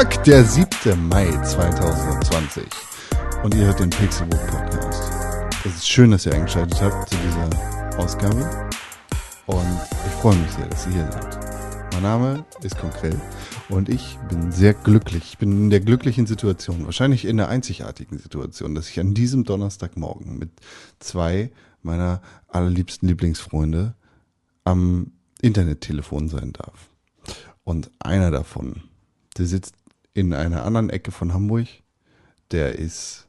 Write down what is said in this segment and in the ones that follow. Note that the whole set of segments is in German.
Donnerstag, der 7. Mai 2020. Und ihr hört den Pixelbook Podcast. Es ist schön, dass ihr eingeschaltet habt zu dieser Ausgabe. Und ich freue mich sehr, dass ihr hier seid. Mein Name ist Konkrell und ich bin sehr glücklich. Ich bin in der glücklichen Situation, wahrscheinlich in der einzigartigen Situation, dass ich an diesem Donnerstagmorgen mit zwei meiner allerliebsten Lieblingsfreunde am Internettelefon sein darf. Und einer davon, der sitzt in einer anderen Ecke von Hamburg, der ist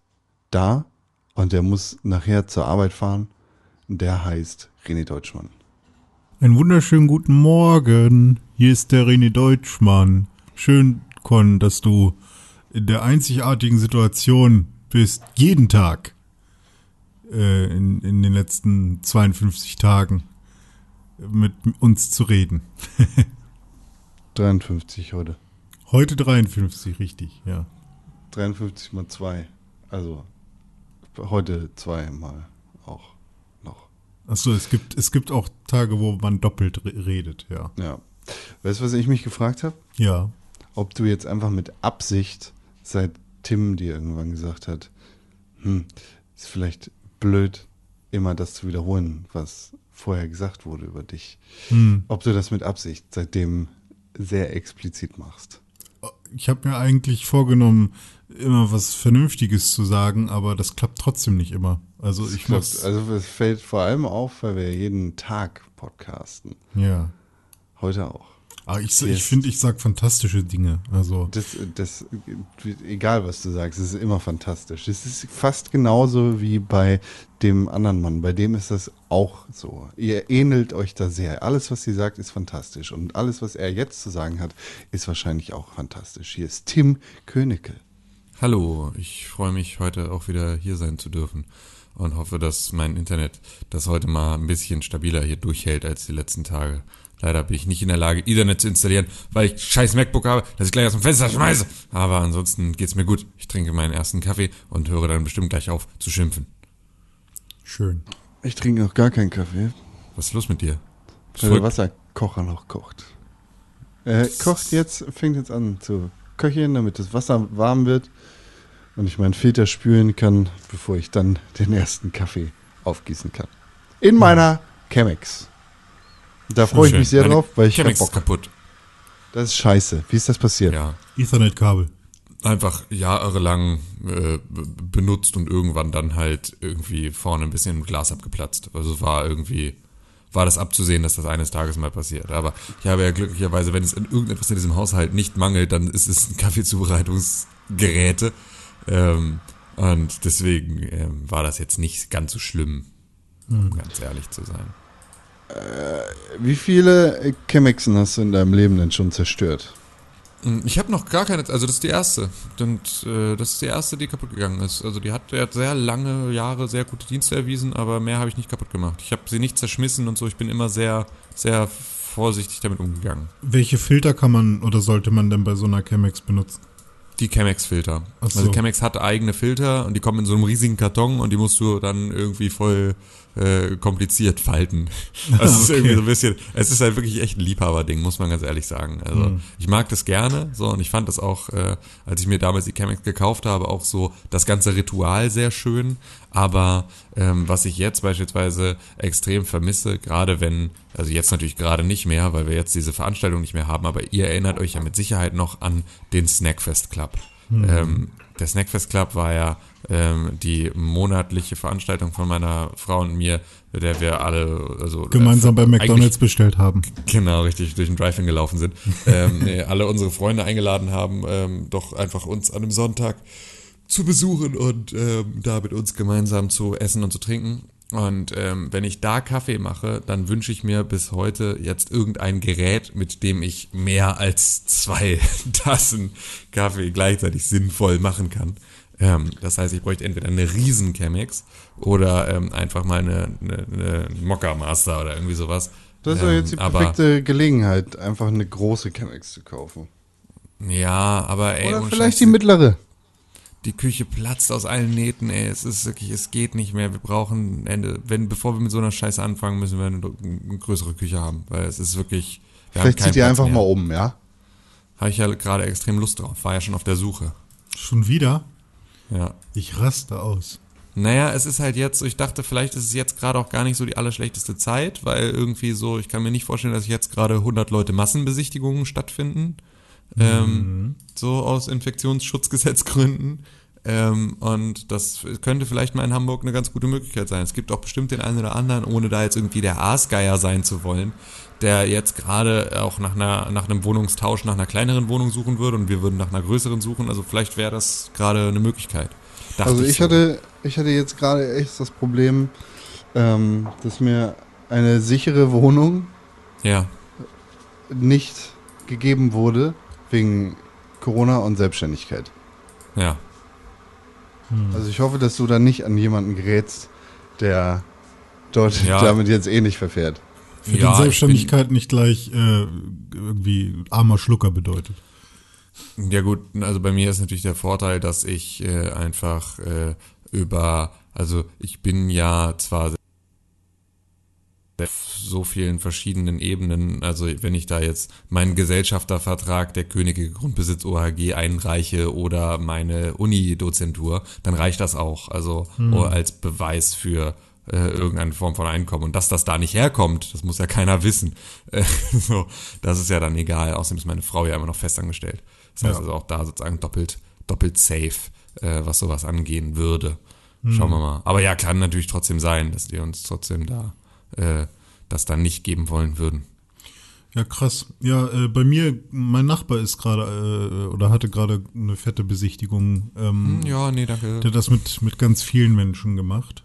da und der muss nachher zur Arbeit fahren. Der heißt René Deutschmann. Einen wunderschönen guten Morgen. Hier ist der René Deutschmann. Schön, Con, dass du in der einzigartigen Situation bist, jeden Tag äh, in, in den letzten 52 Tagen mit uns zu reden. 53 heute. Heute 53, richtig, ja. 53 mal 2. Also heute zweimal auch noch. Achso, es gibt, es gibt auch Tage, wo man doppelt re redet, ja. Ja. Weißt du, was ich mich gefragt habe? Ja. Ob du jetzt einfach mit Absicht, seit Tim dir irgendwann gesagt hat, hm, ist vielleicht blöd, immer das zu wiederholen, was vorher gesagt wurde über dich. Hm. Ob du das mit Absicht seitdem sehr explizit machst. Ich habe mir eigentlich vorgenommen, immer was Vernünftiges zu sagen, aber das klappt trotzdem nicht immer. Also ich muss. Also es fällt vor allem auf, weil wir jeden Tag podcasten. Ja. Heute auch. Aber ich, Yes. ich finde, ich sag fantastische Dinge. Also. Das, das, egal was du sagst, es ist immer fantastisch. Es ist fast genauso wie bei dem anderen Mann. Bei dem ist das auch so. Ihr ähnelt euch da sehr. Alles, was sie sagt, ist fantastisch. Und alles, was er jetzt zu sagen hat, ist wahrscheinlich auch fantastisch. Hier ist Tim Königke. Hallo, ich freue mich heute auch wieder hier sein zu dürfen und hoffe, dass mein Internet das heute mal ein bisschen stabiler hier durchhält als die letzten Tage. Leider bin ich nicht in der Lage, Ethernet zu installieren, weil ich scheiß MacBook habe, das ich gleich aus dem Fenster schmeiße. Aber ansonsten geht's mir gut. Ich trinke meinen ersten Kaffee und höre dann bestimmt gleich auf zu schimpfen. Schön. Ich trinke noch gar keinen Kaffee, Was ist los mit dir? weil der Wasserkocher noch kocht. Er kocht jetzt, fängt jetzt an zu köcheln, damit das Wasser warm wird und ich meinen Filter spülen kann, bevor ich dann den ersten Kaffee aufgießen kann. In meiner Chemex. Da freue ich mich sehr Meine drauf, weil ich Bock. ist kaputt. Das ist scheiße. Wie ist das passiert? Ja. Ethernet-Kabel. einfach jahrelang äh, benutzt und irgendwann dann halt irgendwie vorne ein bisschen im Glas abgeplatzt. Also es war irgendwie, war das abzusehen, dass das eines Tages mal passiert. Aber ich habe ja glücklicherweise, wenn es in irgendetwas in diesem Haushalt nicht mangelt, dann ist es ein Kaffeezubereitungsgeräte. Ähm, und deswegen ähm, war das jetzt nicht ganz so schlimm, um ganz ehrlich zu sein. Wie viele äh, Chemexen hast du in deinem Leben denn schon zerstört? Mm, Ich habe noch gar keine, also das ist die erste. Und äh, das ist die erste, die kaputt gegangen ist. Also die hat, die hat sehr lange Jahre sehr gute Dienste erwiesen, aber mehr habe ich nicht kaputt gemacht. Ich habe sie nicht zerschmissen und so. Ich bin immer sehr, sehr vorsichtig damit umgegangen. Welche Filter kann man oder sollte man denn bei so einer Chemex benutzen? Die Chemex-Filter. Ach so. Also Chemex hat eigene Filter und die kommen in so einem riesigen Karton und die musst du dann irgendwie voll äh, kompliziert falten. Das ist Okay. irgendwie so ein bisschen, es ist halt wirklich echt ein Liebhaberding, muss man ganz ehrlich sagen. Also Mhm. ich mag das gerne so und ich fand das auch, äh, als ich mir damals die Chemex gekauft habe, auch so das ganze Ritual sehr schön. Aber ähm, was ich jetzt beispielsweise extrem vermisse, gerade wenn, also jetzt natürlich gerade nicht mehr, weil wir jetzt diese Veranstaltung nicht mehr haben, aber ihr erinnert euch ja mit Sicherheit noch an den Snackfest Club. Ähm, der Snackfest Club war ja ähm, die monatliche Veranstaltung von meiner Frau und mir, bei der wir alle also Gemeinsam bei äh, McDonalds bestellt haben. Genau, richtig, durch den Drive-In gelaufen sind. ähm, nee, alle unsere Freunde eingeladen haben, ähm, doch einfach uns an einem Sonntag zu besuchen und ähm, da mit uns gemeinsam zu essen und zu trinken. Und ähm, wenn ich da Kaffee mache, dann wünsche ich mir bis heute jetzt irgendein Gerät, mit dem ich mehr als zwei Tassen Kaffee gleichzeitig sinnvoll machen kann. Ähm, das heißt, ich bräuchte entweder eine riesen Chemex oder ähm, einfach mal eine, eine, eine Mokka Master oder irgendwie sowas. Das ist doch Ähm, jetzt die aber- perfekte Gelegenheit, einfach eine große Chemex zu kaufen. Ja, aber ey, Oder vielleicht Scheiß, die mittlere. die Küche platzt aus allen Nähten, ey. Es ist wirklich, es geht nicht mehr. Wir brauchen Ende, wenn, bevor wir mit so einer Scheiße anfangen, müssen wir eine, eine größere Küche haben, weil es ist wirklich. wir Vielleicht zieht ihr einfach mehr. mal um, ja? Habe ich ja gerade extrem Lust drauf. War ja schon auf der Suche. Schon wieder? Ja. Ich raste aus. Naja, es ist halt jetzt ich dachte, vielleicht ist es jetzt gerade auch gar nicht so die allerschlechteste Zeit, weil irgendwie so, ich kann mir nicht vorstellen, dass jetzt gerade 100 Leute Massenbesichtigungen stattfinden. Ähm, so aus Infektionsschutzgesetzgründen. Ähm, und das könnte vielleicht mal in Hamburg eine ganz gute Möglichkeit sein. Es gibt auch bestimmt den einen oder anderen, ohne da jetzt irgendwie der Aasgeier sein zu wollen, der jetzt gerade auch nach, einer, nach einem Wohnungstausch nach einer kleineren Wohnung suchen würde und wir würden nach einer größeren suchen. Also vielleicht wäre das gerade eine Möglichkeit. Also ich so. hatte, ich hatte jetzt gerade echt das Problem, ähm, dass mir eine sichere Wohnung Ja, nicht gegeben wurde wegen Corona und Selbstständigkeit. ja. Also ich hoffe, dass du da nicht an jemanden gerätst, der dort Ja. damit jetzt ähnlich verfährt. Für Ja, den Selbstständigkeit nicht gleich äh, irgendwie armer Schlucker bedeutet. Ja gut, also bei mir ist natürlich der Vorteil, dass ich äh, einfach äh, über, also ich bin ja zwar auf so vielen verschiedenen Ebenen, also wenn ich da jetzt meinen Gesellschaftervertrag der Könige Grundbesitz OHG einreiche oder meine Uni-Dozentur, dann reicht das auch, also als Beweis für äh, irgendeine Form von Einkommen. Und dass das da nicht herkommt, das muss ja keiner wissen. Äh, so, das ist ja dann egal. Außerdem ist meine Frau ja immer noch festangestellt. Das heißt Ja. also auch da sozusagen doppelt, doppelt safe, äh, was sowas angehen würde. Schauen wir mal. Aber ja, kann natürlich trotzdem sein, dass die uns trotzdem da äh, das dann nicht geben wollen würden. Ja, krass. Ja, äh, bei mir, mein Nachbar ist gerade äh, oder hatte gerade eine fette Besichtigung. Ähm, Ja, nee, danke. Der hat das mit, mit ganz vielen Menschen gemacht.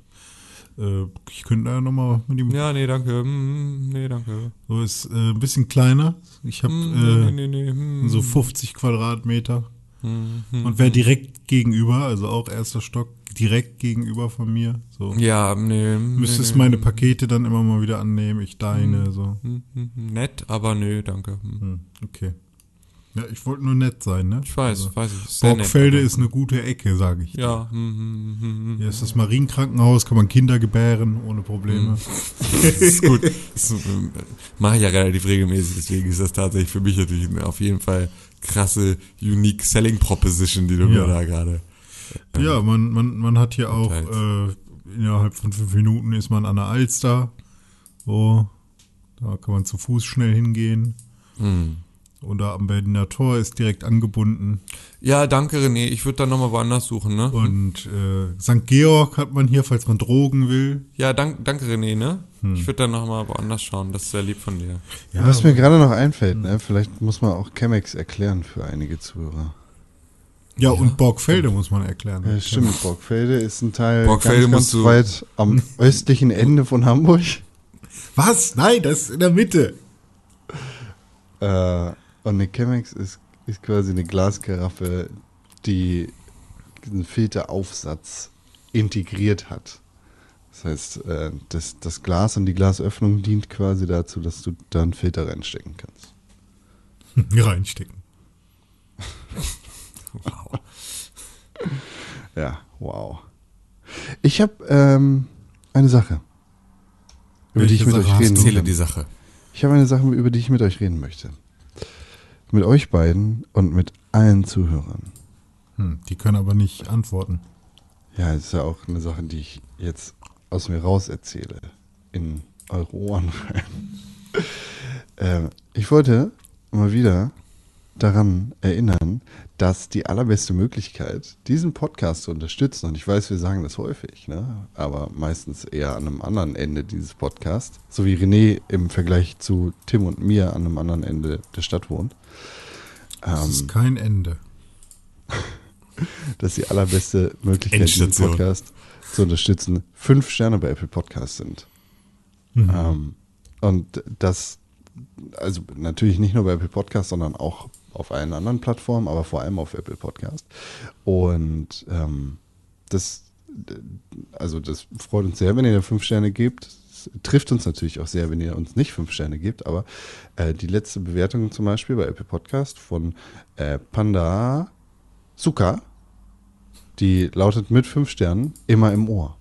Äh, ich könnte da nochmal mit ihm. Ja, nee, danke. Hm, nee, danke. So ist äh, ein bisschen kleiner. Ich habe Hm, äh, nee, nee, nee. So 50 Quadratmeter. hm. Und wäre direkt gegenüber, also auch erster Stock, direkt gegenüber von mir. So. Ja, nee. Müsstest nee, meine. Pakete dann immer mal wieder annehmen, ich deine, so. Nett, aber nö, danke. Okay. Ja, ich wollte nur nett sein, ne? Ich weiß, Also, weiß ich. Nett, Borgfelde aber- ist eine gute Ecke, sage ich. Ja. Hm, hm, hm, hm. Hier ist das Marienkrankenhaus, kann man Kinder gebären ohne Probleme. Das ist gut. Das äh, mache ich ja relativ regelmäßig, deswegen ist das tatsächlich für mich natürlich auf jeden Fall krasse, unique Selling Proposition, die du Ja. mir da gerade. Ja, man, man, man hat hier auch äh, innerhalb von fünf Minuten ist man an der Alster. So, da kann man zu Fuß schnell hingehen. Hm. Oder am Berliner Tor ist direkt angebunden. Ja, danke René. Ich würde dann nochmal woanders suchen, ne? Und äh, St. Georg hat man hier, falls man Drogen will. Ja, dank, danke René, ne? Hm. Ich würde dann nochmal woanders schauen. Das ist sehr lieb von dir. Ja, Was mir gerade noch einfällt, ne? vielleicht muss man auch Chemex erklären für einige Zuhörer. ja, und Borgfelde muss man erklären. Ja, stimmt, Borgfelde ist ein Teil Borgfelde ganz, ganz weit am östlichen Ende von Hamburg. Was? Nein, das ist in der Mitte. Äh, und eine Chemex ist, ist quasi eine Glaskaraffe, die einen Filteraufsatz integriert hat. Das heißt, äh, das, das Glas und die Glasöffnung dient quasi dazu, dass du da einen Filter reinstecken kannst. Reinstecken. Wow. Ja, wow. Ich habe ähm, eine Sache, über Welche die ich mit Sache euch reden die Sache. Ich habe eine Sache, über die ich mit euch reden möchte. Mit euch beiden und mit allen Zuhörern. Hm, die können aber nicht antworten. Ja, es ist ja auch eine Sache, die ich jetzt aus mir raus erzähle. In eure Ohren rein. ähm, ich wollte mal wieder daran erinnern, dass die allerbeste Möglichkeit, diesen Podcast zu unterstützen, und ich weiß, wir sagen das häufig, ne? aber meistens eher an einem anderen Ende dieses Podcasts, so wie René im Vergleich zu Tim und mir an einem anderen Ende der Stadt wohnt. Das Ähm, ist kein Ende. dass die allerbeste Möglichkeit, diesen Endstation. Podcast zu unterstützen, fünf Sterne bei Apple Podcasts sind. Mhm. Ähm, und das, also natürlich nicht nur bei Apple Podcasts, sondern auch auf allen anderen Plattformen, aber vor allem auf Apple Podcast. Und ähm, das, also das freut uns sehr, wenn ihr fünf Sterne gebt. Trifft uns natürlich auch sehr, wenn ihr uns nicht fünf Sterne gebt, aber äh, die letzte Bewertung zum Beispiel bei Apple Podcast von äh, Panda Suka, die lautet mit fünf Sternen immer im Ohr.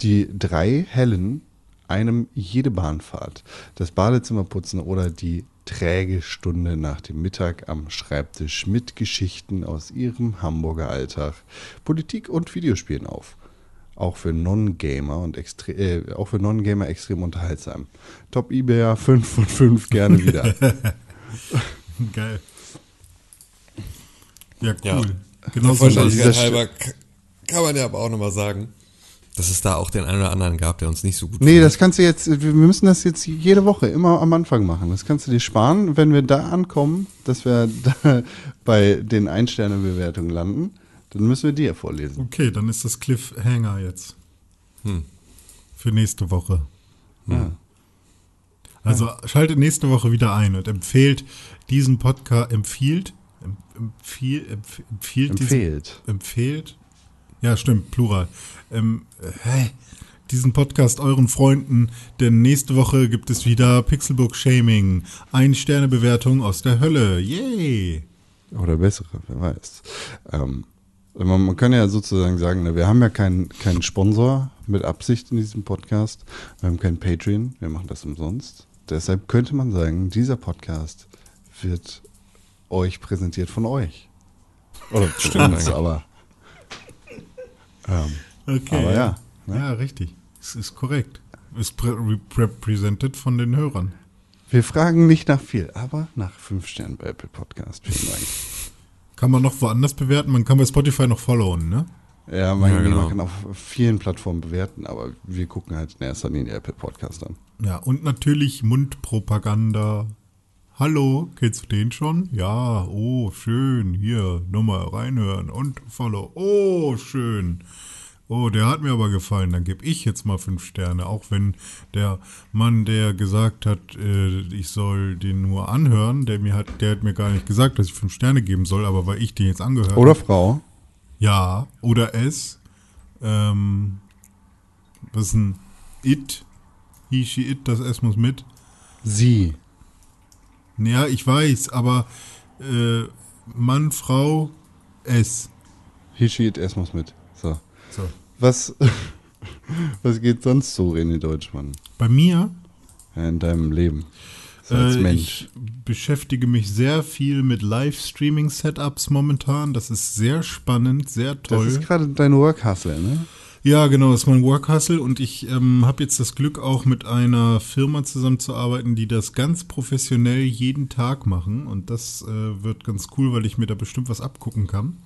Die drei hellen einem jede Bahnfahrt, das Badezimmer putzen oder die träge Stunde nach dem Mittag am Schreibtisch mit Geschichten aus ihrem Hamburger Alltag, Politik und Videospielen auf. Auch für Non-Gamer und extre äh, auch für Non-Gamer extrem unterhaltsam. Top eBay 5 von 5 gerne wieder. Geil. Ja, Ja. cool. Der Genau so dieser halber kann man ja aber auch nochmal sagen, dass es da auch den einen oder anderen gab, der uns nicht so gut Nee, fand. das kannst du jetzt, wir müssen das jetzt jede Woche immer am Anfang machen. Das kannst du dir sparen, wenn wir da ankommen, dass wir da bei den Ein-Sterne-Bewertungen landen, dann müssen wir die ja vorlesen. Okay, dann ist das Cliffhanger jetzt. Hm. Für nächste Woche. Ja. Also schaltet nächste Woche wieder ein und empfehlt diesen Podcast, empfiehlt, em- empfiehlt, empf- empfiehlt, diesen- Empfehlt. Ja stimmt, Plural, ähm, äh, hä? diesen Podcast euren Freunden, denn nächste Woche gibt es wieder Pixelbook Shaming, ein Sterne Bewertung aus der Hölle, yay! Oder bessere, wer weiß. Ähm, man, man kann ja sozusagen sagen, ne, wir haben ja keinen keinen Sponsor mit Absicht in diesem Podcast. Wir haben keinen Patreon, wir machen das umsonst. Deshalb könnte man sagen, dieser Podcast wird euch präsentiert von euch. Oder Stimmt aber. Ähm, Okay. Aber ja, ne? Ja, richtig. Es ist korrekt. Ist represented von den Hörern. wir fragen nicht nach viel, aber nach fünf Sternen bei Apple Podcast. Vielen Dank. Kann man noch woanders bewerten? Man kann bei Spotify noch followen, ne? Ja, man, Ja, genau. man kann auf vielen Plattformen bewerten, aber wir gucken halt in erster Linie Apple Podcast an. Ja, und natürlich Mundpropaganda. Hallo, kennst du den schon? Ja, oh, schön. Hier, nochmal reinhören und follow. Oh, schön. Oh, der hat mir aber gefallen. Dann gebe ich jetzt mal fünf Sterne. Auch wenn der Mann, der gesagt hat, äh, ich soll den nur anhören, der mir hat, der hat mir gar nicht gesagt, dass ich fünf Sterne geben soll, aber weil ich den jetzt angehört Oder Frau. Ja, oder es. Ähm, was ist ein It? He, she, it, das S muss mit. Sie. Ja, ich weiß, aber äh, Mann, Frau, she, it, es muss mit. So. So. Was, was geht sonst so, René Deutschmann, Bei mir, in deinem Leben? So als äh, Mensch. ich beschäftige mich sehr viel mit Livestreaming-Setups momentan. Das ist sehr spannend, sehr Das toll. ist gerade dein Work-Hustle, ne? Ja, genau, das ist mein Work-Hustle und ich ähm, habe jetzt das Glück, auch mit einer Firma zusammenzuarbeiten, die das ganz professionell jeden Tag machen und das äh, wird ganz cool, weil ich mir da bestimmt was abgucken kann.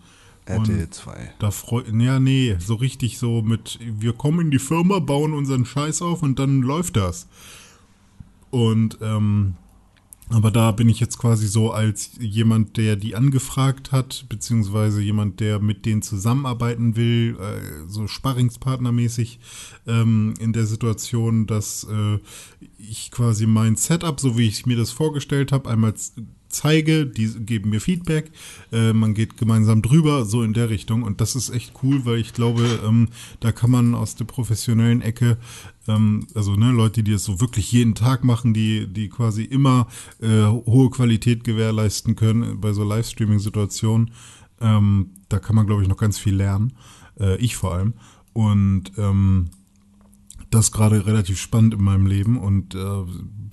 RTL 2. Da freut, ja, nee, so richtig so mit, wir kommen in die Firma, bauen unseren Scheiß auf und dann läuft das. Und, ähm, aber da bin ich jetzt quasi so als jemand, der die angefragt hat, beziehungsweise jemand, der mit denen zusammenarbeiten will, äh, so Sparringspartnermäßig ähm, in der Situation, dass äh, ich quasi mein Setup, so wie ich mir das vorgestellt habe, einmal zeige, die geben mir Feedback, äh, man geht gemeinsam drüber, so in der Richtung. Und das ist echt cool, weil ich glaube, ähm, da kann man aus der professionellen Ecke, ähm, also ne, Leute, die das so wirklich jeden Tag machen, die, die quasi immer äh, hohe Qualität gewährleisten können bei so Livestreaming-Situationen, ähm, da kann man, glaube ich, noch ganz viel lernen. Äh, ich vor allem. Und ähm, das gerade relativ spannend in meinem Leben und äh,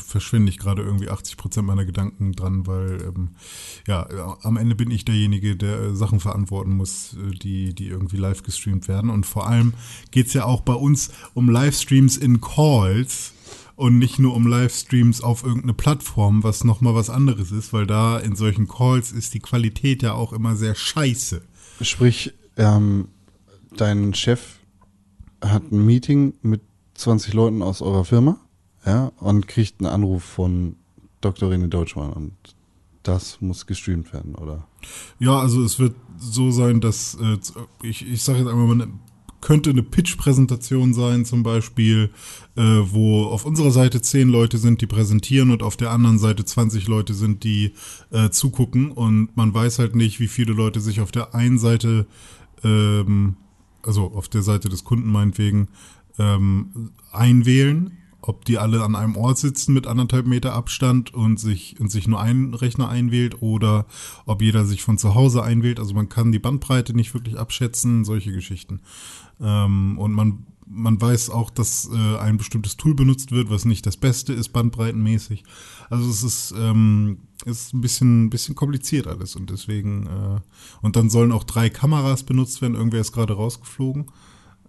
verschwende ich gerade irgendwie 80 Prozent meiner Gedanken dran, weil ähm, ja, am Ende bin ich derjenige, der äh, Sachen verantworten muss, äh, die, die irgendwie live gestreamt werden. Und vor allem geht's ja auch bei uns um Livestreams in Calls und nicht nur um Livestreams auf irgendeine Plattform, was nochmal was anderes ist, weil da in solchen Calls ist die Qualität ja auch immer sehr scheiße. Sprich, ähm, dein Chef hat ein Meeting mit 20 Leuten aus eurer Firma, ja, und kriegt einen Anruf von Dr. René Deutschmann und das muss gestreamt werden, oder? Ja, also es wird so sein, dass äh, ich, ich sage jetzt einmal, man könnte eine Pitch-Präsentation sein, zum Beispiel, äh, wo auf unserer Seite zehn Leute sind, die präsentieren und auf der anderen Seite 20 Leute sind, die äh, zugucken und man weiß halt nicht, wie viele Leute sich auf der einen Seite, ähm, also auf der Seite des Kunden meinetwegen, ähm, einwählen, ob die alle an einem Ort sitzen mit anderthalb Meter Abstand und sich, und sich nur ein Rechner einwählt oder ob jeder sich von zu Hause einwählt. Also man kann die Bandbreite nicht wirklich abschätzen, solche Geschichten. Ähm, und man man weiß auch, dass äh, ein bestimmtes Tool benutzt wird, was nicht das Beste ist, bandbreitenmäßig. Also es ist, ähm, ist ein bisschen, bisschen kompliziert alles und deswegen, äh, und dann sollen auch drei Kameras benutzt werden. Irgendwer ist gerade rausgeflogen.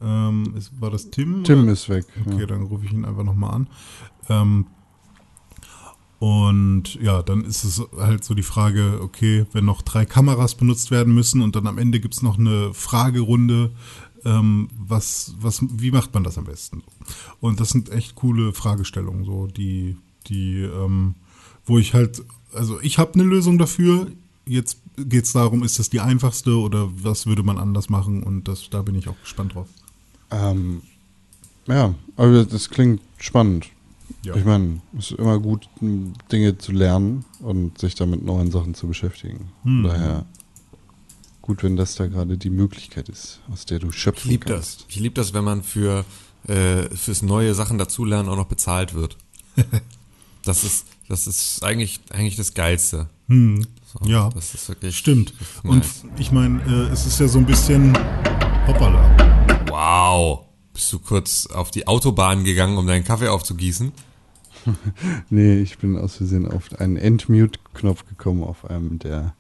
Ähm, ist, war das Tim? Tim oder? ist weg. Okay, Ja. dann rufe ich ihn einfach nochmal an. Ähm, und ja, dann ist es halt so die Frage, okay, wenn noch drei Kameras benutzt werden müssen und dann am Ende gibt's noch eine Fragerunde, ähm, was, was, wie macht man das am besten? Und das sind echt coole Fragestellungen, so die, die, ähm, wo ich halt, also ich habe eine Lösung dafür. Jetzt geht's darum, ist das die einfachste oder was würde man anders machen? Und das, da bin ich auch gespannt drauf. Ähm, ja, aber das klingt spannend. Ja. Ich meine, es ist immer gut, Dinge zu lernen und sich da mit neuen Sachen zu beschäftigen. Hm. Daher gut, wenn das da gerade die Möglichkeit ist, aus der du Ich schöpfen liebe kannst. das. Ich liebe das, wenn man für äh, fürs neue Sachen dazulernen auch noch bezahlt wird. das ist das ist eigentlich eigentlich das Geilste. Hm. So, Ja, das ist wirklich Stimmt. das ist Und nice. ich meine, äh, es ist ja so ein bisschen. Hoppala. Wow. Bist du kurz auf die Autobahn gegangen, um deinen Kaffee aufzugießen? Nee, ich bin aus Versehen auf einen End-Mute-Knopf gekommen auf einem der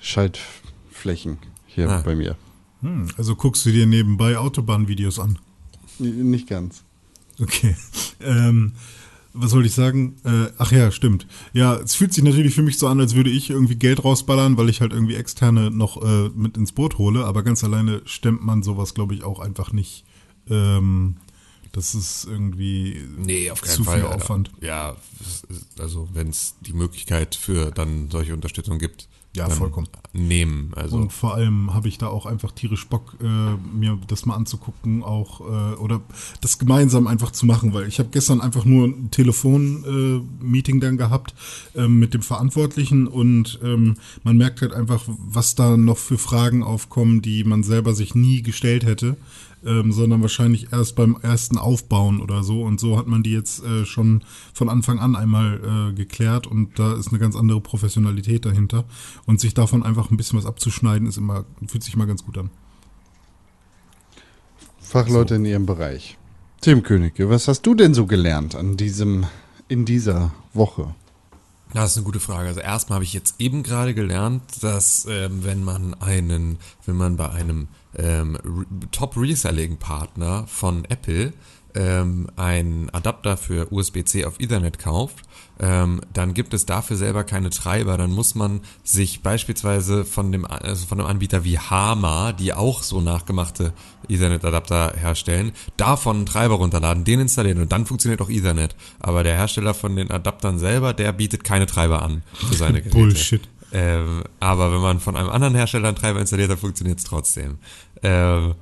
Schaltflächen hier Ah. bei mir. Hm, also guckst du dir nebenbei Autobahnvideos an. N- Nicht ganz. Okay. Ähm, was wollte ich sagen? Äh, ach ja, stimmt. Ja, es fühlt sich natürlich für mich so an, als würde ich irgendwie Geld rausballern, weil ich halt irgendwie externe noch äh, mit ins Boot hole, aber ganz alleine stemmt man sowas, glaube ich, auch einfach nicht. Ähm, das ist irgendwie Nee, auf keinen zu Fall. viel Alter. Aufwand. Ja, es ist- also wenn es die Möglichkeit für dann solche Unterstützung gibt, Ja, dann vollkommen. nehmen. Also Und vor allem habe ich da auch einfach tierisch Bock, äh, mir das mal anzugucken, auch äh, oder das gemeinsam einfach zu machen, weil ich habe gestern einfach nur ein Telefon-Meeting äh, dann gehabt ähm, mit dem Verantwortlichen und ähm, man merkt halt einfach, was da noch für Fragen aufkommen, die man selber sich nie gestellt hätte. Ähm, sondern wahrscheinlich erst beim ersten Aufbauen oder so. Und so hat man die jetzt äh, schon von Anfang an einmal äh, geklärt und da ist eine ganz andere Professionalität dahinter. Und sich davon einfach ein bisschen was abzuschneiden, ist immer, fühlt sich immer ganz gut an. Fachleute in ihrem Bereich. Tim Königke, was hast du denn so gelernt an diesem, in dieser Woche? Das ist eine gute Frage. Also erstmal habe ich jetzt eben gerade gelernt, dass ähm, wenn man einen, wenn man bei einem ähm, Re- Top Reselling Partner von Apple ähm, einen Adapter für USB-C auf Ethernet kauft, ähm, dann gibt es dafür selber keine Treiber. Dann muss man sich beispielsweise von dem, also von einem Anbieter wie Hama, die auch so nachgemachte Ethernet-Adapter herstellen, davon einen Treiber runterladen, den installieren und dann funktioniert auch Ethernet. Aber der Hersteller von den Adaptern selber, der bietet keine Treiber an für seine Geräte. Bullshit. Ähm, aber wenn man von einem anderen Hersteller einen Treiber installiert, dann funktioniert es trotzdem. Ähm,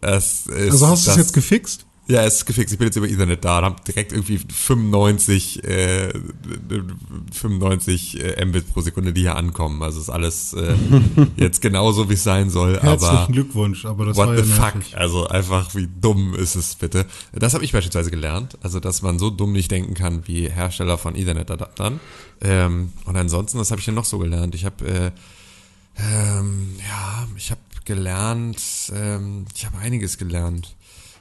es ist Also hast du es das- jetzt gefixt? ja, es ist gefixt. Ich bin jetzt über Ethernet da und habe direkt irgendwie 95, äh, 95 äh, Mbit pro Sekunde, die hier ankommen. Also ist alles äh, jetzt genauso, wie es sein soll. aber Herzlichen Glückwunsch, aber das what war the ja fuck? nervig. Also einfach, wie dumm ist es bitte? Das habe ich beispielsweise gelernt. Also, dass man so dumm nicht denken kann wie Hersteller von Ethernet-Adaptern. Ähm, und ansonsten, was habe ich denn noch so gelernt? Ich habe äh, ähm, ja, ich habe gelernt, ähm, ich habe einiges gelernt.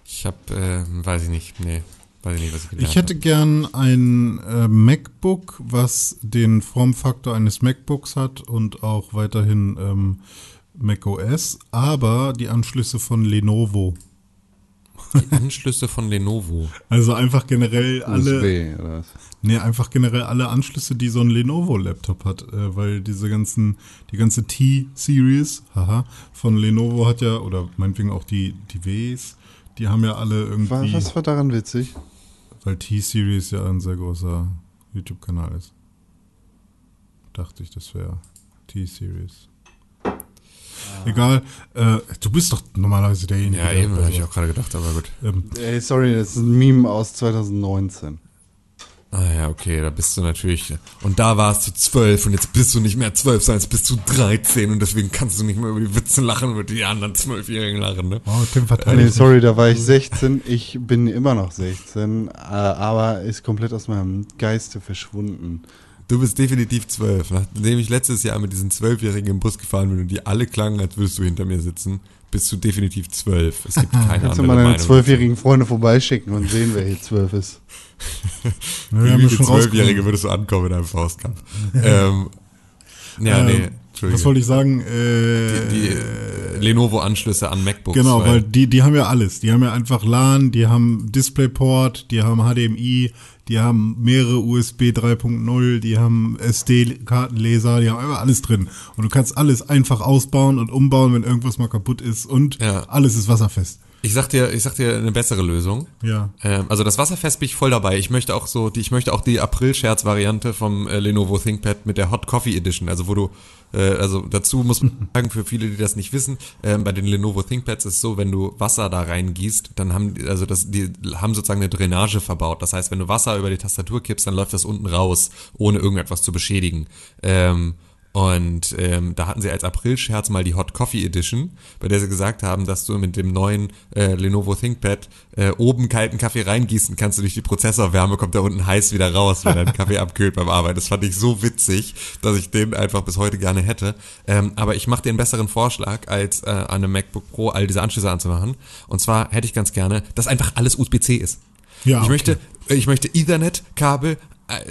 Ich habe, äh, weiß ich nicht, nee, weiß ich nicht, was ich gelernt Ich hätte gern ein äh, MacBook, was den Formfaktor eines MacBooks hat und auch weiterhin ähm, macOS, aber die Anschlüsse von Lenovo. Die Anschlüsse von Lenovo. Also einfach generell alle, USB oder was? nee, einfach generell alle Anschlüsse, die so ein Lenovo-Laptop hat, äh, weil diese ganzen, die ganze T-Series, haha, von Lenovo hat ja, oder meinetwegen auch die, die Ws, die haben ja alle irgendwie, Was, was war daran witzig? weil T-Series ja ein sehr großer YouTube-Kanal ist. Dachte ich, das wäre T-Series. Egal, äh, du bist doch normalerweise derjenige, Ja, eben, habe ich auch gerade gedacht, aber gut. ähm, Ey, sorry, das ist ein Meme aus 2019. Ah ja, okay, da bist du natürlich. Und da warst du zwölf und jetzt bist du nicht mehr zwölf, sondern jetzt bist du 13 und deswegen kannst du nicht mehr über die Witze lachen, über die anderen Zwölfjährigen lachen, ne? oh, Tim Nee, verteidigt. sorry, da war ich 16. Ich bin immer noch 16, äh, aber ist komplett aus meinem Geiste verschwunden. Du bist definitiv zwölf. Nachdem ich letztes Jahr mit diesen Zwölfjährigen im Bus gefahren bin und die alle klangen, als würdest du hinter mir sitzen, bist du definitiv zwölf. Es gibt keine Kannst du andere mal deine zwölfjährigen Freunde vorbeischicken und sehen, wer hier zwölf ist. Ja, wir Wie viele Zwölfjährige würdest du ankommen in einem Faustkampf? ähm, ja, Ähm, nee, Was wollte ich sagen? Äh, die äh, Lenovo-Anschlüsse an MacBooks. Genau, weil die, die haben ja alles. Die haben ja einfach LAN, die haben DisplayPort, die haben HDMI, die haben mehrere USB 3.0, die haben SD-Kartenleser, die haben einfach alles drin. Und du kannst alles einfach ausbauen und umbauen, wenn irgendwas mal kaputt ist. Und Ja. alles ist wasserfest. Ich sag dir, ich sag dir eine bessere Lösung. Ja. Ähm, also das Wasserfest bin ich voll dabei. Ich möchte auch so, die, ich möchte auch die April-Scherz-Variante vom äh, Lenovo ThinkPad mit der Hot Coffee Edition. Also wo du, äh, also dazu muss man sagen, für viele, die das nicht wissen, ähm, bei den Lenovo ThinkPads ist es so, wenn du Wasser da reingießt, dann haben, die- also das, die haben sozusagen eine Drainage verbaut. Das heißt, wenn du Wasser über die Tastatur kippst, dann läuft das unten raus, ohne irgendetwas zu beschädigen. Ähm, und ähm, da hatten sie als April-Scherz mal die Hot Coffee Edition, bei der sie gesagt haben, dass du mit dem neuen äh, Lenovo ThinkPad äh, oben kalten Kaffee reingießen kannst du durch die Prozessorwärme, kommt da unten heiß wieder raus, wenn dein Kaffee abkühlt beim Arbeiten. Das fand ich so witzig, dass ich den einfach bis heute gerne hätte. Ähm, aber ich mache dir einen besseren Vorschlag, als äh, an einem MacBook Pro all diese Anschlüsse anzumachen. Und zwar hätte ich ganz gerne, dass einfach alles USB-C ist. Ja, ich okay. möchte, ich möchte Ethernet-Kabel, äh,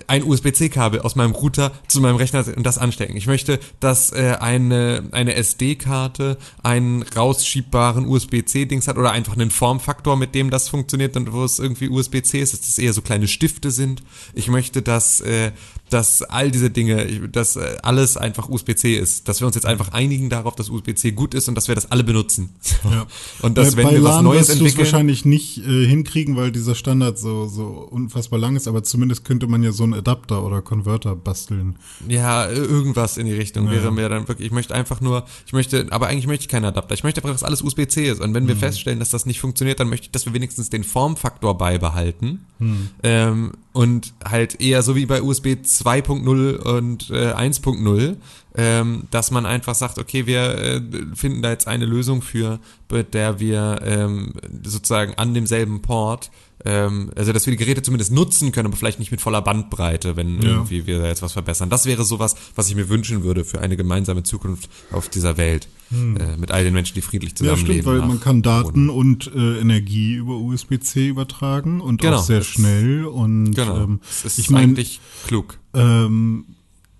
ein USB-C-Kabel aus meinem Router zu meinem Rechner und das anstecken. Ich möchte, dass äh, eine, eine SD-Karte einen rausschiebbaren USB-C-Dings hat oder einfach einen Formfaktor, mit dem das funktioniert und wo es irgendwie USB-C ist, dass das eher so kleine Stifte sind. Ich möchte, dass, äh, dass all diese Dinge, dass äh, alles einfach USB-C ist. Dass wir uns jetzt einfach einigen darauf, dass USB-C gut ist und dass wir das alle benutzen. Ja. Und dass, Äh, wenn bei wir was LAN Neues wirst du es entwickeln... wahrscheinlich nicht äh, hinkriegen, weil dieser Standard so, so unfassbar lang ist, aber zumindest könnte man ja so einen Adapter oder Konverter basteln. Ja, irgendwas in die Richtung Ja. wäre mir dann wirklich, ich möchte einfach nur, ich möchte, aber eigentlich möchte ich keinen Adapter. Ich möchte einfach, dass alles USB-C ist. Und wenn wir feststellen, dass das nicht funktioniert, dann möchte ich, dass wir wenigstens den Formfaktor beibehalten. Mhm. Ähm, und halt eher so wie bei USB 2.0 und äh, 1.0, ähm, dass man einfach sagt, okay, wir äh, finden da jetzt eine Lösung für, mit der wir ähm, sozusagen an demselben Port ähm, also dass wir die Geräte zumindest nutzen können, aber vielleicht nicht mit voller Bandbreite, wenn Ja. irgendwie wir da jetzt was verbessern. Das wäre sowas, was ich mir wünschen würde für eine gemeinsame Zukunft auf dieser Welt. Äh, mit all den Menschen, die friedlich Hm. Ja, zusammenleben. stimmt, weil man kann Daten und äh, Energie über USB-C übertragen und Genau, auch sehr schnell. Und Genau. ähm, ist ich meine, eigentlich klug. ähm,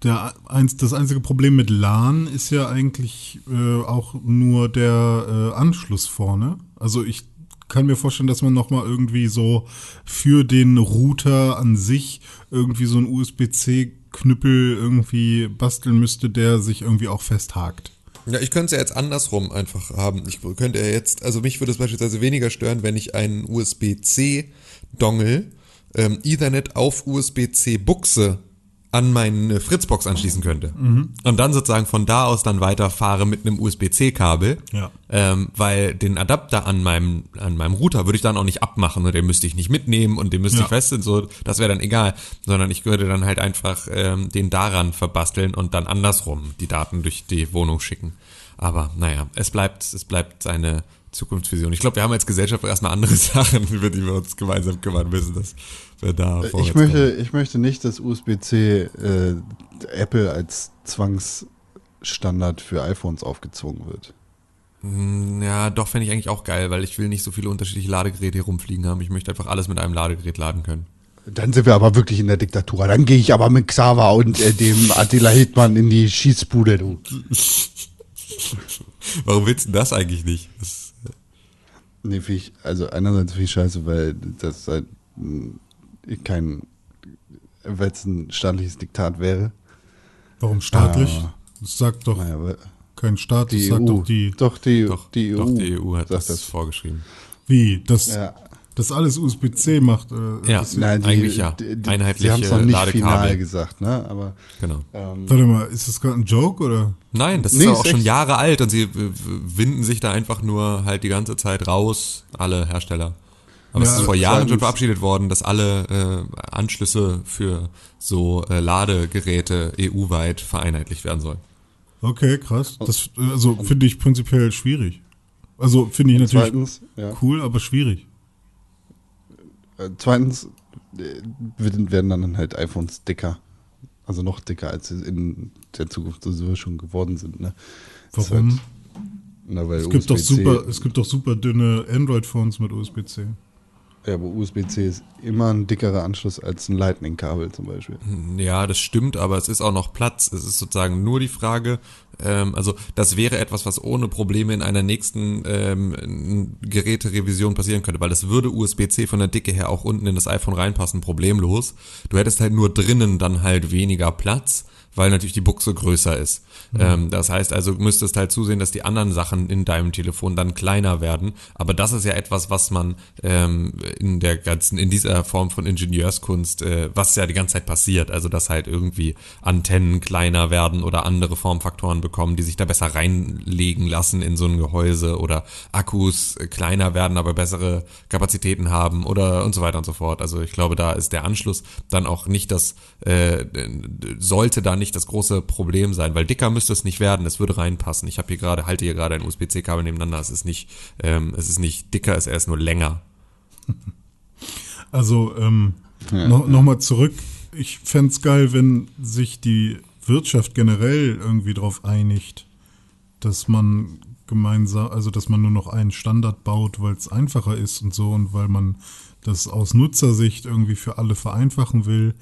der, eins, das einzige Problem mit LAN ist ja eigentlich äh, auch nur der äh, Anschluss vorne. Also ich kann mir vorstellen, dass man nochmal irgendwie so für den Router an sich irgendwie so einen USB-C-Knüppel irgendwie basteln müsste, der sich irgendwie auch festhakt. Ja, ich könnte es ja jetzt andersrum einfach haben. Ich könnte ja jetzt, also mich würde es beispielsweise weniger stören, wenn ich einen USB-C-Dongle ähm, Ethernet auf USB-C-Buchse an meine Fritzbox anschließen könnte. Und dann sozusagen von da aus dann weiterfahre mit einem USB-C-Kabel. Ja. Ähm, weil den Adapter an meinem, an meinem Router würde ich dann auch nicht abmachen und den müsste ich nicht mitnehmen und den müsste Ja. ich fest und so, das wäre dann egal. Sondern ich würde dann halt einfach ähm, den daran verbasteln und dann andersrum die Daten durch die Wohnung schicken. Aber naja, es bleibt, es bleibt seine Zukunftsvision. Ich glaube, wir haben als Gesellschaft erstmal andere Sachen, über die wir uns gemeinsam kümmern müssen, dass wir da Ich vorwärts möchte, ich möchte nicht, dass USB-C äh, Apple als Zwangsstandard für iPhones aufgezwungen wird. kommen. Ja, doch fände ich eigentlich auch geil, weil ich will nicht so viele unterschiedliche Ladegeräte hier rumfliegen haben. Ich möchte einfach alles mit einem Ladegerät laden können. Dann sind wir aber wirklich in der Diktatur. Dann gehe ich aber mit Xaver und äh, dem Attila Hildmann in die Schießbude, du. Warum willst du das eigentlich nicht? Das, Nee, finde ich, also einerseits finde ich scheiße, weil das halt mh, kein, weil es ein staatliches Diktat wäre. Warum staatlich? Ah. Das sagt doch Naja, kein Staat, das sagt EU. doch die. doch, die, doch, die EU. doch, die EU hat sagt das, vorgeschrieben. Wie? Das, Ja. Das alles USB-C macht. Äh, Ja. das- Nein, die, Eigentlich ja. Die, die, Einheitliche sie haben es noch nicht Ladekabel. final gesagt, ne? Aber Genau. ähm, Warte mal, ist das gerade ein Joke oder? Nein, das Nee, ist auch schon. Jahre alt und sie äh, winden sich da einfach nur halt die ganze Zeit raus, alle Hersteller. Aber Ja, es ist vor Jahren schon verabschiedet worden, dass alle äh, Anschlüsse für so äh, Ladegeräte EU-weit vereinheitlicht werden sollen. Okay, krass. Das äh, also finde ich prinzipiell schwierig. Also finde ich natürlich zweitens, ja, cool, aber schwierig. Äh, zweitens äh, werden dann halt iPhones dicker. Also noch dicker, als sie in der Zukunft sowieso schon geworden sind. Ne? Warum? Halt, na, Es gibt, doch super, es gibt doch super dünne Android-Phones mit USB-C. Ja, aber USB-C ist immer ein dickerer Anschluss als ein Lightning-Kabel zum Beispiel. Ja, das stimmt, aber es ist auch noch Platz. Es ist sozusagen nur die Frage, ähm, also das wäre etwas, was ohne Probleme in einer nächsten ähm, Geräterevision passieren könnte, weil das würde USB-C von der Dicke her auch unten in das iPhone reinpassen, problemlos. Du hättest halt nur drinnen dann halt weniger Platz, weil natürlich die Buchse größer ist. Ähm, das heißt also, müsstest halt zusehen, dass die anderen Sachen in deinem Telefon dann kleiner werden. Aber das ist ja etwas, was man ähm, in der ganzen, in dieser Form von Ingenieurskunst, äh, was ja die ganze Zeit passiert. Also, dass halt irgendwie Antennen kleiner werden oder andere Formfaktoren bekommen, die sich da besser reinlegen lassen in so ein Gehäuse oder Akkus kleiner werden, aber bessere Kapazitäten haben oder und so weiter und so fort. Also ich glaube, da ist der Anschluss dann auch nicht das, äh, sollte da nicht das große Problem sein, weil dicker müsste es nicht werden, es würde reinpassen. Ich habe hier gerade, halte hier gerade ein USB-C-Kabel nebeneinander, es ist nicht, ähm, es ist nicht dicker, es ist nur länger. Also, ähm, Ja, noch, noch mal zurück. Ich fänd's geil, wenn sich die Wirtschaft generell irgendwie darauf einigt, dass man gemeinsam, also dass man nur noch einen Standard baut, weil es einfacher ist und so und weil man das aus Nutzersicht irgendwie für alle vereinfachen will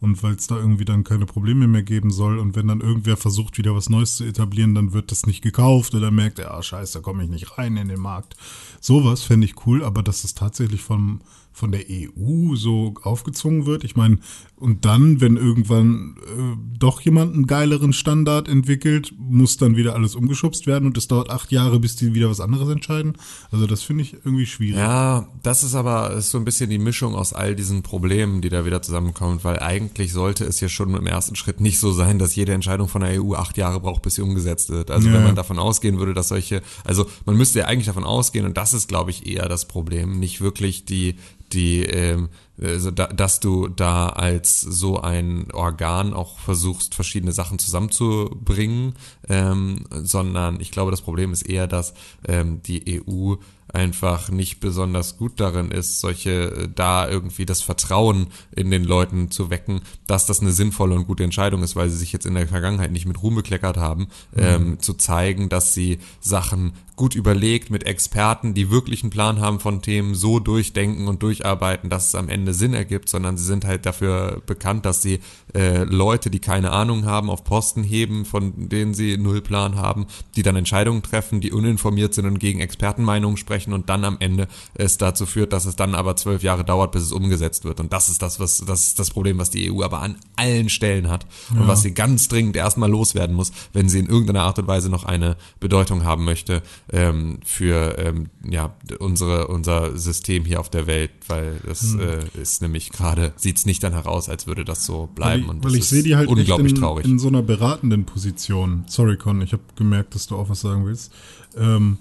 und weil es da irgendwie dann keine Probleme mehr geben soll und wenn dann irgendwer versucht, wieder was Neues zu etablieren, dann wird das nicht gekauft oder merkt er, ah scheiße, da komme ich nicht rein in den Markt. Sowas fände ich cool, aber dass es tatsächlich vom, von der EU so aufgezwungen wird. Ich meine, und dann, wenn irgendwann äh, doch jemand einen geileren Standard entwickelt, muss dann wieder alles umgeschubst werden und es dauert acht Jahre, bis die wieder was anderes entscheiden. Also das finde ich irgendwie schwierig. Ja, das ist aber ist so ein bisschen die Mischung aus all diesen Problemen, die da wieder zusammenkommen, weil eigentlich sollte es ja schon im ersten Schritt nicht so sein, dass jede Entscheidung von der EU acht Jahre braucht, bis sie umgesetzt wird. Also Ja. wenn man davon ausgehen würde, dass solche, also man müsste ja eigentlich davon ausgehen, und das ist, glaube ich, eher das Problem, nicht wirklich die die, ähm, also da, dass du da als so ein Organ auch versuchst, verschiedene Sachen zusammenzubringen, ähm, sondern ich glaube, das Problem ist eher, dass ähm, die EU einfach nicht besonders gut darin ist, solche äh, da irgendwie das Vertrauen in den Leuten zu wecken, dass das eine sinnvolle und gute Entscheidung ist, weil sie sich jetzt in der Vergangenheit nicht mit Ruhm bekleckert haben, ähm, zu zeigen, dass sie Sachen gut überlegt mit Experten, die wirklich einen Plan haben von Themen, so durchdenken und durcharbeiten, dass es am Ende Sinn ergibt, sondern sie sind halt dafür bekannt, dass sie äh, Leute, die keine Ahnung haben, auf Posten heben, von denen sie null Plan haben, die dann Entscheidungen treffen, die uninformiert sind und gegen Expertenmeinungen sprechen und dann am Ende es dazu führt, dass es dann aber zwölf Jahre dauert, bis es umgesetzt wird. Und das ist das, was das ist das Problem, was die EU aber an allen Stellen hat und was sie ganz dringend erstmal loswerden muss, wenn sie in irgendeiner Art und Weise noch eine Bedeutung haben möchte ähm, für ähm, ja unsere unser System hier auf der Welt, weil das Hm. äh, ist nämlich gerade sieht's nicht danach aus, als würde das so bleiben weil ich, und weil ich sehe die halt unglaublich in, traurig. in so einer beratenden Position. Sorry, Con, ich habe gemerkt, dass du auch was sagen willst. Ähm,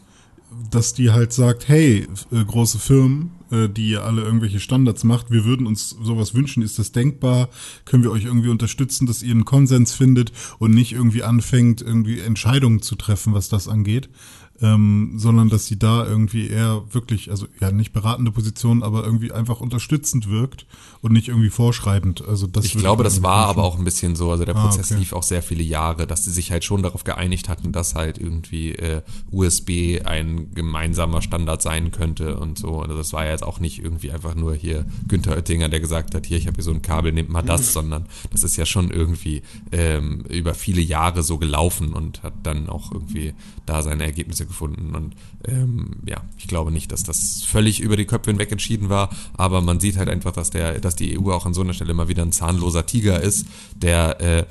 dass die halt sagt, hey, äh, große Firmen, äh, die ihr alle irgendwelche Standards macht, wir würden uns sowas wünschen, ist das denkbar? Können wir euch irgendwie unterstützen, dass ihr einen Konsens findet und nicht irgendwie anfängt, irgendwie Entscheidungen zu treffen, was das angeht? Ähm, sondern dass sie da irgendwie eher wirklich, also ja nicht beratende Position, aber irgendwie einfach unterstützend wirkt und nicht irgendwie vorschreibend. Also das Ich glaube, das war aber auch ein bisschen so. Also der Ah, Prozess okay. lief auch sehr viele Jahre, dass sie sich halt schon darauf geeinigt hatten, dass halt irgendwie äh, USB ein gemeinsamer Standard sein könnte und so. Also das war ja jetzt auch nicht irgendwie einfach nur hier Günther Oettinger, der gesagt hat, hier, ich habe hier so ein Kabel, nehmt mal das, sondern das ist ja schon irgendwie ähm, über viele Jahre so gelaufen und hat dann auch irgendwie da seine Ergebnisse gefunden. Und ähm, ja, ich glaube nicht, dass das völlig über die Köpfe hinweg entschieden war, aber man sieht halt einfach, dass der, dass die EU auch an so einer Stelle immer wieder ein zahnloser Tiger ist, der äh,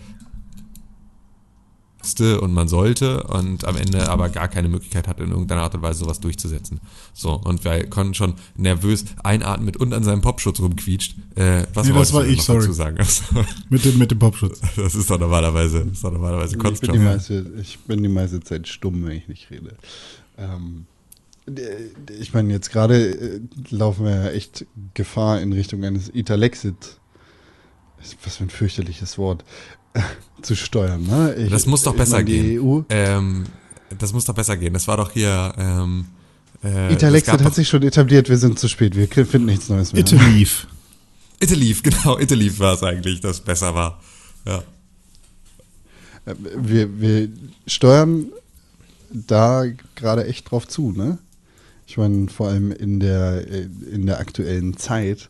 und man sollte und am Ende aber gar keine Möglichkeit hat, in irgendeiner Art und Weise sowas durchzusetzen. So, und weil Con schon nervös einatmet und an seinem Popschutz rumquietscht. Äh, was Nee, das war ich, noch sorry. dazu sagen? Mit dem, mit dem Popschutz. Das ist doch normalerweise, das ist doch normalerweise Ich bin, die meiste, ich bin die meiste Zeit stumm, wenn ich nicht rede. Ähm, ich meine, jetzt gerade äh, laufen wir ja echt Gefahr in Richtung eines Italexit. Was für ein fürchterliches Wort. zu steuern, ne? Ich, Das muss doch besser gehen. EU, Ähm, das muss doch besser gehen. Das war doch hier. Ähm, äh, gab hat doch- sich schon etabliert, wir sind zu spät, wir finden nichts Neues mehr. It leave. Italief, genau, Italief war es eigentlich, das besser war. Ja. Äh, wir, wir steuern da gerade echt drauf zu, ne? Ich meine, vor allem in der, äh, in der aktuellen Zeit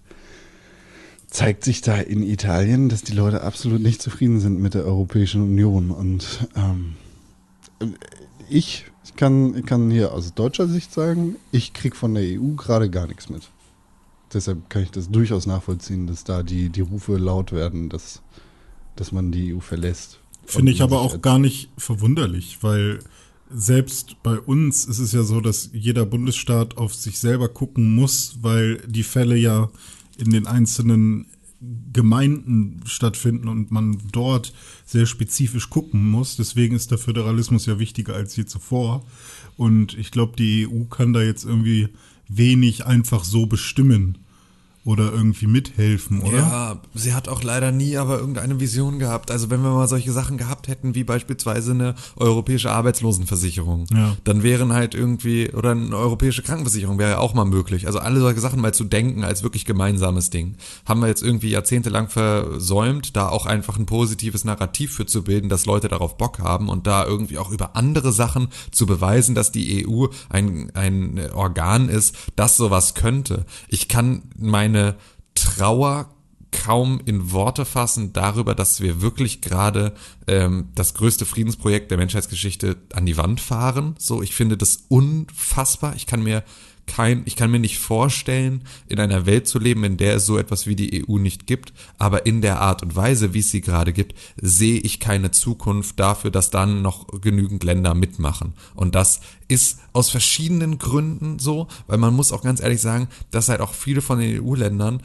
zeigt sich da in Italien, dass die Leute absolut nicht zufrieden sind mit der Europäischen Union. Und ähm, ich, ich, kann, kann hier aus deutscher Sicht sagen, ich kriege von der EU gerade gar nichts mit. Deshalb kann ich das durchaus nachvollziehen, dass da die, die Rufe laut werden, dass, dass man die EU verlässt. Finde ich aber auch gar nicht verwunderlich, weil selbst bei uns ist es ja so, dass jeder Bundesstaat auf sich selber gucken muss, weil die Fälle ja in den einzelnen Gemeinden stattfinden und man dort sehr spezifisch gucken muss. Deswegen ist der Föderalismus ja wichtiger als je zuvor. Und ich glaube, die EU kann da jetzt irgendwie wenig einfach so bestimmen oder irgendwie mithelfen, oder? Ja, sie hat auch leider nie aber irgendeine Vision gehabt. Also wenn wir mal solche Sachen gehabt hätten, wie beispielsweise eine europäische Arbeitslosenversicherung, ja. dann wären halt irgendwie, oder eine europäische Krankenversicherung wäre ja auch mal möglich. Also alle solche Sachen mal zu denken als wirklich gemeinsames Ding. Haben wir jetzt irgendwie jahrzehntelang versäumt, da auch einfach ein positives Narrativ für zu bilden, dass Leute darauf Bock haben und da irgendwie auch über andere Sachen zu beweisen, dass die EU ein, ein Organ ist, das sowas könnte. Ich kann mein meine Trauer kaum in Worte fassen darüber, dass wir wirklich gerade ähm, das größte Friedensprojekt der Menschheitsgeschichte an die Wand fahren. So, ich finde das unfassbar. Ich kann mir kein, ich kann mir nicht vorstellen, in einer Welt zu leben, in der es so etwas wie die EU nicht gibt, aber in der Art und Weise, wie es sie gerade gibt, sehe ich keine Zukunft dafür, dass dann noch genügend Länder mitmachen. Und das ist aus verschiedenen Gründen so, weil man muss auch ganz ehrlich sagen, dass halt auch viele von den EU-Ländern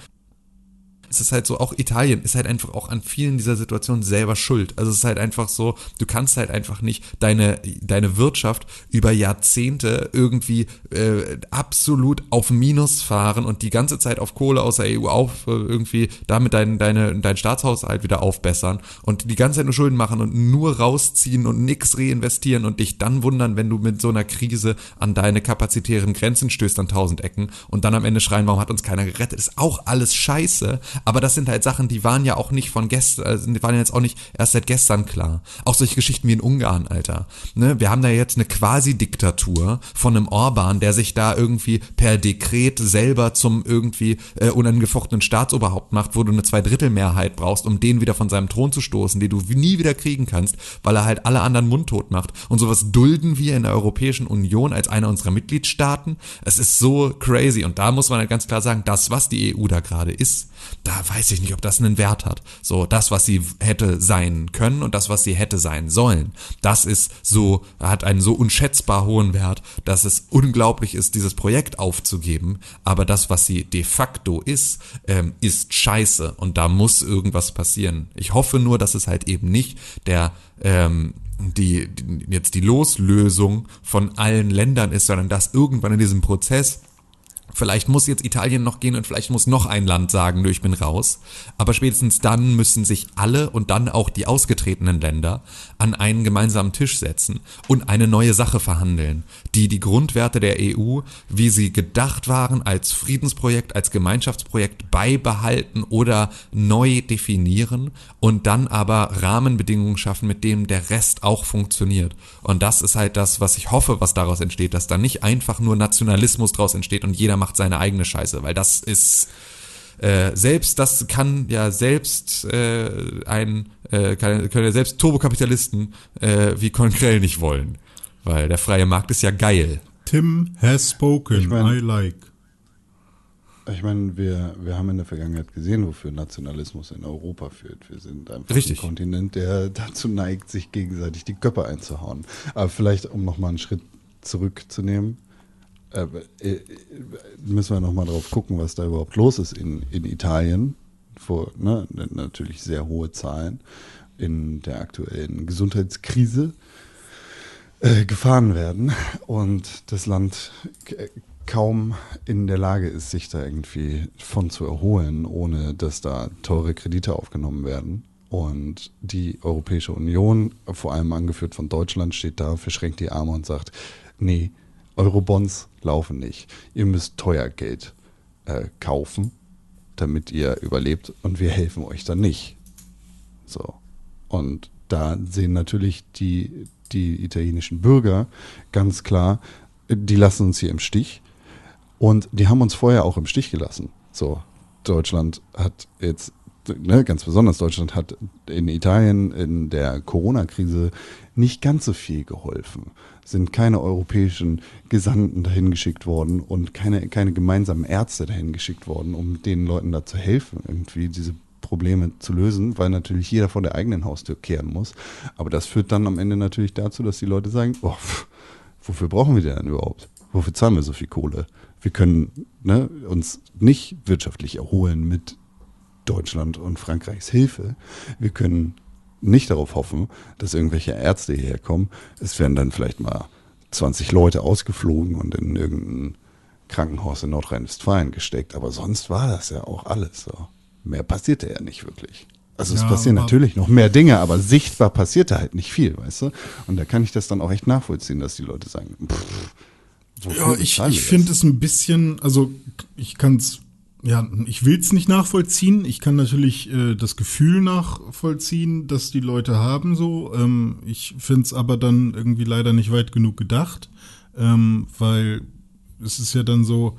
es ist halt so, auch Italien ist halt einfach auch an vielen dieser Situationen selber schuld. Also es ist halt einfach so, du kannst halt einfach nicht deine, deine Wirtschaft über Jahrzehnte irgendwie äh, absolut auf Minus fahren und die ganze Zeit auf Kohle aus der EU auf äh, irgendwie damit dein, deine, dein Staatshaushalt wieder aufbessern und die ganze Zeit nur Schulden machen und nur rausziehen und nix reinvestieren und dich dann wundern, wenn du mit so einer Krise an deine kapazitären Grenzen stößt an tausend Ecken und dann am Ende schreien, warum hat uns keiner gerettet, ist auch alles scheiße, aber das sind halt Sachen, die waren ja auch nicht von gestern, also die waren jetzt auch nicht erst seit gestern klar. Auch solche Geschichten wie in Ungarn, Alter. Ne? Wir haben da jetzt eine Quasi-Diktatur von einem Orban, der sich da irgendwie per Dekret selber zum irgendwie äh, unangefochtenen Staatsoberhaupt macht, wo du eine Zweidrittelmehrheit brauchst, um den wieder von seinem Thron zu stoßen, den du nie wieder kriegen kannst, weil er halt alle anderen mundtot macht. Und sowas dulden wir in der Europäischen Union als einer unserer Mitgliedstaaten. Es ist so crazy. Und da muss man halt ganz klar sagen, das, was die EU da gerade ist, da weiß ich nicht, ob das einen Wert hat. So, das, was sie hätte sein können und das, was sie hätte sein sollen, das ist so, hat einen so unschätzbar hohen Wert, dass es unglaublich ist, dieses Projekt aufzugeben. Aber das, was sie de facto ist, ähm, ist scheiße und da muss irgendwas passieren. Ich hoffe nur, dass es halt eben nicht der, ähm, die, die jetzt die Loslösung von allen Ländern ist, sondern dass irgendwann in diesem Prozess Vielleicht muss jetzt Italien noch gehen und vielleicht muss noch ein Land sagen, ich bin raus. Aber spätestens dann müssen sich alle und dann auch die ausgetretenen Länder an einen gemeinsamen Tisch setzen und eine neue Sache verhandeln, die die Grundwerte der EU, wie sie gedacht waren, als Friedensprojekt, als Gemeinschaftsprojekt beibehalten oder neu definieren und dann aber Rahmenbedingungen schaffen, mit denen der Rest auch funktioniert. Und das ist halt das, was ich hoffe, was daraus entsteht, dass da nicht einfach nur Nationalismus daraus entsteht und jeder macht seine eigene Scheiße, weil das ist äh, selbst das kann ja selbst äh, ein äh, kann, können ja selbst Turbokapitalisten äh, wie Konkrell nicht wollen, weil der freie Markt ist ja geil. Tim has spoken. Ich mein, I like. Ich meine, wir, wir haben in der Vergangenheit gesehen, wofür Nationalismus in Europa führt. Wir sind einfach Richtig. ein Kontinent, der dazu neigt, sich gegenseitig die Köpfe einzuhauen. Aber vielleicht, um nochmal einen Schritt zurückzunehmen, äh, äh, müssen wir nochmal drauf gucken, was da überhaupt los ist in, in Italien. Vor, ne, natürlich sehr hohe Zahlen in der aktuellen Gesundheitskrise äh, gefahren werden und das Land kaum in der Lage ist, sich da irgendwie von zu erholen, ohne dass da teure Kredite aufgenommen werden. Und die Europäische Union, vor allem angeführt von Deutschland, steht da, verschränkt die Arme und sagt, nee, Eurobonds laufen nicht. Ihr müsst teuer Geld äh, kaufen, damit ihr überlebt und wir helfen euch dann nicht. So. Und da sehen natürlich die, die italienischen Bürger ganz klar, die lassen uns hier im Stich. Und die haben uns vorher auch im Stich gelassen. So, Deutschland hat jetzt, ne, ganz besonders Deutschland hat in Italien in der Corona-Krise nicht ganz so viel geholfen. Sind keine europäischen Gesandten dahin geschickt worden und keine, keine gemeinsamen Ärzte dahin geschickt worden, um den Leuten da zu helfen, irgendwie diese Probleme zu lösen, weil natürlich jeder vor der eigenen Haustür kehren muss. Aber das führt dann am Ende natürlich dazu, dass die Leute sagen, oh, wofür brauchen wir denn überhaupt? Wofür zahlen wir so viel Kohle? Wir können ne, uns nicht wirtschaftlich erholen mit Deutschland und Frankreichs Hilfe. Wir können nicht darauf hoffen, dass irgendwelche Ärzte hierher kommen. Es werden dann vielleicht mal 20 Leute ausgeflogen und in irgendein Krankenhaus in Nordrhein-Westfalen gesteckt. Aber sonst war das ja auch alles so. Mehr passierte ja nicht wirklich. Also es Ja, passieren aber- natürlich noch mehr Dinge, aber sichtbar passierte halt nicht viel, weißt du? Und da kann ich das dann auch echt nachvollziehen, dass die Leute sagen, pff, Ja, ich, ich finde es ein bisschen, also ich kann es, ja, ich will es nicht nachvollziehen. Ich kann natürlich äh, das Gefühl nachvollziehen, dass die Leute haben so. Ähm, ich finde es aber dann irgendwie leider nicht weit genug gedacht, ähm, weil es ist ja dann so,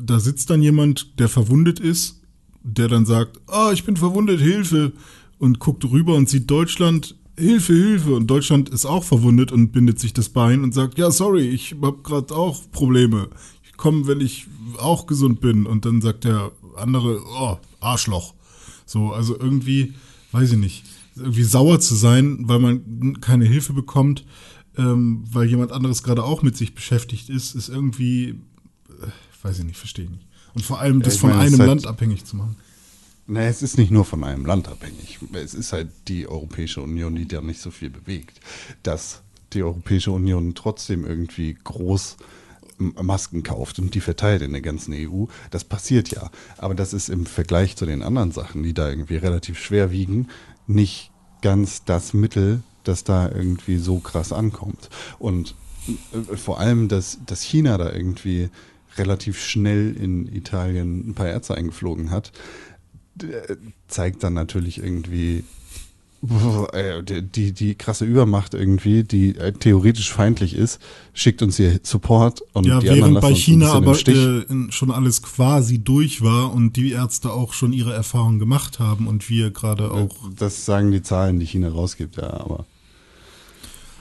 da sitzt dann jemand, der verwundet ist, der dann sagt, ah, ich bin verwundet, Hilfe, und guckt rüber und sieht Deutschland, Hilfe, Hilfe, und Deutschland ist auch verwundet und bindet sich das Bein und sagt, ja, sorry, ich hab gerade auch Probleme. Ich komme, wenn ich auch gesund bin. Und dann sagt der andere, oh, Arschloch. So, also irgendwie, weiß ich nicht, irgendwie sauer zu sein, weil man keine Hilfe bekommt, ähm, weil jemand anderes gerade auch mit sich beschäftigt ist, ist irgendwie, äh, weiß ich nicht, verstehe ich nicht. Und vor allem das von meine, es einem halt- Land abhängig zu machen. Naja, es ist nicht nur von einem Land abhängig. Es ist halt die Europäische Union, die da nicht so viel bewegt. Dass die Europäische Union trotzdem irgendwie groß Masken kauft und die verteilt in der ganzen EU, das passiert ja. Aber das ist im Vergleich zu den anderen Sachen, die da irgendwie relativ schwer wiegen, nicht ganz das Mittel, das da irgendwie so krass ankommt. Und äh, vor allem, dass, dass China da irgendwie relativ schnell in Italien ein paar Ärzte eingeflogen hat, d- zeigt dann natürlich irgendwie äh, die, die, die krasse Übermacht irgendwie, die äh, theoretisch feindlich ist, schickt uns hier Support und Ja, die während bei China aber Stich. äh, schon alles quasi durch war und die Ärzte auch schon ihre Erfahrungen gemacht haben und wir gerade auch. das sagen die Zahlen, die China rausgibt, ja, aber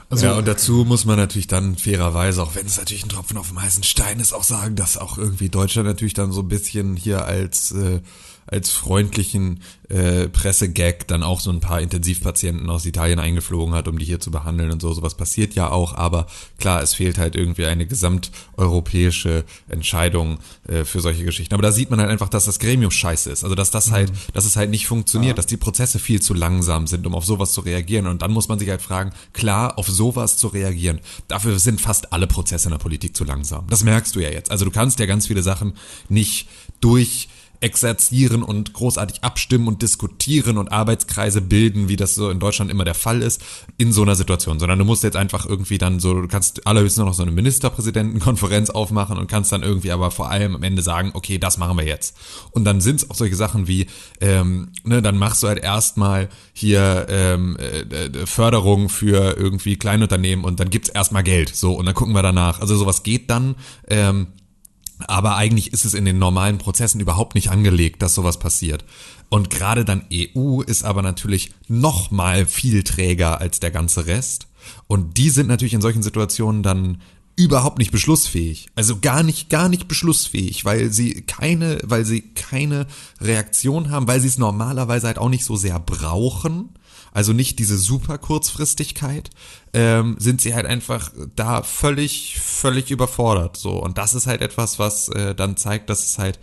Also, ja, und dazu muss man natürlich dann fairerweise, auch wenn es natürlich ein Tropfen auf dem heißen Stein ist, auch sagen, dass auch irgendwie Deutschland natürlich dann so ein bisschen hier als äh, als freundlichen äh, Pressegag dann auch so ein paar Intensivpatienten aus Italien eingeflogen hat, um die hier zu behandeln und so. Sowas passiert ja auch, aber klar, es fehlt halt irgendwie eine gesamteuropäische Entscheidung äh, für solche Geschichten. Aber da sieht man halt einfach, dass das Gremium scheiße ist. Also dass das halt, dass es halt nicht funktioniert, dass die Prozesse viel zu langsam sind, um auf sowas zu reagieren. Und dann muss man sich halt fragen, klar, auf sowas zu reagieren. Dafür sind fast alle Prozesse in der Politik zu langsam. Das merkst du ja jetzt. Also du kannst ja ganz viele Sachen nicht durch exerzieren und großartig abstimmen und diskutieren und Arbeitskreise bilden, wie das so in Deutschland immer der Fall ist, in so einer Situation, sondern du musst jetzt einfach irgendwie dann so, du kannst allerhöchstens noch so eine Ministerpräsidentenkonferenz aufmachen und kannst dann irgendwie aber vor allem am Ende sagen, okay, das machen wir jetzt. Und dann sind es auch solche Sachen wie, ähm, ne, dann machst du halt erstmal hier ähm, äh, äh, Förderung für irgendwie Kleinunternehmen und dann gibt's erstmal Geld, so und dann gucken wir danach. Also sowas geht dann. Ähm, aber eigentlich ist es in den normalen Prozessen überhaupt nicht angelegt, dass sowas passiert. Und gerade dann EU ist aber natürlich noch mal viel träger als der ganze Rest. Und die sind natürlich in solchen Situationen dann überhaupt nicht beschlussfähig. Also gar nicht, gar nicht beschlussfähig, weil sie keine, weil sie keine Reaktion haben, weil sie es normalerweise halt auch nicht so sehr brauchen. Also nicht diese super Kurzfristigkeit, ähm, sind sie halt einfach da völlig, völlig überfordert. So und das ist halt etwas, was äh, dann zeigt, dass es halt,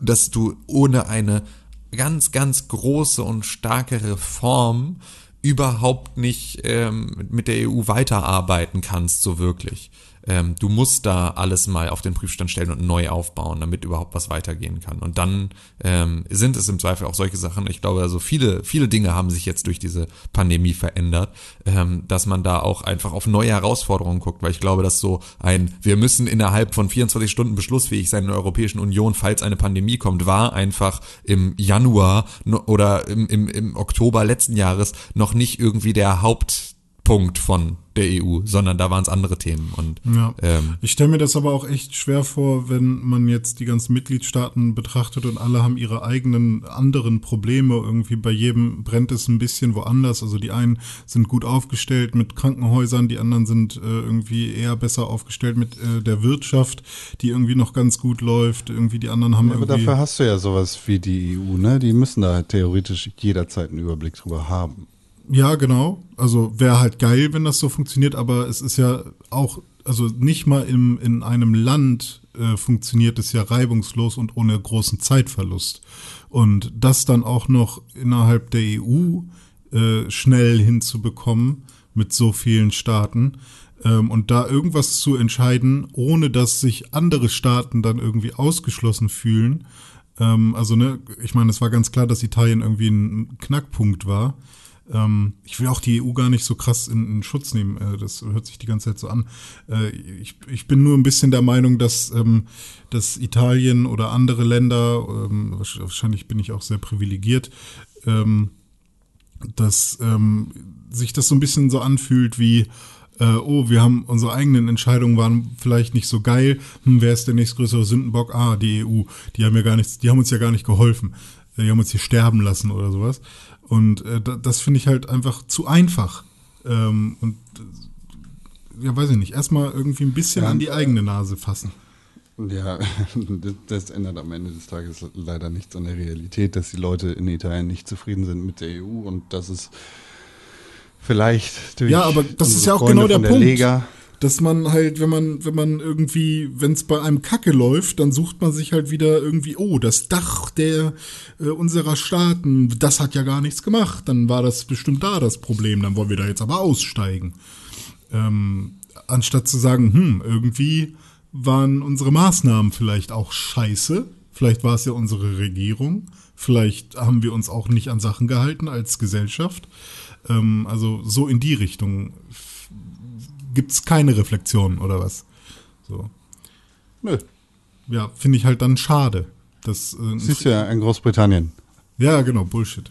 dass du ohne eine ganz, ganz große und starke Reform überhaupt nicht ähm, mit der EU weiterarbeiten kannst, so wirklich. Ähm, du musst da alles mal auf den Prüfstand stellen und neu aufbauen, damit überhaupt was weitergehen kann. Und dann ähm, sind es im Zweifel auch solche Sachen. Ich glaube, also viele, viele Dinge haben sich jetzt durch diese Pandemie verändert, ähm, dass man da auch einfach auf neue Herausforderungen guckt, weil ich glaube, dass so ein, wir müssen innerhalb von 24 Stunden beschlussfähig sein in der Europäischen Union, falls eine Pandemie kommt, war einfach im Januar oder im, im, im Oktober letzten Jahres noch nicht irgendwie der Hauptpunkt von der EU, sondern da waren es andere Themen. Und ja. ähm, ich stelle mir das aber auch echt schwer vor, wenn man jetzt die ganzen Mitgliedstaaten betrachtet und alle haben ihre eigenen anderen Probleme. Irgendwie bei jedem brennt es ein bisschen woanders. Also die einen sind gut aufgestellt mit Krankenhäusern, die anderen sind äh, irgendwie eher besser aufgestellt mit äh, der Wirtschaft, die irgendwie noch ganz gut läuft. Irgendwie die anderen haben ja, irgendwie. Aber dafür hast du ja sowas wie die EU, ne? Die müssen da theoretisch jederzeit einen Überblick drüber haben. Ja, genau. Also wäre halt geil, wenn das so funktioniert, aber es ist ja auch, also nicht mal im, in einem Land äh, funktioniert es ja reibungslos und ohne großen Zeitverlust. Und das dann auch noch innerhalb der EU äh, schnell hinzubekommen mit so vielen Staaten ähm, und da irgendwas zu entscheiden, ohne dass sich andere Staaten dann irgendwie ausgeschlossen fühlen. Ähm, also, ne, ich meine, es war ganz klar, dass Italien irgendwie ein Knackpunkt war. Ähm, ich will auch die EU gar nicht so krass in, in Schutz nehmen. Äh, das hört sich die ganze Zeit so an. Äh, ich, ich bin nur ein bisschen der Meinung, dass, ähm, dass Italien oder andere Länder, ähm, wahrscheinlich bin ich auch sehr privilegiert, ähm, dass ähm, sich das so ein bisschen so anfühlt wie, äh, oh, wir haben unsere eigenen Entscheidungen waren vielleicht nicht so geil. Hm, wer ist der nächstgrößere Sündenbock? Ah, die EU. Die haben ja gar nichts, die haben uns ja gar nicht geholfen. Die haben uns hier sterben lassen oder sowas. Und äh, das finde ich halt einfach zu einfach. Ähm, und äh, ja, weiß ich nicht, erstmal irgendwie ein bisschen ja, an die eigene Nase fassen. Ja, das ändert am Ende des Tages leider nichts an der Realität, dass die Leute in Italien nicht zufrieden sind mit der EU und dass es vielleicht durch Ja, aber das ist ja auch Freunde genau der, der Punkt. Lega dass man halt, wenn man, wenn man irgendwie, wenn es bei einem Kacke läuft, dann sucht man sich halt wieder irgendwie, oh, das Dach der äh, unserer Staaten, das hat ja gar nichts gemacht, dann war das bestimmt da das Problem, dann wollen wir da jetzt aber aussteigen. Ähm, anstatt zu sagen, hm, irgendwie waren unsere Maßnahmen vielleicht auch scheiße, vielleicht war es ja unsere Regierung, vielleicht haben wir uns auch nicht an Sachen gehalten als Gesellschaft. Ähm, also so in die Richtung gibt es keine Reflexion oder was. So. Nö. Ja, finde ich halt dann schade. Das äh, Siehst du ja in Großbritannien. Ja, genau, Bullshit.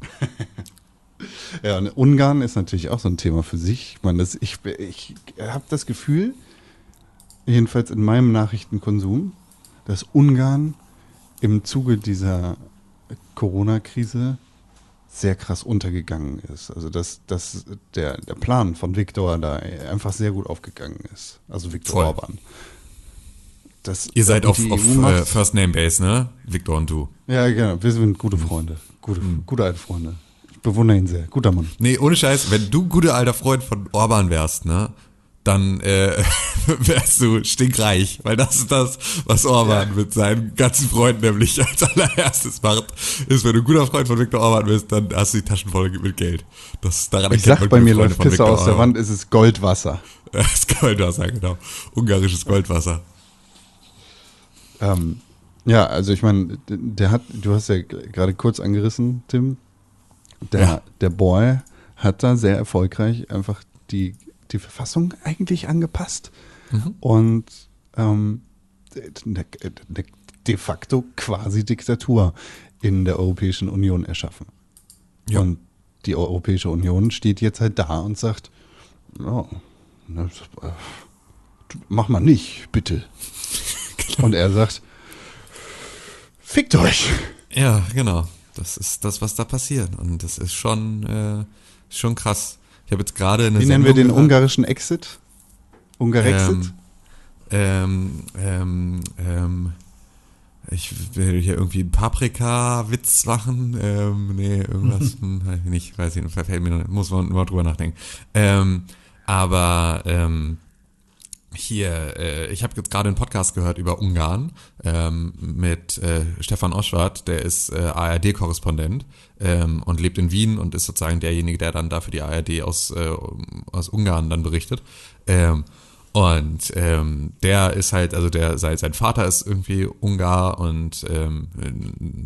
ja, und Ungarn ist natürlich auch so ein Thema für sich. Ich meine, das, ich, ich habe das Gefühl, jedenfalls in meinem Nachrichtenkonsum, dass Ungarn im Zuge dieser Corona-Krise sehr krass untergegangen ist. Also dass, dass der, der Plan von Viktor da einfach sehr gut aufgegangen ist. Also Viktor. Orban. Das, Ihr seid auf, auf uh, First Name Base, ne? Viktor und du. Ja, genau. Wir sind gute Freunde. Gute, mhm. gute alte Freunde. Ich bewundere ihn sehr. Guter Mann. Nee, ohne Scheiß, wenn du guter alter Freund von Orban wärst, ne? Dann äh, wärst du stinkreich, weil das ist das, was Orban ja. mit seinen ganzen Freunden nämlich als allererstes macht, ist, wenn du ein guter Freund von Viktor Orban bist, dann hast du die Taschen voll mit Geld. Das daran ich sag, bei mir läuft Pisse aus der Wand, ist es Goldwasser. Das ist Goldwasser, genau. Ungarisches Goldwasser. Ähm, ja, also ich meine, der hat, du hast ja gerade kurz angerissen, Tim, der, ja. der Boy hat da sehr erfolgreich einfach die die Verfassung eigentlich angepasst mhm. und ähm, eine, eine de facto quasi Diktatur in der Europäischen Union erschaffen. Ja. Und die Europäische Union steht jetzt halt da und sagt, oh, das, äh, mach mal nicht, bitte. genau. Und er sagt, fickt euch. Ja, genau. Das ist das, was da passiert. Und das ist schon, äh, schon krass. Ich habe jetzt gerade eine Wie nennen wir den gehört. ungarischen Exit? Ungarexit? Ähm, ähm, ähm, ich will hier irgendwie einen Paprika-Witz machen. Ähm, nee, irgendwas, hm, nicht, weiß ich nicht, fällt mir noch, muss man mal drüber nachdenken. Ähm, aber ähm, hier, äh, ich habe jetzt gerade einen Podcast gehört über Ungarn ähm, mit äh, Stefan Oschwart, der ist äh, ARD-Korrespondent ähm, und lebt in Wien und ist sozusagen derjenige, der dann da für die ARD aus, äh, aus Ungarn dann berichtet. Ähm, Und ähm, der ist halt, also der, sein, sein Vater ist irgendwie Ungar und ähm,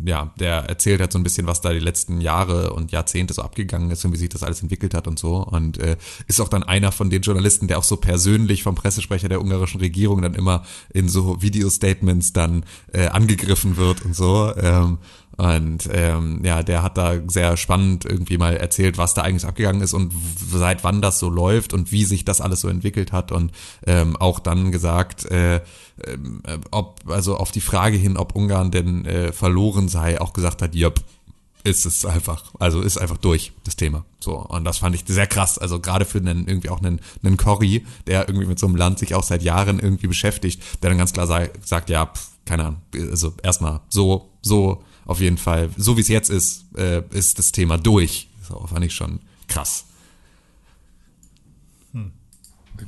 ja, der erzählt halt so ein bisschen, was da die letzten Jahre und Jahrzehnte so abgegangen ist und wie sich das alles entwickelt hat und so. Und äh, ist auch dann einer von den Journalisten, der auch so persönlich vom Pressesprecher der ungarischen Regierung dann immer in so Video-Statements dann äh, angegriffen wird und so. Ähm, und ähm, ja, der hat da sehr spannend irgendwie mal erzählt, was da eigentlich abgegangen ist und seit wann das so läuft und wie sich das alles so entwickelt hat und ähm, auch dann gesagt, äh, äh, ob also auf die Frage hin, ob Ungarn denn äh, verloren sei, auch gesagt hat, jöp, ist es einfach, also ist einfach durch das Thema. So und das fand ich sehr krass. Also gerade für einen irgendwie auch einen einen Cory, der irgendwie mit so einem Land sich auch seit Jahren irgendwie beschäftigt, der dann ganz klar sagt, sagt ja, pf, keine Ahnung, also erstmal so so auf jeden Fall, so wie es jetzt ist, äh, ist das Thema durch. So fand ich schon krass.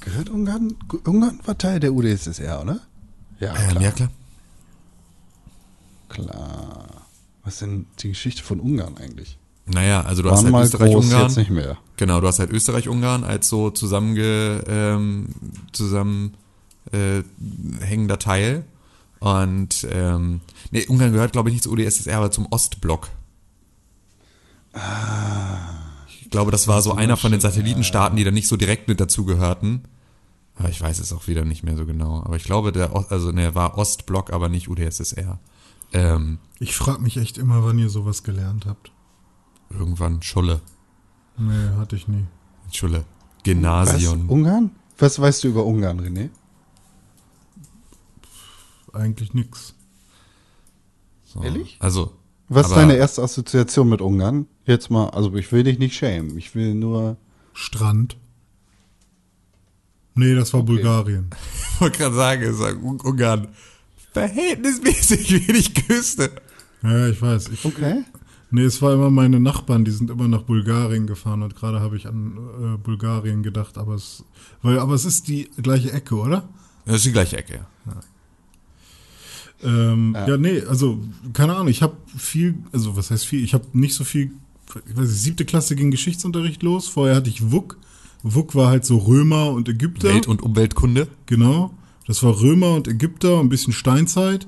Gehört Ungarn? Ungarn war Teil der UdSSR, oder? Ja, Ähm, ja klar. klar. Was ist denn die Geschichte von Ungarn eigentlich? Naja, also du hast Waren halt mal Österreich, groß, Ungarn. jetzt nicht mehr. Genau, du hast halt Österreich-Ungarn als so zusammenge, ähm, zusammen äh, Teil. Und ähm, nee, Ungarn gehört, glaube ich, nicht zur UdSSR, aber zum Ostblock. Ich glaube, das war so einer von den Satellitenstaaten, die da nicht so direkt mit dazugehörten. Aber ich weiß es auch wieder nicht mehr so genau. Aber ich glaube, der Ost, also ne, war Ostblock, aber nicht UdSSR. Ähm, Ich frage mich echt immer, wann ihr sowas gelernt habt. irgendwann Schulle. Nee, hatte ich nie. Schulle. Was? Gymnasium. Ungarn? Was weißt du über Ungarn, René? Eigentlich nix. So. Ehrlich? Also. Was ist deine erste Assoziation mit Ungarn? Jetzt mal, also ich will dich nicht schämen. Ich will nur. Strand. Nee, das war Bulgarien. Ich wollte gerade sagen, es war Un- Ungarn verhältnismäßig wenig Küste. Ja, ich weiß. Ich, Okay. Nee, es war immer meine Nachbarn, die sind immer nach Bulgarien gefahren und gerade habe ich an äh, Bulgarien gedacht, aber es, weil, aber es ist die gleiche Ecke, oder? Das ist die gleiche Ecke. Ähm, Ja. ja. nee, also keine Ahnung, ich habe viel, also was heißt viel, ich habe nicht so viel, ich weiß nicht, siebte Klasse ging Geschichtsunterricht los, vorher hatte ich WUK. WUK war halt so Römer und Ägypter. Welt- und Umweltkunde. Genau. Das war Römer und Ägypter, ein bisschen Steinzeit.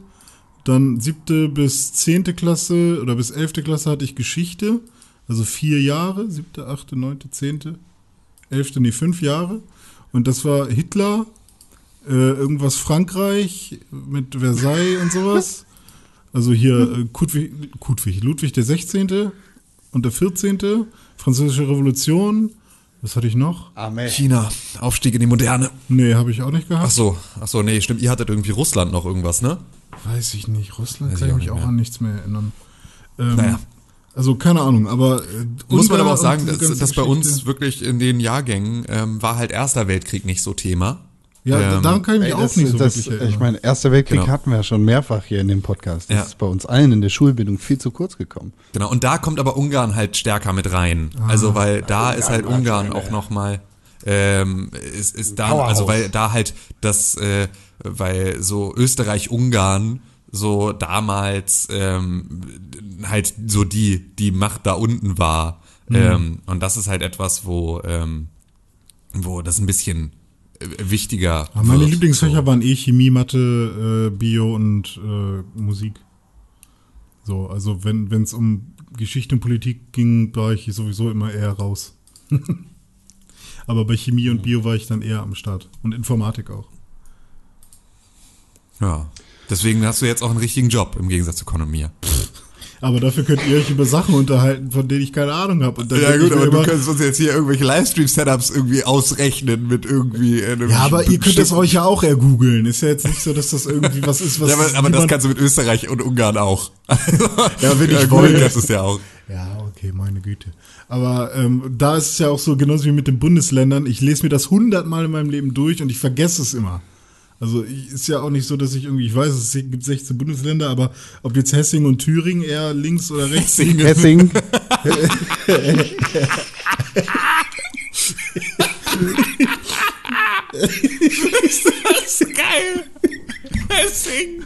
Dann siebte bis zehnte Klasse oder bis elfte Klasse hatte ich Geschichte. Also vier Jahre, siebte, achte, neunte, zehnte, elfte, nee, fünf Jahre. Und das war Hitler, äh, irgendwas Frankreich mit Versailles und sowas. Also hier äh, Ludwig, Ludwig, Ludwig der 16. und der 14. Französische Revolution. Was hatte ich noch? Amen. China, Aufstieg in die Moderne. Nee, habe ich auch nicht gehabt. Ach so, ach so, nee, stimmt. Ihr hattet irgendwie Russland noch irgendwas, ne? Weiß ich nicht. Russland Weiß kann ich ich auch mich auch mehr. an nichts mehr erinnern. Ähm, Naja. Also keine Ahnung, aber äh, Muss man aber auch sagen, dass, dass bei uns wirklich in den Jahrgängen ähm, war halt Erster Weltkrieg nicht so Thema. Ja, ähm, daran kann ich mich Ey, auch das, nicht so das, wirklich erinnern. ich meine, Erster Weltkrieg Genau. hatten wir ja schon mehrfach hier in dem Podcast. Das Ja. ist bei uns allen in der Schulbildung viel zu kurz gekommen. Genau, und da kommt aber Ungarn halt stärker mit rein. Ah. Also, weil da ist halt Ungarn Ungarn auch eine- nochmal, ähm, ist, ist da, Powerhouse. also weil da halt das, äh, weil so Österreich-Ungarn so damals ähm, halt so die, die Macht da unten war. Mhm. Ähm, und das ist halt etwas, wo, ähm, wo das ein bisschen wichtiger Aber meine wird. Lieblingsfächer so. waren eh Chemie, Mathe, äh, Bio und äh, Musik. So, also wenn es um Geschichte und Politik ging, war ich sowieso immer eher raus. Aber bei Chemie und Bio war ich dann eher am Start. Und Informatik auch. Ja. Deswegen hast du jetzt auch einen richtigen Job im Gegensatz zu Kondomir. Aber dafür könnt ihr euch über Sachen unterhalten, von denen ich keine Ahnung habe. Ja gut, aber du kannst uns jetzt hier irgendwelche Livestream-Setups irgendwie ausrechnen mit irgendwie einem Ja, aber ihr könnt das euch ja auch ergoogeln. Ist ja jetzt nicht so, dass das irgendwie was ist, was. Ja, aber, aber das kannst du mit Österreich und Ungarn auch. Ja, wenn ich ja, wollte. Das ist ja auch. Ja, okay, meine Güte. Aber ähm, da ist es ja auch so, genauso wie mit den Bundesländern. Ich lese mir das hundertmal in meinem Leben durch und ich vergesse es immer. Also ich, ist ja auch nicht so, dass ich irgendwie, ich weiß, es gibt 16 Bundesländer, aber ob jetzt Hessing und Thüringen eher links oder rechts liegen, Hessing. Das ist geil. Hessing.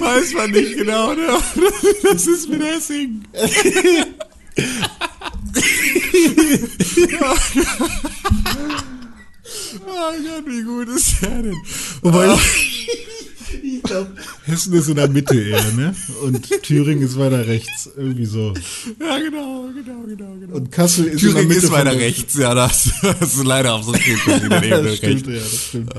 Weiß man nicht genau, ne? Das ist mit Hessing. Oh Gott, wie gut ist der denn? Wobei, ich glaube, Hessen ist in der Mitte eher, ne? Und Thüringen ist weiter rechts, irgendwie so. Ja, genau, genau, genau, genau. Und Kassel ist in der Thüringen Mitte. ist weiter rechts, ja, das, das ist leider auf so das stimmt, recht. ja, das stimmt.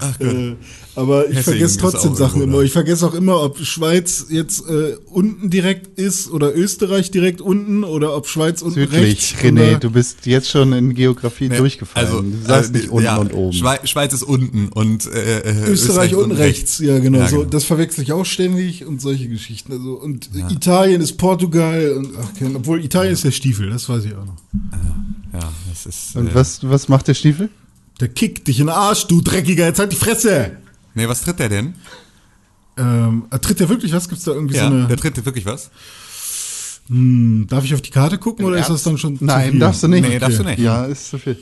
Ach Gott. Äh, aber ich Hessing vergesse trotzdem Sachen immer. Ich vergesse auch immer, ob Schweiz jetzt äh, unten direkt ist oder Österreich direkt unten oder ob Schweiz unten Südlich, rechts. René, du bist jetzt schon in Geografie Nee, durchgefallen. Also, du sagst äh, nicht unten ja, und oben. Schweiz, Schweiz ist unten und äh, äh, Österreich unten rechts. ja genau. Ja, so, genau. Das verwechsel ich auch ständig und solche Geschichten. Also und äh, Italien ist Portugal und ach, kein- obwohl Italien ist der Stiefel, das weiß ich auch noch. Ja, das ist. und äh, was, was macht der Stiefel? Der kickt dich in den Arsch, du Dreckiger, jetzt halt die Fresse! Nee, was tritt der denn? Ähm, äh, tritt der wirklich was? Gibt's da irgendwie Ja, so eine. der tritt wirklich was? Hm, darf ich auf die Karte gucken oder ist das dann schon. zu Nein, viel? darfst du nicht. Nee, darfst du nicht. Ja, ist zu viel.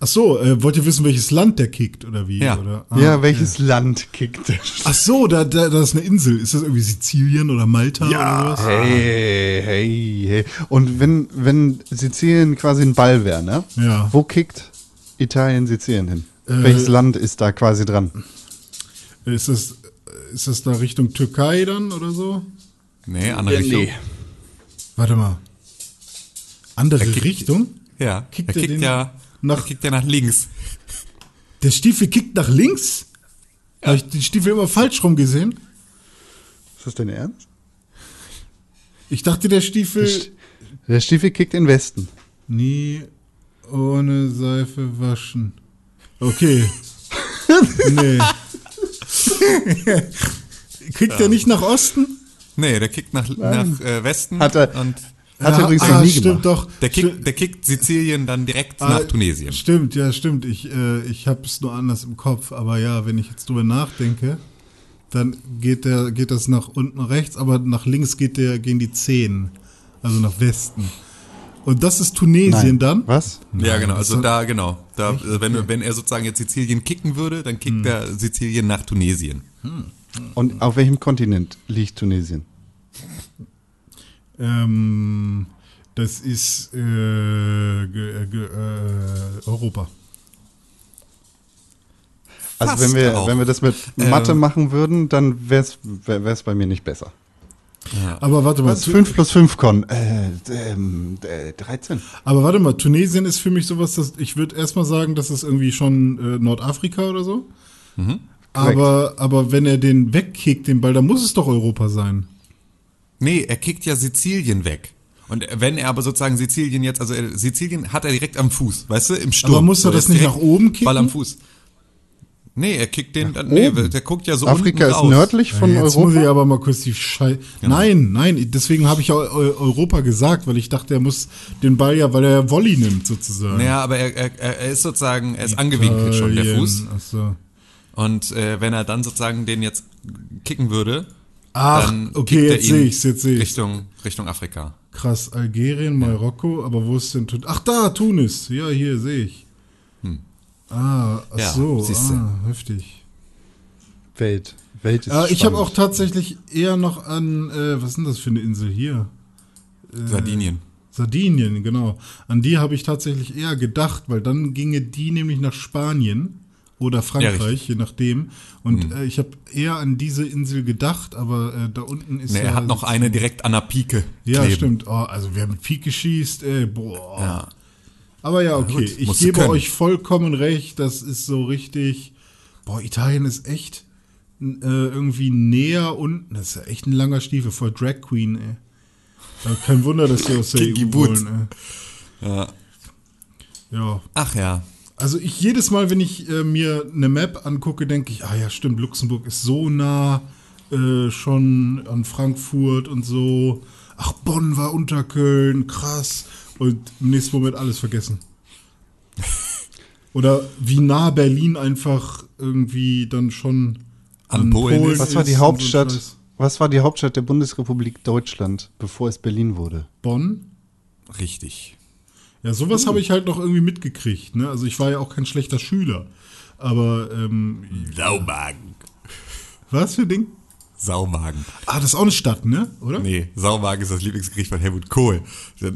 Ach so, äh, wollt ihr wissen, welches Land der kickt oder wie? Ja. Oder? Ah, ja, okay. welches Land kickt der? Ach so, da, da, da ist eine Insel. Ist das irgendwie Sizilien oder Malta oder was? Hey, hey, hey. Und wenn, wenn Sizilien quasi ein Ball wäre, ne? Ja. Wo kickt Italien Sizilien hin? Äh, welches Land ist da quasi dran? Ist das, ist das da Richtung Türkei dann oder so? Nee, andere Richtung. Warte mal. Andere kickt- Richtung? Ja, Kickt er kickt den ja nach- er kickt ja nach links. Der Stiefel kickt nach links? Habe ich den Stiefel immer falsch rum gesehen? Ist das dein Ernst? Ich dachte, der Stiefel. Der Stiefel kickt in Westen. Nie ohne Seife waschen. Okay. nee. Kriegt er nicht nach Osten? Nee, der kickt nach, nach äh, Westen Hat er- und Hat er übrigens ah, noch nie stimmt gemacht. doch. der kickt, der kickt Sizilien dann direkt Ah, nach Tunesien. Stimmt, ja, stimmt. Ich, äh, ich habe es nur anders im Kopf. Aber ja, wenn ich jetzt drüber nachdenke, dann geht, der, geht das nach unten rechts, aber nach links geht der, gehen die Zehen. Also nach Westen. Und das ist Tunesien dann? Was? Ja, genau, also da, genau. Da, wenn, wenn er sozusagen jetzt Sizilien kicken würde, dann kickt er Sizilien nach Tunesien. Und auf welchem Kontinent liegt Tunesien? Ähm, das ist äh, ge, äh, ge, äh, Europa. Also Fast wenn wir, auch. wenn wir das mit Mathe machen würden, dann wäre es bei mir nicht besser. Aber warte mal, Was? Tu- 5 plus 5 Con? Äh, ähm, äh, 13. aber warte mal, Tunesien ist für mich sowas, dass ich würde erstmal sagen, das ist irgendwie schon äh, Nordafrika oder so. Mhm. Aber, aber wenn er den wegkickt, den Ball, dann muss es doch Europa sein. Nee, er kickt ja Sizilien weg. Und wenn er aber sozusagen Sizilien jetzt, also Sizilien hat er direkt am Fuß, weißt du, im Sturm. Aber muss er das nicht nach oben kicken? Ball am Fuß. Nee, er kickt den, dann, nee, der guckt ja so Afrika unten ist raus. nördlich von Jetzt muss ich Europa. aber mal kurz die Schei Genau. Nein, nein, deswegen habe ich ja Eu- Europa gesagt, weil ich dachte, er muss den Ball ja, weil er ja Volley nimmt sozusagen. Naja, aber er, er, er ist sozusagen, er ist angewinkelt schon, der Italien, Fuß. Ach so. Und äh, wenn er dann sozusagen den jetzt kicken würde, Ach, dann okay, kickt er jetzt ihn sehe ich's, jetzt sehe ich's. Richtung, Richtung Afrika. Krass, Algerien, Marokko, aber wo ist denn Tunis? Ach da, Tunis. Ja, hier sehe ich. Ah, ach. Ja, so, siehste. ah, heftig. Welt. Welt ist Äh, ich habe auch tatsächlich eher noch an, äh, was ist denn das für eine Insel hier? Äh, Sardinien. Sardinien, genau. An die habe ich tatsächlich eher gedacht, weil dann ginge die nämlich nach Spanien oder Frankreich, richtig. je nachdem. Und äh, ich habe eher an diese Insel gedacht, aber äh, da unten ist Nee, ja... er hat noch eine direkt an der Pike. Ja, kleben. stimmt. Oh, also wer mit Pike schießt, ey, boah. Ja. Aber ja, okay. gut, ich gebe euch vollkommen recht. Das ist so richtig. Boah, Italien ist echt äh, irgendwie näher unten. Das ist ja echt ein langer Stiefel, voll Drag Queen, ey. Ja, kein Wunder, dass die aus der EU wollen, Ja. ey. Ja. Ach ja. Also ich jedes Mal, wenn ich äh, mir eine Map angucke, denke ich, ah ja, stimmt, Luxemburg ist so nah äh, schon an Frankfurt und so. Ach, Bonn war unter Köln, krass. Und im nächsten Moment alles vergessen. Oder wie nah Berlin einfach irgendwie dann schon An Polen ist. Was war die so Hauptstadt? Was war die Hauptstadt der Bundesrepublik Deutschland, bevor es Berlin wurde? Bonn? Richtig. Ja, sowas habe ich halt noch irgendwie mitgekriegt. Ne? Also ich war ja auch kein schlechter Schüler. Aber ähm, Saumagen. was für Ding? Saumagen. Ah, das ist auch eine Stadt, ne? Oder? Nee, Saumagen ist das Lieblingsgericht von Helmut Kohl.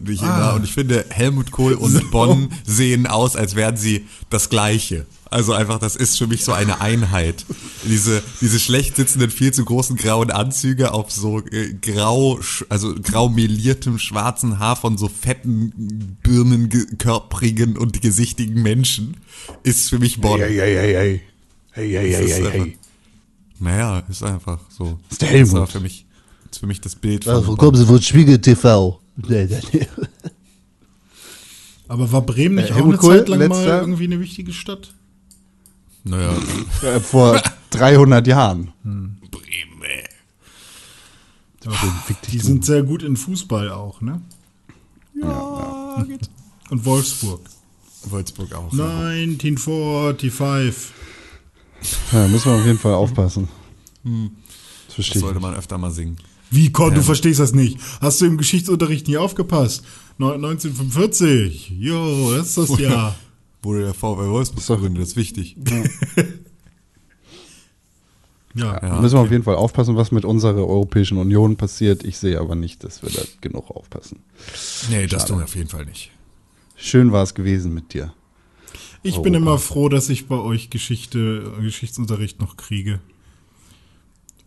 Ich ah. Und ich finde, Helmut Kohl und so. Bonn sehen aus, als wären sie das Gleiche. Also einfach, das ist für mich so eine Einheit. Diese, diese schlecht sitzenden, viel zu großen grauen Anzüge auf so äh, grau, also grau meliertem schwarzen Haar von so fetten, birnenkörprigen und gesichtigen Menschen ist für mich Bonn. Hey, hey, hey, hey. Hey, hey, hey, hey, hey. Naja, ist einfach so. Das ist der Helmut. Das ist für mich, ist für mich das Bild von. Also, kommen Sie von Spiegel TV. Aber war Bremen nicht äh, auch eine Zeit lang mal irgendwie eine wichtige Stadt? Naja. Vor 300 Jahren. Hm. Bremen. Ja, die sind sehr gut in Fußball auch, ne? Ja. ja. Und Wolfsburg. Wolfsburg auch. 1945. Ja, müssen wir auf jeden Fall aufpassen. Hm. Das verstehe das sollte man öfter mal singen. Wie, Con, du verstehst das nicht. Hast du im Geschichtsunterricht nie aufgepasst? 1945. Jo, das ist das Jahr. Wurde der VW Wolfsburg gegründet, das ist wichtig. Ja. ja, müssen wir auf jeden Fall aufpassen, was mit unserer Europäischen Union passiert. Ich sehe aber nicht, dass wir da genug aufpassen. Nee, das tun wir auf jeden Fall nicht. Schön war es gewesen mit dir. Ich bin immer froh, dass ich bei euch Geschichte, Geschichtsunterricht noch kriege.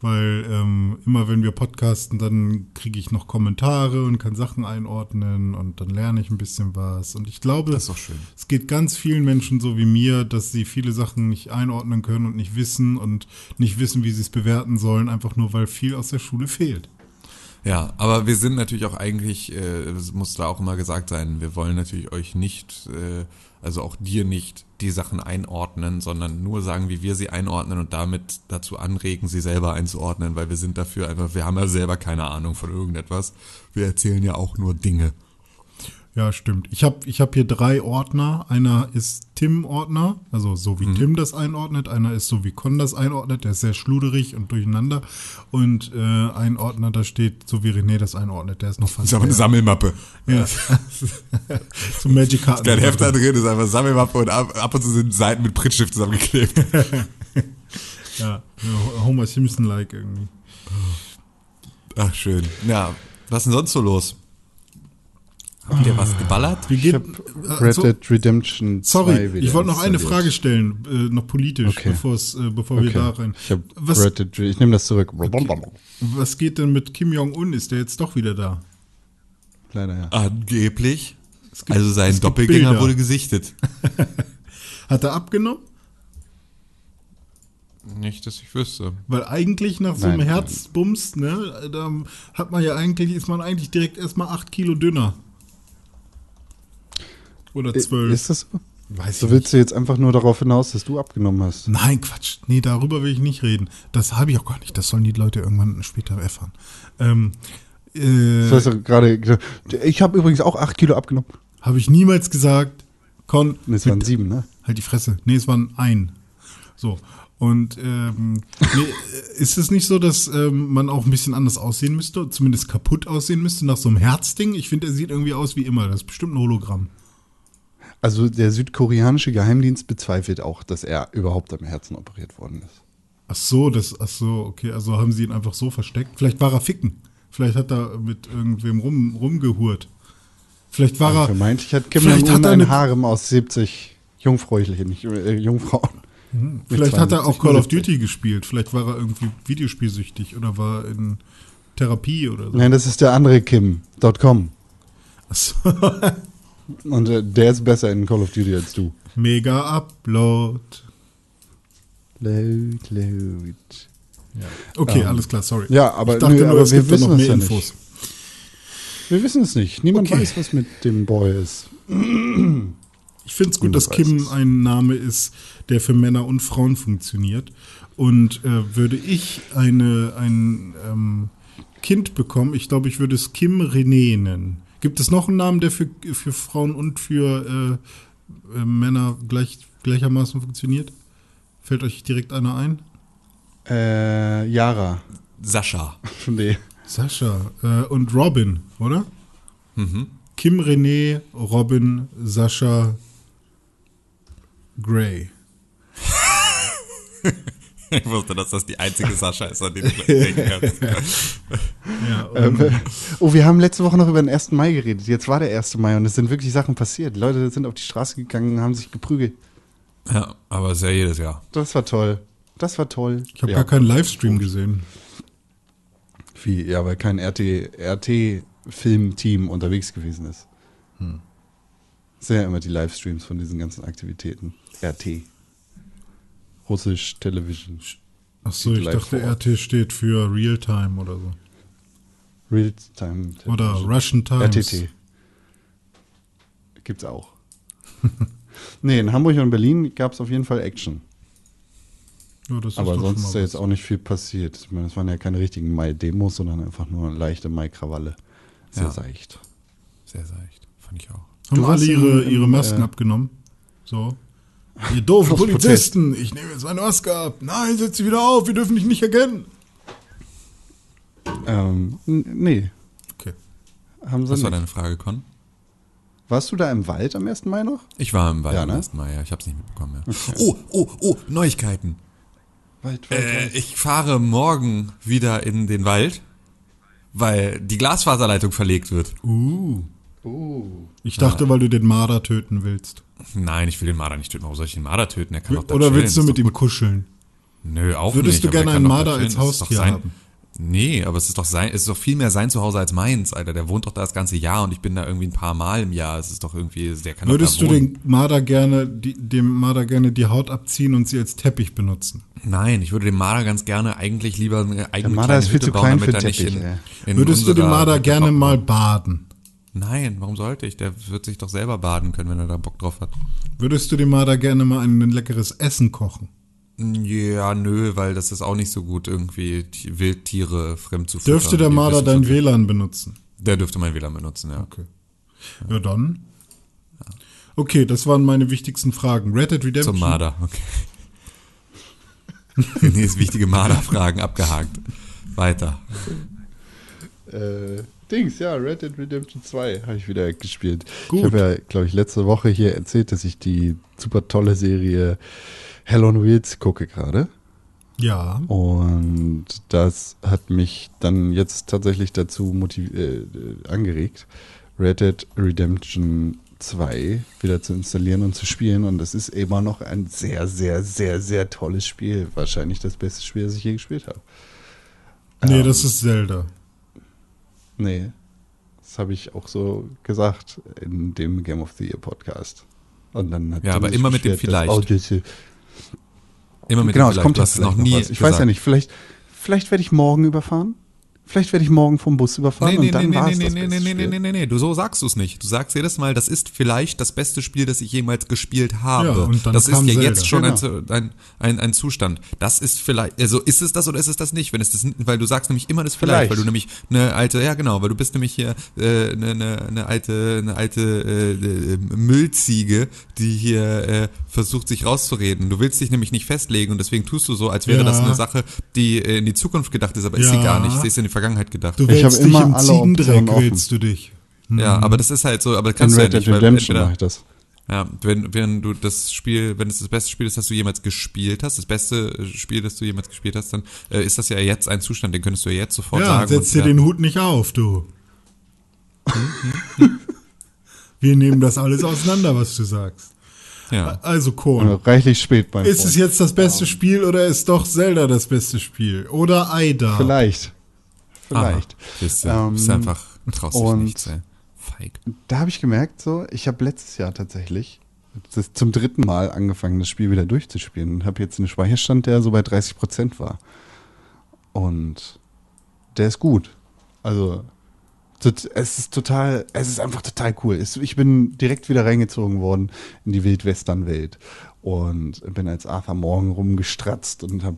Weil ähm, immer wenn wir podcasten, dann kriege ich noch Kommentare und kann Sachen einordnen und dann lerne ich ein bisschen was. Und ich glaube, es geht ganz vielen Menschen so wie mir, dass sie viele Sachen nicht einordnen können und nicht wissen und nicht wissen, wie sie es bewerten sollen, einfach nur weil viel aus der Schule fehlt. Ja, aber wir sind natürlich auch eigentlich, äh, muss da auch immer gesagt sein, wir wollen natürlich euch nicht, äh, also auch dir nicht die Sachen einordnen, sondern nur sagen, wie wir sie einordnen und damit dazu anregen, sie selber einzuordnen, weil wir sind dafür einfach, wir haben ja selber keine Ahnung von irgendetwas. Wir erzählen ja auch nur Dinge. Ja, stimmt. Ich habe ich hab hier drei Ordner. Einer ist Tim-Ordner, also so wie mhm. Tim das einordnet. Einer ist so wie Con das einordnet. Der ist sehr schluderig und durcheinander. Und äh, ein Ordner, da steht so wie René das einordnet. Der ist noch fast. Das ist aber eine Sammelmappe. Ja. so Magic Karten. Kein Heft da drin, ist einfach Sammelmappe und ab, ab und zu sind Seiten mit Prittstift zusammengeklebt. ja, Homer Simpson-like irgendwie. Ach, schön. Ja, was ist denn sonst so los? Habt ihr was geballert? Wie geht, ich hab Red Dead Redemption 2 Sorry, ich wollte noch eine Frage stellen, äh, noch politisch, okay. äh, bevor okay. wir da rein. Ich, hab was, Red Dead, ich nehme das zurück. Okay. Was geht denn mit Kim Jong-un? Ist der jetzt doch wieder da? Leider ja. Angeblich. Gibt, also sein Doppelgänger wurde gesichtet. Hat er abgenommen? Nicht, dass ich wüsste. Weil eigentlich nach so einem nein, Herzbums, ne, da hat man ja eigentlich, ist man eigentlich direkt erstmal 8 Kilo dünner. Oder zwölf. Ist das so? Weiß so willst nicht. du jetzt einfach nur darauf hinaus, dass du abgenommen hast? Nein, Quatsch. Nee, darüber will ich nicht reden. Das habe ich auch gar nicht. Das sollen die Leute irgendwann später erfahren. Ähm, äh, das heißt gerade, ich habe übrigens auch acht Kilo abgenommen. Habe ich niemals gesagt. Kon nee, es waren sieben, ne? Halt die Fresse. Nee, es waren ein. So. Und ähm, nee, ist es nicht so, dass ähm, man auch ein bisschen anders aussehen müsste, zumindest kaputt aussehen müsste nach so einem Herzding? Ich finde, er sieht irgendwie aus wie immer. Das ist bestimmt ein Hologramm. Also der südkoreanische Geheimdienst bezweifelt auch, dass er überhaupt am Herzen operiert worden ist. Ach so, das, ach so, okay, also haben sie ihn einfach so versteckt. Vielleicht war er ficken. Vielleicht hat er mit irgendwem rum, rumgehurt. Vielleicht war also er. Vermeintlich hat Kim Jong-un ein Harem aus 70 Jungfräulichen, äh, Jungfrauen. Mhm. Vielleicht hat er auch Call of Duty gespielt. Vielleicht war er irgendwie videospielsüchtig oder war in Therapie oder so. Nein, das ist der andere Kim.com. Achso. Und äh, der ist besser in Call of Duty als du. Mega Upload. Load, load. Ja. Okay, ähm, alles klar, sorry. Ja, aber, ich dachte nö, nur, aber wir wissen es ja Infos. nicht. Wir wissen es nicht. Niemand okay. weiß, was mit dem Boy ist. Ich finde es gut, dass Kim ein Name ist, der für Männer und Frauen funktioniert. Und äh, würde ich eine, ein ähm, Kind bekommen, ich glaube, ich würde es Kim René nennen. Gibt es noch einen Namen, der für, für Frauen und für äh, äh, Männer gleich, gleichermaßen funktioniert? Fällt euch direkt einer ein? Äh, Yara. Sascha. nee. Sascha. Äh, und Robin, oder? Mhm. Kim René, Robin, Sascha, Gray. Ich wusste, dass das die einzige Sascha ist, an die du gleich denken kannst. Ja, und Ähm, oh, wir haben letzte Woche noch über den 1. Mai geredet. Jetzt war der 1. Mai und es sind wirklich Sachen passiert. Leute sind auf die Straße gegangen und haben sich geprügelt. Ja, aber ja jedes Jahr. Das war toll. Das war toll. ich habe ja. gar keinen Livestream gesehen. Wie, ja, weil kein RT, RT-Filmteam unterwegs gewesen ist. Hm. Das sind ja immer die Livestreams von diesen ganzen Aktivitäten. RT. Russisch Television. Ach so, ich dachte. RT steht für Realtime oder so. Real-Time Television. Oder Russian Times. RTT. Gibt's auch. nee, in Hamburg und Berlin gab es auf jeden Fall Action. Ja, Aber sonst ist ja jetzt auch nicht viel passiert. Ich meine, es waren ja keine richtigen Mai-Demos, sondern einfach nur leichte Mai-Krawalle. Sehr Ja. seicht. Sehr seicht. Fand ich auch. Haben Du alle ihre, im- ihre Masken äh, abgenommen? So. Ihr doofen Polizisten, ich nehme jetzt meine Maske ab. Nein, setz sie wieder auf, wir dürfen dich nicht erkennen. Ähm, nee, Okay. haben sie Was war nicht. deine Frage, Con? Warst du da im Wald am 1. Mai noch? Ich war im Wald Ja, am ne? 1. Mai, ja. Ich hab's nicht mitbekommen, ja. Oh, oh, oh, Neuigkeiten. Wald, Äh, ich fahre morgen wieder in den Wald, weil die Glasfaserleitung verlegt wird. Uh. Uh. Ich dachte, weil du den Marder töten willst. Nein, ich will den Marder nicht töten. Warum soll ich den Marder töten? Er kann doch da Oder chillen. willst du mit ihm kuscheln? Nö, auch Würdest nicht. du aber der gerne einen Marder als Haustier sein- haben? Nee, aber es ist doch sein, es ist doch viel mehr sein Zuhause als meins, Alter. Der wohnt doch da das ganze Jahr und ich bin da irgendwie ein paar Mal im Jahr. Es ist doch irgendwie, der kann Würdest doch du da wohnen. den Marder gerne, die, dem Marder gerne die Haut abziehen und sie als Teppich benutzen? Nein, ich würde dem Marder ganz gerne eigentlich lieber eine eigene Marder kleine ist viel Hütte zu bauen, klein damit für er nicht Teppich, in, in Würdest du den unserer Marder gerne bauen. mal baden? Nein, warum sollte ich? Der wird sich doch selber baden können, wenn er da Bock drauf hat. Würdest du dem Marder gerne mal ein leckeres Essen kochen? Ja, nö, weil das ist auch nicht so gut, irgendwie Wildtiere fremd zu füttern. Dürfte der Marder dein WLAN benutzen? Der dürfte mein WLAN benutzen, ja. Okay. Ja, dann. Okay, das waren meine wichtigsten Fragen. Red Dead Redemption. Zum Marder, okay. nee, ist wichtige Marderfragen abgehakt. Weiter. Äh, Dings, ja, Red Dead Redemption 2 habe ich wieder gespielt. Gut. Ich habe ja, glaube ich, letzte Woche hier erzählt, dass ich die super tolle Serie Hell on Wheels gucke gerade. Ja. Und das hat mich dann jetzt tatsächlich dazu äh, äh, angeregt, Red Dead Redemption 2 wieder zu installieren und zu spielen. Und es ist immer noch ein sehr, sehr, sehr, sehr tolles Spiel. Wahrscheinlich das beste Spiel, das ich je gespielt habe. Nee, Ähm, das ist Zelda. Nee, das habe ich auch so gesagt in dem Game of the Year Podcast. Und dann hat Ja, aber immer mit dem vielleicht. Oh, das- Immer mit genau, dem es vielleicht. kommt es vielleicht noch nie. Ich gesagt. weiß ja nicht, vielleicht, vielleicht werde ich morgen überfahren. Vielleicht werde ich morgen vom Bus überfahren Nee, nee, und dann nee, war nee, es nee, das nee, beste nee, nee, Spiel. nee, nee, nee, du so sagst du es nicht. Du sagst jedes Mal, das ist vielleicht das beste Spiel, das ich jemals gespielt habe. Ja, und dann das ist kam ja Zelda. jetzt schon ein, Genau. ein, ein, ein Zustand. Das ist vielleicht, also ist es das oder ist es das nicht? Wenn es das, weil du sagst nämlich immer das vielleicht, Vielleicht. weil du nämlich eine alte, ja genau, weil du bist nämlich hier äh, eine, eine, eine alte, eine alte äh, äh, Müllziege, die hier äh, versucht sich rauszureden. Du willst dich nämlich nicht festlegen und deswegen tust du so, als wäre Ja. das eine Sache, die äh, in die Zukunft gedacht ist, aber ist sie Ja. gar nicht. Sie ist in die Vergangenheit gedacht. Du Ich wälzt hab dich immer im alle Ziegendreck, wälzt du dich. Ja, Mhm. aber das ist halt so, aber das In kannst du ja Red Dead nicht, weil Redemption mache ich das. ja, wenn, wenn du das Spiel, wenn es das beste Spiel ist, das du jemals gespielt hast, das beste äh, Spiel, das du jemals gespielt hast, dann äh, ist das ja jetzt ein Zustand, den könntest du ja jetzt sofort Ja, sagen. setz dir ja, den Hut nicht auf, du. Wir nehmen das alles auseinander, was du sagst. ja. Also, Kohn, reichlich spät, mein ist es Freund. jetzt das beste Spiel oder ist doch Zelda das beste Spiel? Oder Aida? Vielleicht. Vielleicht. Aha, du, Ähm, bist einfach, traust dich nichts, ey. Feig. Da habe ich gemerkt, so, ich habe letztes Jahr tatsächlich das zum dritten Mal angefangen, das Spiel wieder durchzuspielen und habe jetzt einen Speicherstand, der so bei 30 Prozent war. Und der ist gut. Also, es ist total, es ist einfach total cool. Ich bin direkt wieder reingezogen worden in die Wildwestern-Welt und bin als Arthur Morgan rumgestratzt und habe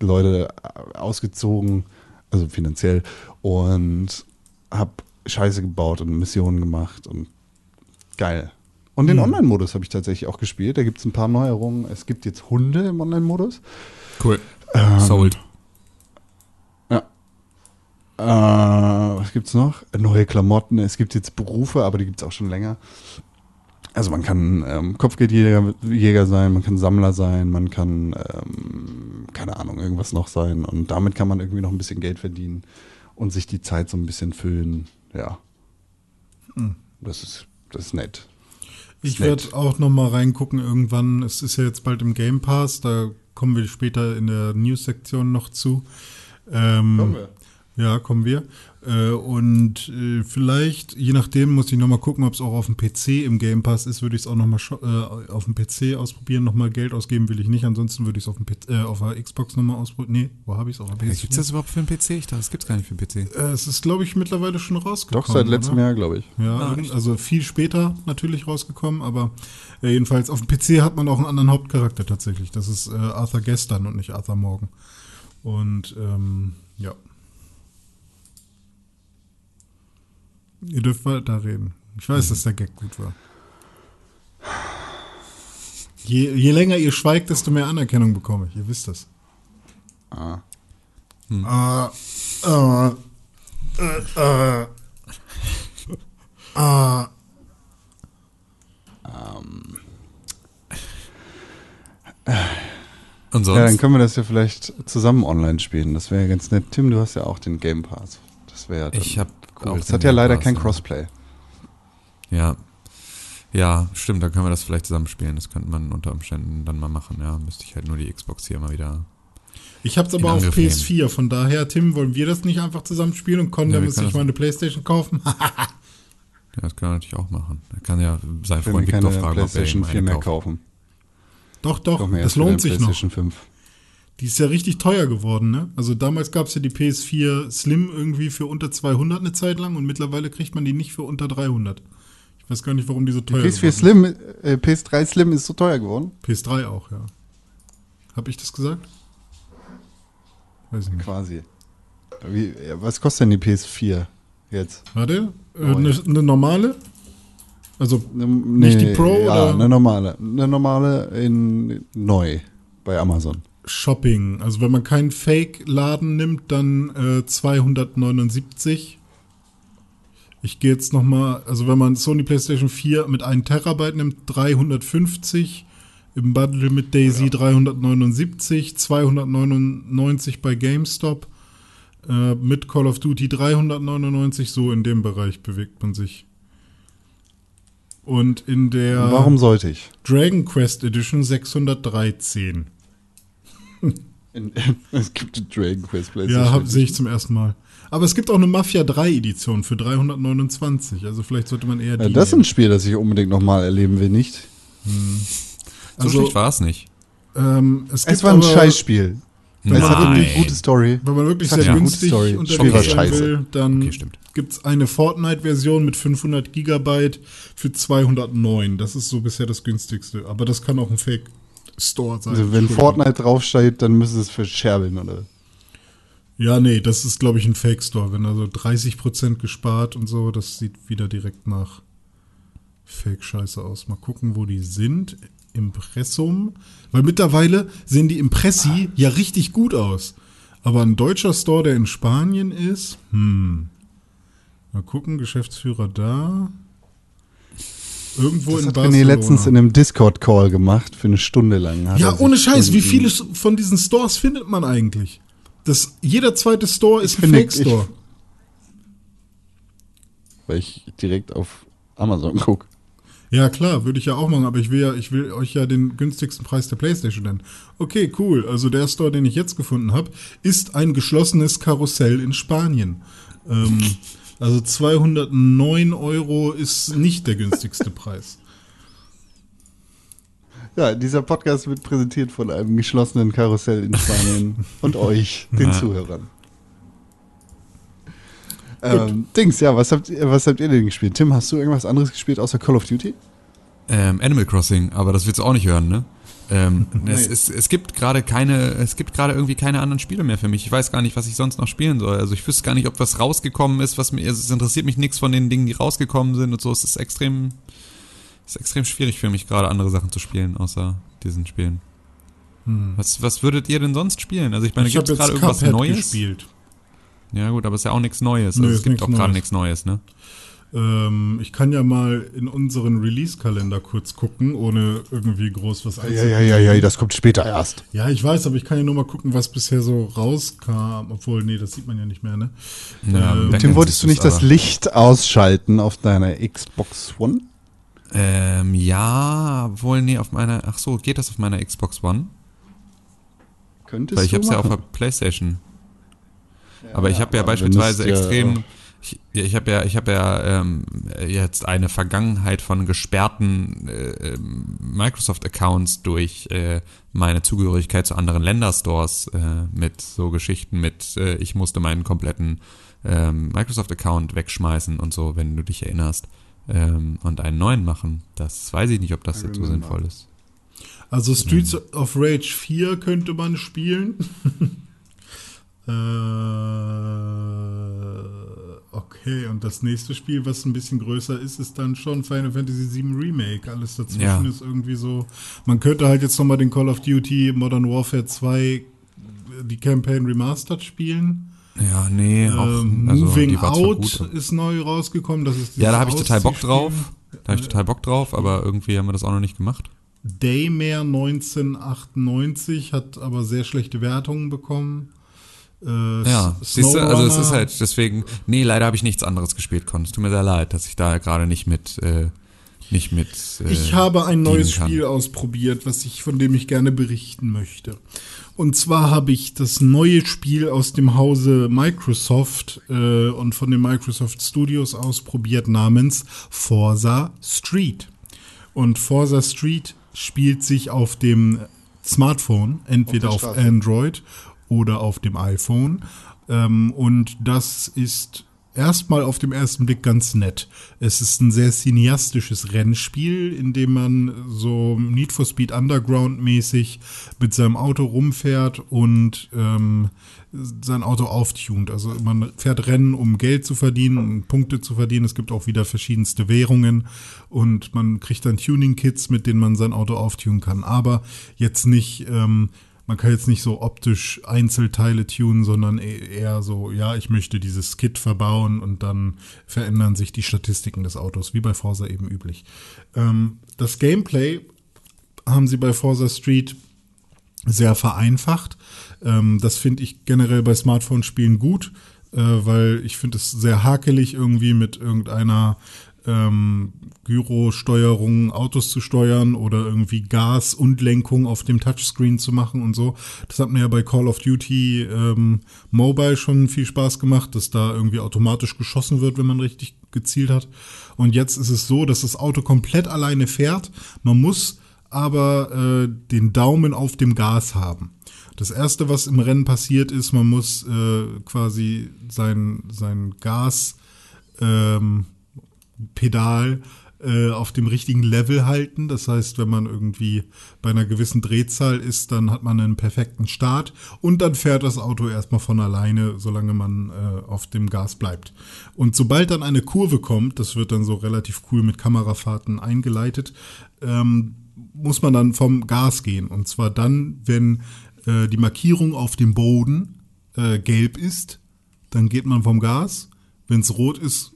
Leute ausgezogen, also finanziell, und habe Scheiße gebaut und Missionen gemacht und geil. Und den Hm. Online-Modus habe ich tatsächlich auch gespielt. Da gibt es ein paar Neuerungen. Es gibt jetzt Hunde im Online-Modus. Cool. Ähm, Sold. Äh, was gibt's noch? Neue Klamotten. Es gibt jetzt Berufe, aber die gibt's auch schon länger. Also man kann ähm, Kopfgeldjäger Jäger sein, man kann Sammler sein, man kann, ähm, keine Ahnung, irgendwas noch sein. Und damit kann man irgendwie noch ein bisschen Geld verdienen und sich die Zeit so ein bisschen füllen. Ja. Hm. Das ist, das ist nett. Ich nett. werde auch noch mal reingucken irgendwann. Es ist ja jetzt bald im Game Pass, da kommen wir später in der News-Sektion noch zu. Ähm, Ja, kommen wir. Äh, und äh, vielleicht, je nachdem, muss ich noch mal gucken, ob es auch auf dem PC im Game Pass ist, würde ich es auch noch mal scho- äh, auf dem PC ausprobieren. Noch mal Geld ausgeben will ich nicht, ansonsten würde ich es auf, dem PC äh, auf der Xbox noch mal ausprobieren. Nee, wo habe ich es? Auf der Gibt PS4? es das überhaupt für einen PC? Ich dachte, das gibt's gar nicht für einen PC. Äh, es ist, glaube ich, mittlerweile schon rausgekommen. Doch, seit letztem oder? Jahr, glaube ich. Ja, Ah, also viel später natürlich rausgekommen, aber äh, jedenfalls auf dem PC hat man auch einen anderen Hauptcharakter tatsächlich. Das ist äh, Arthur gestern und nicht Arthur morgen. Und ähm, ja. Ihr dürft weiter reden. Ich weiß, dass der Gag gut war. Je, je länger ihr schweigt, desto mehr Anerkennung bekomme ich. Ihr wisst das. Ah. Ah, ah, äh, äh, ah. Und Ja, dann sonst? können wir das ja vielleicht zusammen online spielen. Das wäre ja ganz nett. Tim, du hast ja auch den Game Pass. Das wäre ja ich habe cool. Das hat ja leider kein. Crossplay. Ja. Ja, stimmt, dann können wir das vielleicht zusammen spielen. Das könnte man unter Umständen dann mal machen, ja. Müsste ich halt nur die Xbox hier mal wieder. Ich hab's aber auf Angriff PS4, von daher, Tim, wollen wir das nicht einfach zusammen spielen und Con, Ja, muss können sich mal eine Playstation kaufen? Ja, das können wir natürlich auch machen. Da kann ja sein Wenn wir Freund Victor fragen, ob er PlayStation ihm 4 eine mehr kaufen. doch, doch, das lohnt sich noch. PlayStation 5. Die ist ja richtig teuer geworden, ne? Also damals gab's ja die PS4 Slim irgendwie für unter 200 eine Zeit lang und mittlerweile kriegt man die nicht für unter 300. Ich weiß gar nicht, warum die so teuer PS4 geworden ist. Slim, äh, PS3 Slim ist so teuer geworden. PS3 auch, ja. Hab ich das gesagt? Weiß ich nicht. Quasi. Wie, was kostet denn die PS4 jetzt? Warte, äh, Oh, eine ja. eine normale? Also Ne- Nicht die Pro, ja, oder? eine normale. Eine normale in neu bei Amazon. Shopping. Also wenn man keinen Fake-Laden nimmt, dann äh, 279. Ich gehe jetzt nochmal, also wenn man Sony PlayStation 4 mit 1 Terabyte nimmt, 350. Im Bundle mit Daisy 379, 299 bei GameStop. Äh, mit Call of Duty 399, so in dem Bereich bewegt man sich. Und in der Warum sollte ich? Dragon Quest Edition 613. In, es gibt eine Dragon Quest PlayStation. Ja, sehe ich zum ersten Mal. Aber es gibt auch eine Mafia 3 Edition für 329. Also vielleicht sollte man eher die. Ja, das ist ein. Spiel, das ich unbedingt nochmal erleben will, nicht? So also, schlecht war es nicht. ähm, es, gibt Es war ein aber, Scheißspiel. Es hat Nein. eine gute Story. Wenn man wirklich Es sehr gute günstig unterwegs Spiel war sein scheiße. will, dann Okay, stimmt. gibt es eine Fortnite-Version mit 500 Gigabyte für 209. Das ist so bisher das günstigste. Aber das kann auch ein Fake-Store sein. Also wenn. Fortnite draufsteht, dann müsste es verscherbeln, oder? Ja, nee, das ist, glaube ich, ein Fake-Store. Wenn also 30% gespart und so, das sieht wieder direkt nach Fake-Scheiße aus. Mal gucken, wo die sind. Impressum. Weil mittlerweile sehen die Impressi ja richtig gut aus. Aber ein deutscher Store, der in Spanien ist, hm. Mal gucken, Geschäftsführer da. Irgendwo Das in hat Barcelona. René letztens in einem Discord-Call gemacht, für eine Stunde lang. Ja, ohne Scheiß, wie viele von diesen Stores findet man eigentlich? Das, jeder zweite Store ist Ich ein Fake-Store. Weil ich direkt auf Amazon gucke. Ja, klar, würde ich ja auch machen, aber ich will ja, ich will euch ja den günstigsten Preis der Playstation nennen. Okay, cool. Also der Store, den ich jetzt gefunden habe, ist ein geschlossenes Karussell in Spanien. Ähm, also 209 Euro ist nicht der günstigste Preis. Ja, dieser Podcast wird präsentiert von einem geschlossenen Karussell in Spanien und euch, den Ja. Zuhörern. Ähm, Dings, ja, was habt, ihr, was habt ihr denn gespielt? Tim, hast du irgendwas anderes gespielt außer Call of Duty? Ähm, Animal Crossing, aber das willst du auch nicht hören, ne? Ähm, es, Nee. es, es gibt gerade keine, es gibt gerade irgendwie keine anderen Spiele mehr für mich. Ich weiß gar nicht, was ich sonst noch spielen soll. Also ich wüsste gar nicht, ob was rausgekommen ist, was mir, also es interessiert mich nichts von den Dingen, die rausgekommen sind und so. Es ist extrem, es ist extrem schwierig für mich gerade andere Sachen zu spielen, außer diesen Spielen. Was, was würdet ihr denn sonst spielen? Also ich meine, gibt es gerade irgendwas Neues? gespielt. Ja gut, aber es ist ja auch nichts Neues. Nö, Also es gibt auch gerade nichts Neues, ne? Ähm, ich kann ja mal in unseren Release-Kalender kurz gucken, ohne irgendwie groß was Ja, ja, ja, ja, das kommt später erst. Ja, ich weiß, aber ich kann ja nur mal gucken, was bisher so rauskam. Obwohl, nee, das sieht man ja nicht mehr, ne? Ja, Ähm, Tim, wolltest du nicht das aber- Licht ausschalten auf deiner Xbox One? Ähm, ja, wohl, nee, auf meiner, ach so, geht das auf meiner Xbox One? Könntest Weil ich du hab's ja auf machen. der Playstation. aber ich habe ja beispielsweise extrem, ich, ich habe ja, ich habe ja ähm, jetzt eine Vergangenheit von gesperrten äh, ähm, Microsoft-Accounts durch äh, meine Zugehörigkeit zu anderen Länderstores äh, mit so Geschichten mit, äh, ich musste meinen kompletten ähm, Microsoft-Account wegschmeißen und so, wenn du dich erinnerst, ähm, und einen neuen machen. Das weiß ich nicht, ob das jetzt so sinnvoll ist. Also Streets of Rage 4 könnte man spielen. äh, okay, und das nächste Spiel, was ein bisschen größer ist, ist dann schon Final Fantasy VII Remake. Alles dazwischen Ja. ist irgendwie so. Man könnte halt jetzt nochmal den Call of Duty Modern Warfare 2 die Campaign Remastered spielen. Ja, nee, auch, Ähm, also, Moving zwar Out ist neu rausgekommen. Das ist Ja, da habe ich total Bock drauf. Da habe ich total Bock drauf, aber irgendwie haben wir das auch noch nicht gemacht. Daymare 1998 hat aber sehr schlechte Wertungen bekommen. Äh, Ja, siehst du, also es ist halt deswegen, nee, leider habe ich nichts anderes gespielt, Con. Es tut mir sehr leid, dass ich da gerade nicht mit, äh, nicht mit. Äh, Ich habe ein neues. Spiel ausprobiert, was ich, von dem ich gerne berichten möchte. Und zwar habe ich das neue Spiel aus dem Hause Microsoft äh, und von den Microsoft Studios ausprobiert namens Forza Street. Und Forza Street spielt sich auf dem Smartphone, entweder Auf auf. Android oder auf dem iPhone. Ähm, und das ist erstmal auf dem ersten Blick ganz nett. Es ist ein sehr cineastisches Rennspiel, in dem man so Need for Speed Underground mäßig mit seinem Auto rumfährt und ähm, sein Auto auftunt. Also man fährt Rennen, um Geld zu verdienen, um Punkte zu verdienen. Es gibt auch wieder verschiedenste Währungen und man kriegt dann Tuning-Kits, mit denen man sein Auto auftunen kann. Aber jetzt nicht ähm, man kann jetzt nicht so optisch Einzelteile tunen, sondern e- eher so, ja, ich möchte dieses Kit verbauen und dann verändern sich die Statistiken des Autos, wie bei Forza eben üblich. Ähm, das Gameplay haben sie bei Forza Street sehr vereinfacht. Ähm, das finde ich generell bei Smartphone-Spielen gut, äh, weil ich finde es sehr hakelig irgendwie mit irgendeiner ähm, Gyrosteuerung Autos zu steuern oder irgendwie Gas und Lenkung auf dem Touchscreen zu machen und so. Das hat mir ja bei Call of Duty ähm, Mobile schon viel Spaß gemacht, dass da irgendwie automatisch geschossen wird, wenn man richtig gezielt hat. Und jetzt ist es so, dass das Auto komplett alleine fährt. Man muss aber äh, den Daumen auf dem Gas haben. Das erste, was im Rennen passiert, ist, man muss äh, quasi sein, sein Gas ähm, Pedal äh, auf dem richtigen Level halten. Das heißt, wenn man irgendwie bei einer gewissen Drehzahl ist, dann hat man einen perfekten Start und dann fährt das Auto erstmal von alleine, solange man äh, auf dem Gas bleibt. Und sobald dann eine Kurve kommt, das wird dann so relativ cool mit Kamerafahrten eingeleitet, ähm, muss man dann vom Gas gehen. Und zwar dann, wenn äh, die Markierung auf dem Boden äh, gelb ist, dann geht man vom Gas. Wenn es rot ist,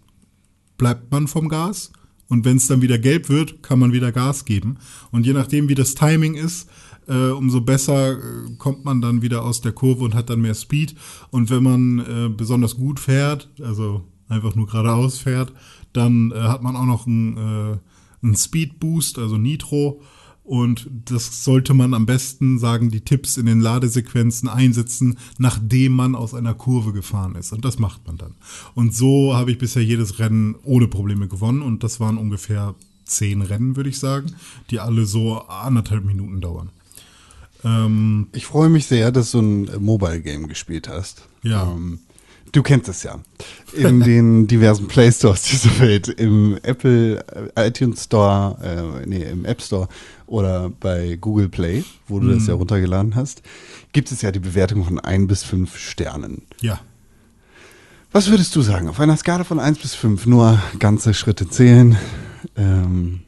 bleibt man vom Gas. Und wenn es dann wieder gelb wird, kann man wieder Gas geben. Und je nachdem, wie das Timing ist, äh, umso besser äh, kommt man dann wieder aus der Kurve und hat dann mehr Speed. Und wenn man äh, besonders gut fährt, also einfach nur geradeaus fährt, dann äh, hat man auch noch einen, äh, einen Speed Boost, also Nitro. Und das sollte man am besten, sagen die Tipps, in den Ladesequenzen einsetzen, nachdem man aus einer Kurve gefahren ist. Und das macht man dann. Und so habe ich bisher jedes Rennen ohne Probleme gewonnen. Und das waren ungefähr zehn Rennen, würde ich sagen, die alle so anderthalb Minuten dauern. Ähm, Ich freue mich sehr, dass du ein äh, Mobile Game gespielt hast. Ja. Ähm, du kennst es ja. In den diversen Play Stores dieser Welt, im Apple äh, iTunes Store, äh, nee, im App Store oder bei Google Play, wo du das ja runtergeladen hast, gibt es ja die Bewertung von ein bis fünf Sternen. ja. Was würdest du sagen? Auf einer Skala von 1 bis 5, nur ganze Schritte zählen. Ähm,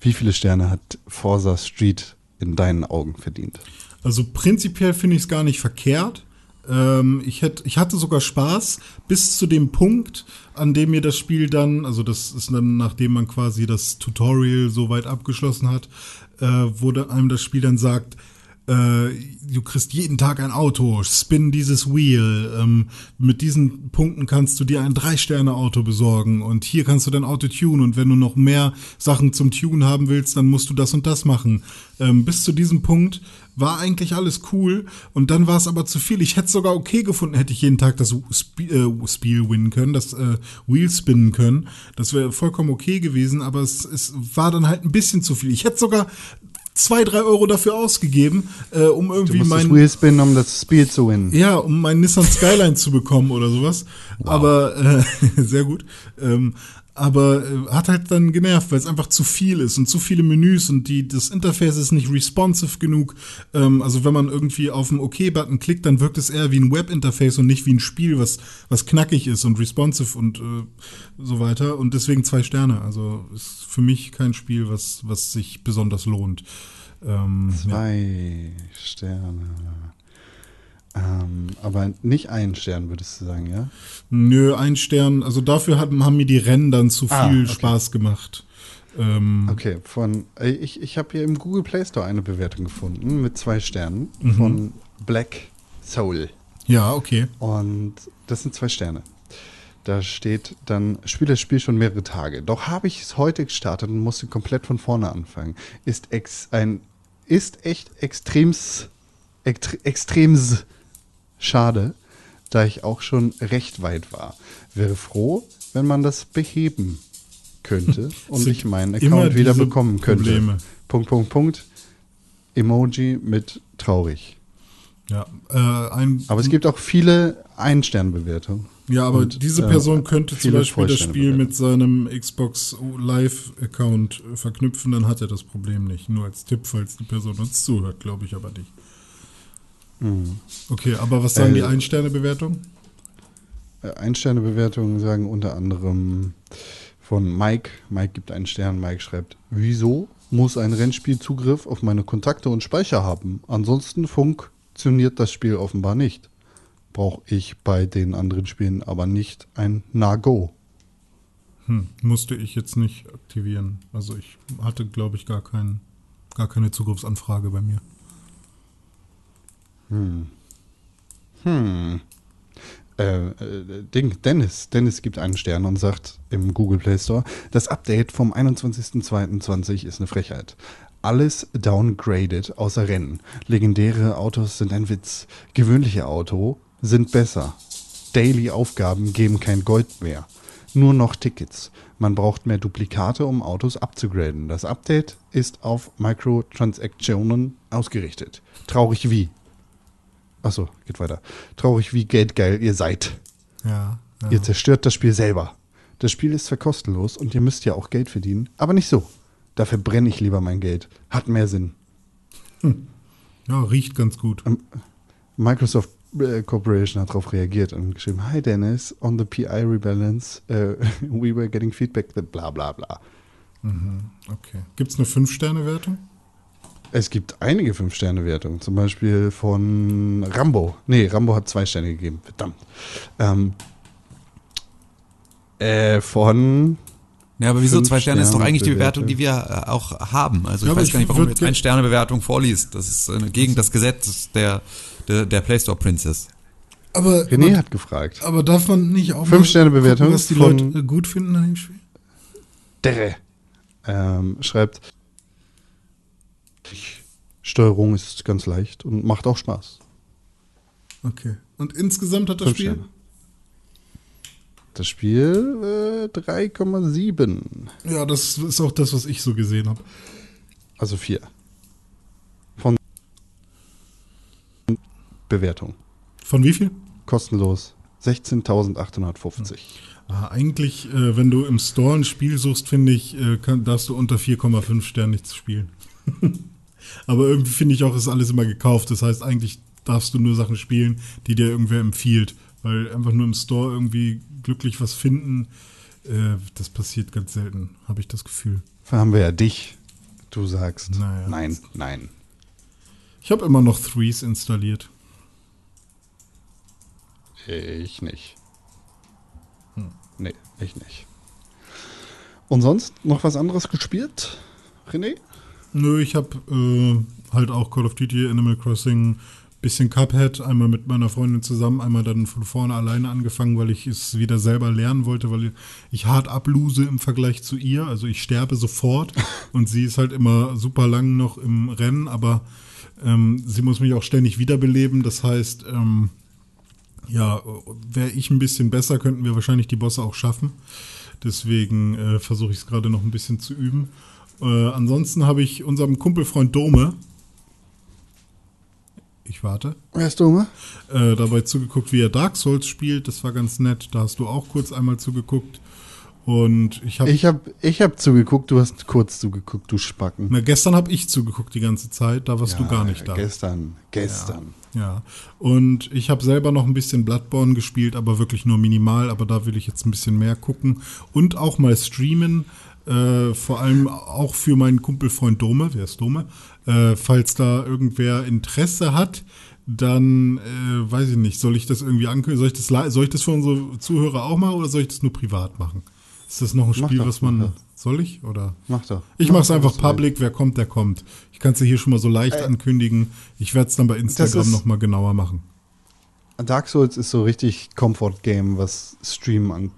wie viele Sterne hat Forza Street in deinen Augen verdient? Also prinzipiell finde ich es gar nicht verkehrt. Ähm, ich, hätt, ich hatte sogar Spaß bis zu dem Punkt, an dem mir das Spiel dann, also das ist dann, nachdem man quasi das Tutorial so weit abgeschlossen hat, äh, wo einem das Spiel dann sagt, äh, du kriegst jeden Tag ein Auto, spin dieses Wheel. Ähm, mit diesen Punkten kannst du dir ein Drei-Sterne-Auto besorgen und hier kannst du dein Auto tunen und wenn du noch mehr Sachen zum Tunen haben willst, dann musst du das und das machen. Ähm, bis zu diesem Punkt war eigentlich alles cool und dann war es aber zu viel. Ich hätte sogar okay gefunden, hätte ich jeden Tag das Sp äh, Spiel winnen können, das äh, Wheel spinnen können. Das wäre vollkommen okay gewesen, aber es, es war dann halt ein bisschen zu viel. Ich hätte sogar zwei, drei Euro dafür ausgegeben, äh, um irgendwie mein Wheel spinnen, um das Spiel zu gewinnen. ja, um meinen Nissan Skyline zu bekommen oder sowas. Aber äh, sehr gut. Ähm, aber äh, hat halt dann genervt, weil es einfach zu viel ist und zu viele Menüs und die das Interface ist nicht responsive genug. Ähm, also wenn man irgendwie auf den OK-Button klickt, dann wirkt es eher wie ein Web-Interface und nicht wie ein Spiel, was was knackig ist und responsive und äh, so weiter. Und deswegen zwei Sterne. Also ist für mich kein Spiel, was was sich besonders lohnt. Ähm, ja. Zwei Sterne. Ähm, aber nicht einen Stern, würdest du sagen, ja? Nö, ein Stern. Also dafür haben, haben mir die Rennen dann zu viel Ah, okay. Spaß gemacht. Ähm, Okay, von äh, ich, ich habe hier im Google Play Store eine Bewertung gefunden mit zwei Sternen Mhm. von Black Soul. Ja, okay. Und das sind zwei Sterne. Da steht dann, spiele das Spiel schon mehrere Tage. Doch habe ich es heute gestartet und musste komplett von vorne anfangen. Ist ex, ein, ist echt extrems, extre, extrems schade, da ich auch schon recht weit war. Wäre froh, wenn man das beheben könnte und ich meinen Account wieder bekommen könnte. Probleme. Punkt, Punkt, Punkt. Emoji mit traurig. Ja, äh, ein, Aber es gibt auch viele Ein-Stern-Bewertungen. ja, aber und, diese äh, Person könnte zum Beispiel das Spiel mit seinem Xbox Live-Account äh, verknüpfen, dann hat er das Problem nicht. Nur als Tipp, falls die Person uns zuhört, glaube ich aber nicht. Okay, aber was sagen Äh, die Ein-Sterne-Bewertungen? Äh, Ein-Sterne-Bewertungen sagen unter anderem von Mike. Mike gibt einen Stern. Mike schreibt, wieso muss ein Rennspiel Zugriff auf meine Kontakte und Speicher haben? Ansonsten funktioniert das Spiel offenbar nicht. Brauche ich bei den anderen Spielen aber nicht ein Na-Go. Hm, musste ich jetzt nicht aktivieren. Also ich hatte, glaube ich, gar, kein, gar keine Zugriffsanfrage bei mir. Äh, äh, Ding, Dennis. Dennis gibt einen Stern und sagt im Google Play Store, das Update vom 21.02.20 ist eine Frechheit. Alles downgraded außer Rennen. Legendäre Autos sind ein Witz. Gewöhnliche Auto sind besser. Daily-Aufgaben geben kein Gold mehr. Nur noch Tickets. Man braucht mehr Duplikate, um Autos abzugraden. Das Update ist auf Microtransaktionen ausgerichtet. Traurig wie. Achso, geht weiter. Traurig wie geldgeil ihr seid. Ja. ja. Ihr zerstört das Spiel selber. Das Spiel ist zwar kostenlos und ihr müsst ja auch Geld verdienen, aber nicht so. Dafür brenne ich lieber mein Geld. Hat mehr Sinn. ja, riecht ganz gut. Microsoft äh, Corporation hat darauf reagiert und geschrieben, Hi Dennis, on the PI rebalance, äh, we were getting feedback, that bla bla bla. Okay. Gibt es eine 5-Sterne-Wertung? Es gibt einige Fünf-Sterne-Wertungen, zum Beispiel von Rambo. Nee, Rambo hat zwei Sterne gegeben, verdammt. Ähm, äh, von Ja, aber wieso zwei Sterne ist doch eigentlich die Bewertung, die wir äh, auch haben. Also Ja, ich aber weiß ich gar nicht, warum du jetzt eine Sterne-Bewertung vorliest. Das ist äh, gegen das Gesetz der, der, der Play Store Princess. Aber, René aber, hat gefragt. aber darf man nicht auch Fünf mal Sterne Bewertung gucken, was die von- Leute äh, gut finden an dem Spiel? Derre ähm, schreibt, Steuerung ist ganz leicht und macht auch Spaß. Okay. Und insgesamt hat das Fünf Spiel? Sterne. Das Spiel äh, 3,7. Ja, das ist auch das, was ich so gesehen habe. Also 4. Von Bewertung. Von wie viel? Kostenlos. 16.850. Ah, eigentlich, äh, wenn du im Store ein Spiel suchst, finde ich, äh, kann, darfst du unter 4,5 Sternen nichts spielen. Aber irgendwie finde ich auch, ist alles immer gekauft. Das heißt, eigentlich darfst du nur Sachen spielen, die dir irgendwer empfiehlt. Weil einfach nur im Store irgendwie glücklich was finden, äh, das passiert ganz selten, habe ich das Gefühl. Dafür haben wir ja dich. Du sagst Naja. nein, nein. Ich habe immer noch Threes installiert. Ich nicht. Hm. Nee, ich nicht. Und sonst noch was anderes gespielt, René? Nö, ich habe äh, halt auch Call of Duty, Animal Crossing, bisschen Cuphead, einmal mit meiner Freundin zusammen, einmal dann von vorne alleine angefangen, weil ich es wieder selber lernen wollte, weil ich hart abluse im Vergleich zu ihr. Also ich sterbe sofort und sie ist halt immer super lang noch im Rennen, aber ähm, sie muss mich auch ständig wiederbeleben. Das heißt, ähm, ja, wäre ich ein bisschen besser, könnten wir wahrscheinlich die Bosse auch schaffen. Deswegen äh, versuche ich es gerade noch ein bisschen zu üben. Äh, ansonsten habe ich unserem Kumpelfreund Dome, ich warte. Wer ist Dome? Äh, dabei zugeguckt, wie er Dark Souls spielt. Das war ganz nett. Da hast du auch kurz einmal zugeguckt. Und ich habe. Ich habe ich hab zugeguckt, du hast kurz zugeguckt, du Spacken. Na, gestern habe ich zugeguckt die ganze Zeit, da warst ja, du gar nicht da. Gestern, gestern. Ja. ja. Und ich habe selber noch ein bisschen Bloodborne gespielt, aber wirklich nur minimal. Aber da will ich jetzt ein bisschen mehr gucken. Und auch mal streamen. Äh, vor allem auch für meinen Kumpelfreund Dome, wer ist Dome? Äh, falls da irgendwer Interesse hat, dann äh, weiß ich nicht, soll ich das irgendwie ankündigen? Soll ich das, soll ich das für unsere Zuhörer auch machen oder soll ich das nur privat machen? Ist das noch ein Spiel, doch, was man. Soll ich? Oder? Mach doch. Ich mach mach's einfach public, wer kommt, der kommt. Ich kann es dir hier schon mal so leicht äh, ankündigen. Ich werde es dann bei Instagram nochmal genauer machen. Dark Souls ist so richtig Comfort-Game, was Streamen angeht.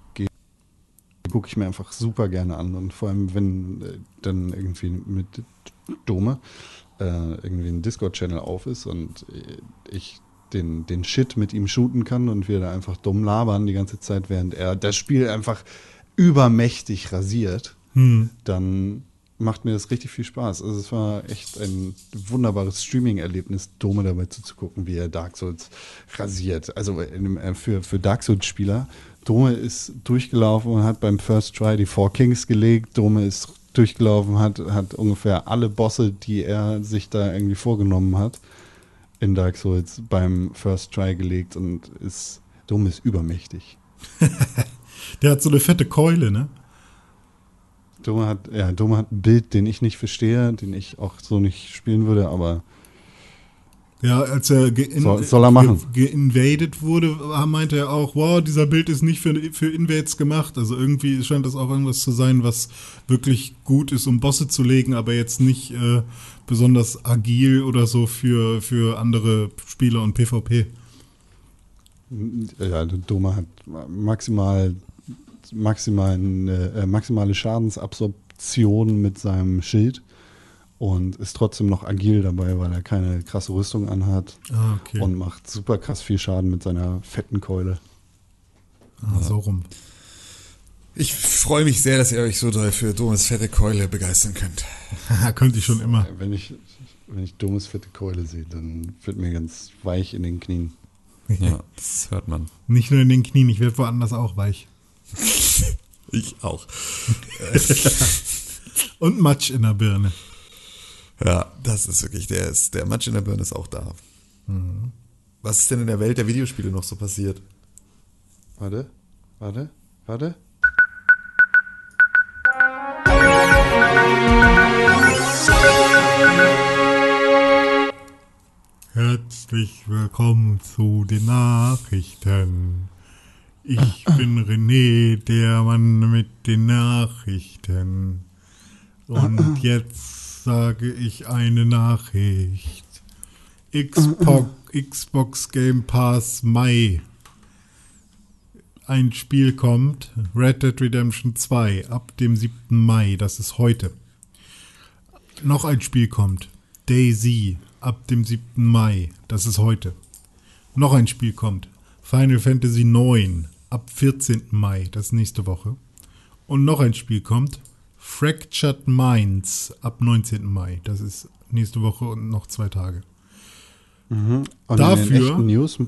Gucke ich mir einfach super gerne an. Und vor allem, wenn äh, dann irgendwie mit Dome äh, irgendwie ein Discord-Channel auf ist und äh, ich den, den Shit mit ihm shooten kann und wir da einfach dumm labern die ganze Zeit, während er das Spiel einfach übermächtig rasiert, hm. dann macht mir das richtig viel Spaß. Also es war echt ein wunderbares Streaming-Erlebnis, Dome dabei zuzugucken, wie er Dark Souls rasiert. Also äh, für, für Dark Souls-Spieler, Dome ist durchgelaufen und hat beim First Try die Four Kings gelegt. Dome ist durchgelaufen, hat, hat ungefähr alle Bosse, die er sich da irgendwie vorgenommen hat, in Dark Souls beim First Try gelegt und ist, Dome ist übermächtig. Der hat so eine fette Keule, ne? Doma hat, ja, Doma hat ein Bild, den ich nicht verstehe, den ich auch so nicht spielen würde, aber. Ja, als er gein soll, soll er machen. geinvaded wurde, meinte er auch, wow, dieser Bild ist nicht für, für Invades gemacht. Also irgendwie scheint das auch irgendwas zu sein, was wirklich gut ist, um Bosse zu legen, aber jetzt nicht äh, besonders agil oder so für, für andere Spieler und PvP. Ja, Doma hat maximal maximalen, äh, maximale Schadensabsorption mit seinem Schild und ist trotzdem noch agil dabei, weil er keine krasse Rüstung anhat ah, okay. und macht super krass viel Schaden mit seiner fetten Keule. Ah, so rum. Ich freue mich sehr, dass ihr euch so doll für Domes fette Keule begeistern könnt. Könnte ich schon immer. Wenn ich, wenn ich Domes fette Keule sehe, dann wird mir ganz weich in den Knien. Ja, das hört man. Nicht nur in den Knien, ich werde woanders auch weich. ich auch. Und Matsch in der Birne. Ja, das ist wirklich, der, ist, der Matsch in der Birne ist auch da. Mhm. Was ist denn in der Welt der Videospiele noch so passiert? Warte, warte, warte. Herzlich willkommen zu den Nachrichten. Ich bin René, der Mann mit den Nachrichten. Und jetzt sage ich eine Nachricht. Xbox, Xbox Game Pass Mai. Ein Spiel kommt, Red Dead Redemption 2, ab dem 7. Mai, das ist heute. Noch ein Spiel kommt, Daisy, ab dem 7. Mai, das ist heute. Noch ein Spiel kommt, Final Fantasy 9, ab 14. Mai, das ist nächste Woche. Und noch ein Spiel kommt, Fractured Minds, ab 19. Mai, das ist nächste Woche und noch zwei Tage. Mhm. Dafür News,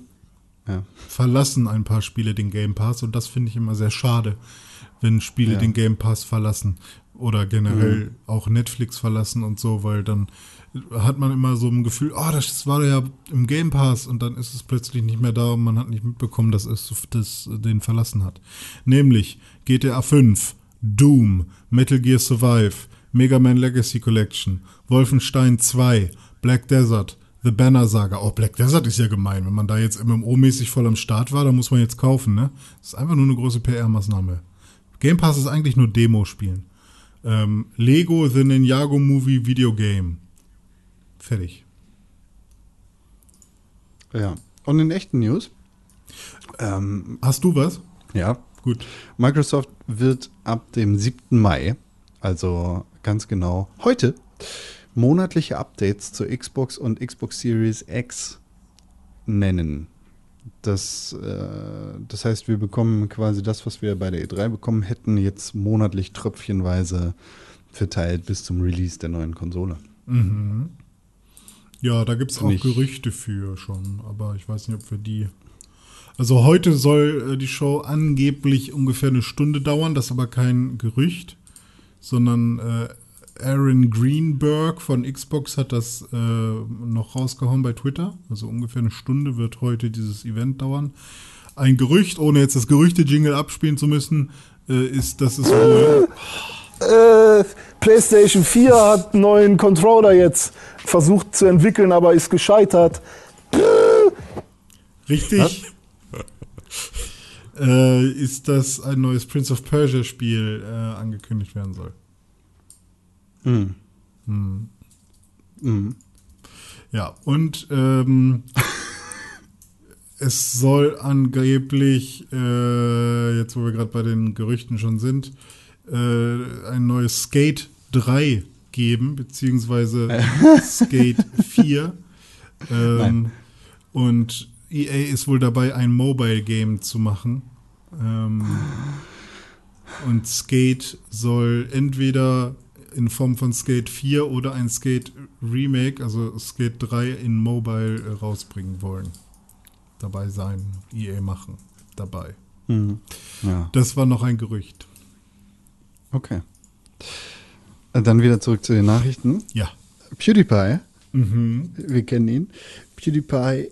ja. verlassen ein paar Spiele den Game Pass und das finde ich immer sehr schade, wenn Spiele ja. den Game Pass verlassen oder generell mhm. auch Netflix verlassen und so, weil dann hat man immer so ein Gefühl, oh, das war ja im Game Pass und dann ist es plötzlich nicht mehr da und man hat nicht mitbekommen, dass es das, den verlassen hat. Nämlich GTA 5, Doom, Metal Gear Survive, Mega Man Legacy Collection, Wolfenstein 2, Black Desert, The Banner Saga. Oh, Black Desert ist ja gemein. Wenn man da jetzt MMO-mäßig voll am Start war, dann muss man jetzt kaufen, ne? Das ist einfach nur eine große PR-Maßnahme. Game Pass ist eigentlich nur Demo spielen. Ähm, Lego The Ninjago Movie Video Game. Fertig. Ja. Und in echten News? Ähm, Hast du was? ja. Gut. Microsoft wird ab dem 7. Mai, also ganz genau heute, monatliche Updates zur Xbox und Xbox Series X nennen. Das, äh, das heißt, wir bekommen quasi das, was wir bei der E3 bekommen hätten, jetzt monatlich tröpfchenweise verteilt bis zum Release der neuen Konsole. Ja, da gibt's auch Nicht. Gerüchte für schon, aber ich weiß nicht, ob wir die. Also heute soll äh, die Show angeblich ungefähr eine Stunde dauern, das ist aber kein Gerücht, sondern äh, Aaron Greenberg von Xbox hat das äh, noch rausgehauen bei Twitter. Also ungefähr eine Stunde wird heute dieses Event dauern. Ein Gerücht, ohne jetzt das Gerüchte-Jingle abspielen zu müssen, äh, ist, dass es wohl. Äh, PlayStation 4 hat einen neuen Controller jetzt versucht zu entwickeln, aber ist gescheitert. Richtig. Äh, ist, dass ein neues Prince of Persia Spiel äh, angekündigt werden soll. Mhm. Hm. Ja, und ähm, es soll angeblich, äh, jetzt wo wir gerade bei den Gerüchten schon sind, äh, ein neues Skate 3 geben, beziehungsweise Skate 4. Ähm, und EA ist wohl dabei, ein Mobile-Game zu machen. Ähm, und Skate soll entweder in Form von Skate 4 oder ein Skate Remake, also Skate 3 in Mobile rausbringen wollen. Dabei sein, EA machen. Dabei. Mhm. Ja, Das war noch ein Gerücht. okay. Äh, Dann wieder zurück zu den Nachrichten. Ja. PewDiePie Mhm. wir kennen ihn. PewDiePie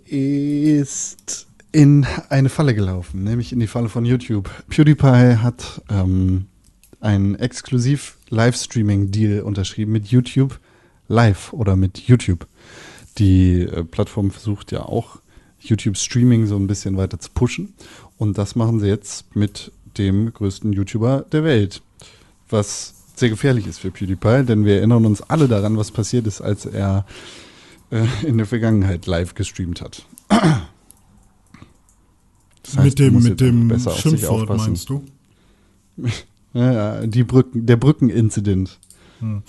ist in eine Falle gelaufen, nämlich in die Falle von YouTube. PewDiePie hat ähm, einen exklusiv Livestreaming-Deal unterschrieben mit YouTube Live oder mit YouTube. Die äh, Plattform versucht ja auch YouTube Streaming so ein bisschen weiter zu pushen und das machen sie jetzt mit dem größten YouTuber der Welt, was sehr gefährlich ist für PewDiePie, denn wir erinnern uns alle daran, was passiert ist, als er in der Vergangenheit live gestreamt hat. Das heißt, mit dem, mit dem besser auf sich Schimpfwort meinst du? Ja, ja, die Brücken, der Brückenincident.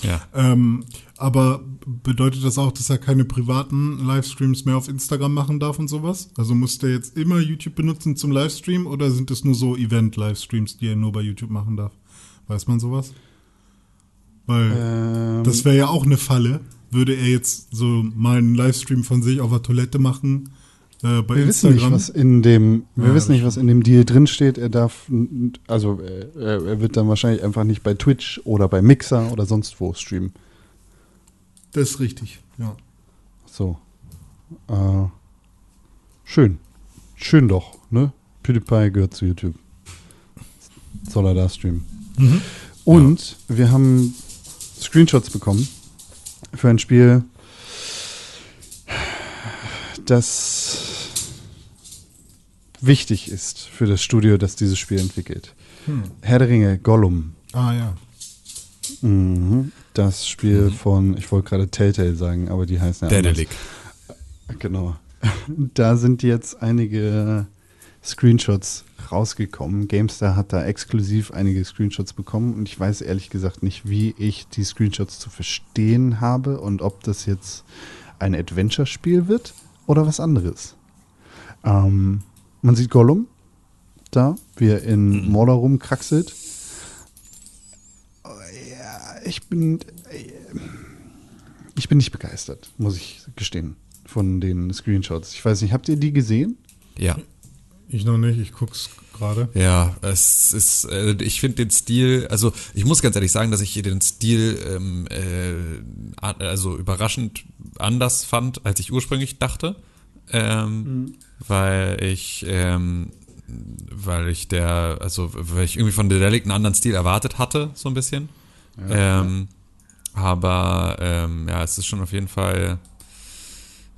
Ja. Ähm, aber bedeutet das auch, dass er keine privaten Livestreams mehr auf Instagram machen darf und sowas? Also muss der jetzt immer YouTube benutzen zum Livestream oder sind es nur so Event-Livestreams, die er nur bei YouTube machen darf? Weiß man sowas? Weil Ähm, das wäre ja auch eine Falle. Würde er jetzt so mal einen Livestream von sich auf der Toilette machen äh, wir wissen nicht, Instagram? was in dem, wir Ja, wissen nicht, was in dem Deal drin steht. Er darf, also äh, er, er wird dann wahrscheinlich einfach nicht bei Twitch oder bei Mixer oder sonst wo streamen. das ist richtig, ja. So. Äh, schön. Schön doch, ne? PewDiePie gehört zu YouTube. Soll er da streamen. Mhm. Und wir haben Screenshots bekommen für ein Spiel, das wichtig ist für das Studio, das dieses Spiel entwickelt. Hm. Herr der Ringe, Gollum. Ah ja. Mhm. Das Spiel von, ich wollte gerade Telltale sagen, aber die heißen ja. Dedelic. Genau. Da sind jetzt einige Screenshots rausgekommen. GameStar hat da exklusiv einige Screenshots bekommen und ich weiß ehrlich gesagt nicht, wie ich die Screenshots zu verstehen habe und ob das jetzt ein Adventure-Spiel wird oder was anderes. Ähm, man sieht Gollum da, wie er in Mordor rumkraxelt. Ja, ich bin, ich bin nicht begeistert, muss ich gestehen, von den Screenshots. Ich weiß nicht, habt ihr die gesehen? Ja. Ich noch nicht, ich guck's gerade. Ja, es ist, äh, ich finde den Stil, also ich muss ganz ehrlich sagen, dass ich den Stil ähm, äh, also überraschend anders fand, als ich ursprünglich dachte. Ähm, Weil ich, ähm, weil ich der, also weil ich irgendwie von Dedelic einen anderen Stil erwartet hatte, so ein bisschen. ähm, Aber ähm, ja, es ist schon auf jeden Fall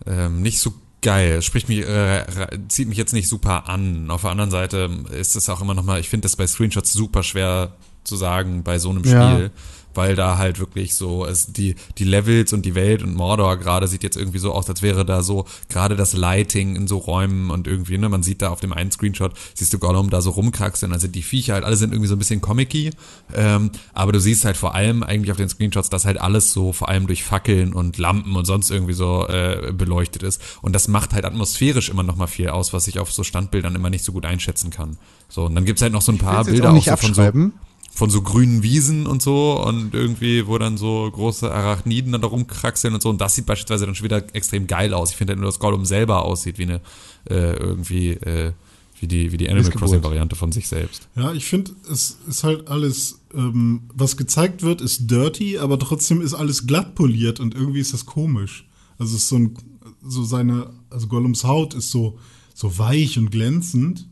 ähm, nicht so geil. Spricht mich, äh, zieht mich jetzt nicht super an. Auf der anderen Seite ist es auch immer noch mal, ich finde das bei Screenshots super schwer zu sagen bei so einem Spiel. Ja weil da halt wirklich so es die die Levels und die Welt und Mordor gerade sieht jetzt irgendwie so aus, als wäre da so gerade das Lighting in so Räumen und irgendwie ne, man sieht da auf dem einen Screenshot siehst du Gollum da so rumkraxeln, also die Viecher halt alle sind irgendwie so ein bisschen comicky, ähm, aber du siehst halt vor allem eigentlich auf den Screenshots, dass halt alles so vor allem durch Fackeln und Lampen und sonst irgendwie so äh, beleuchtet ist und das macht halt atmosphärisch immer noch mal viel aus, was ich auf so Standbildern immer nicht so gut einschätzen kann. So und dann gibt's halt noch so ein paar Bilder auch, auch so von so von so grünen Wiesen und so und irgendwie, wo dann so große Arachniden dann da rumkraxeln und so. Und das sieht beispielsweise dann schon wieder extrem geil aus. Ich finde halt nur, dass Gollum selber aussieht wie eine äh, irgendwie äh, wie die, wie die Animal Crossing Variante von sich selbst. Ja, ich finde, es ist halt alles, ähm, was gezeigt wird, ist dirty, aber trotzdem ist alles glatt poliert und irgendwie ist das komisch. Also es ist so ein, so seine, also Gollums Haut ist so, so weich und glänzend,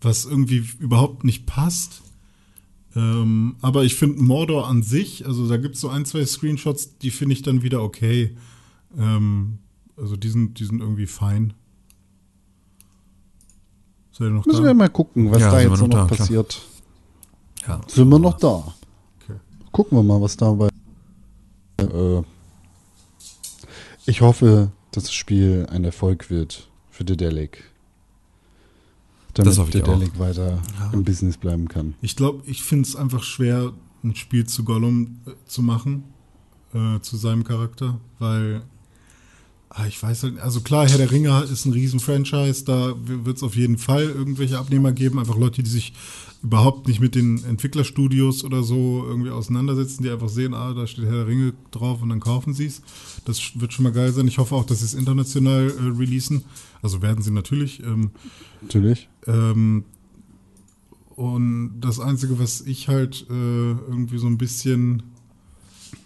was irgendwie überhaupt nicht passt. Ähm, aber ich finde Mordor an sich, also da gibt es so ein, zwei Screenshots, die finde ich dann wieder okay. Ähm, also die sind, die sind irgendwie fein. Seid ihr noch Müssen da? wir mal gucken, was ja, da jetzt noch, da, passiert. Ja. Sind wir noch da? Okay. Gucken wir mal, was da bei. Äh, ich hoffe, dass das Spiel ein Erfolg wird für Dedelic damit das der Delic weiter ja. im Business bleiben kann. Ich glaube, ich finde es einfach schwer, ein Spiel zu Gollum äh, zu machen, äh, zu seinem Charakter, weil ah, ich weiß halt, also klar, Herr der Ringe ist ein Riesen-Franchise, da wird es auf jeden Fall irgendwelche Abnehmer geben, einfach Leute, die sich überhaupt nicht mit den Entwicklerstudios oder so irgendwie auseinandersetzen, die einfach sehen, ah, da steht Herr der Ringe drauf und dann kaufen sie es. Das wird schon mal geil sein. Ich hoffe auch, dass sie es international äh, releasen. Also werden sie natürlich. Ähm, natürlich. Ähm, und das Einzige, was ich halt äh, irgendwie so ein bisschen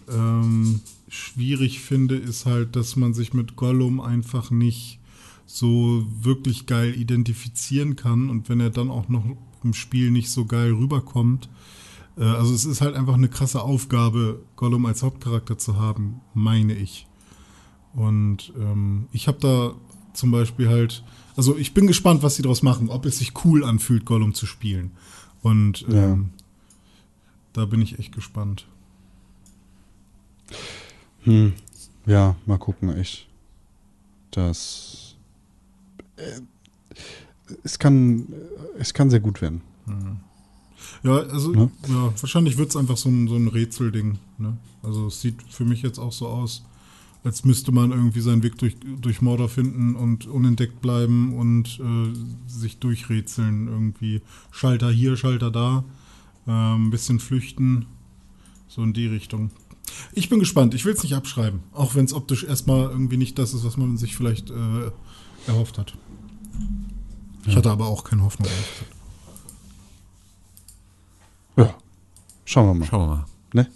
ähm, schwierig finde, ist halt, dass man sich mit Gollum einfach nicht so wirklich geil identifizieren kann. Und wenn er dann auch noch im Spiel nicht so geil rüberkommt, äh, also es ist halt einfach eine krasse Aufgabe, Gollum als Hauptcharakter zu haben, meine ich. Und ähm, ich habe da zum Beispiel halt also ich bin gespannt, was sie daraus machen, ob es sich cool anfühlt, Gollum zu spielen. Und ähm, ja. da bin ich echt gespannt. Hm. Ja, mal gucken, echt. Das. Äh, es kann, es kann sehr gut werden. Mhm. Ja, also ne? ja, wahrscheinlich wird es einfach so ein, so ein Rätselding. Ne? Also es sieht für mich jetzt auch so aus als müsste man irgendwie seinen Weg durch, durch Mordor finden und unentdeckt bleiben und äh, sich durchrätseln. Irgendwie Schalter hier, Schalter da, ein bisschen flüchten, so in die Richtung. Ich bin gespannt, ich will es nicht abschreiben, auch wenn es optisch erstmal irgendwie nicht das ist, was man sich vielleicht äh, erhofft hat. Ich hatte aber auch keine Hoffnung. Ja, schauen wir mal. Schauen wir mal. Ne?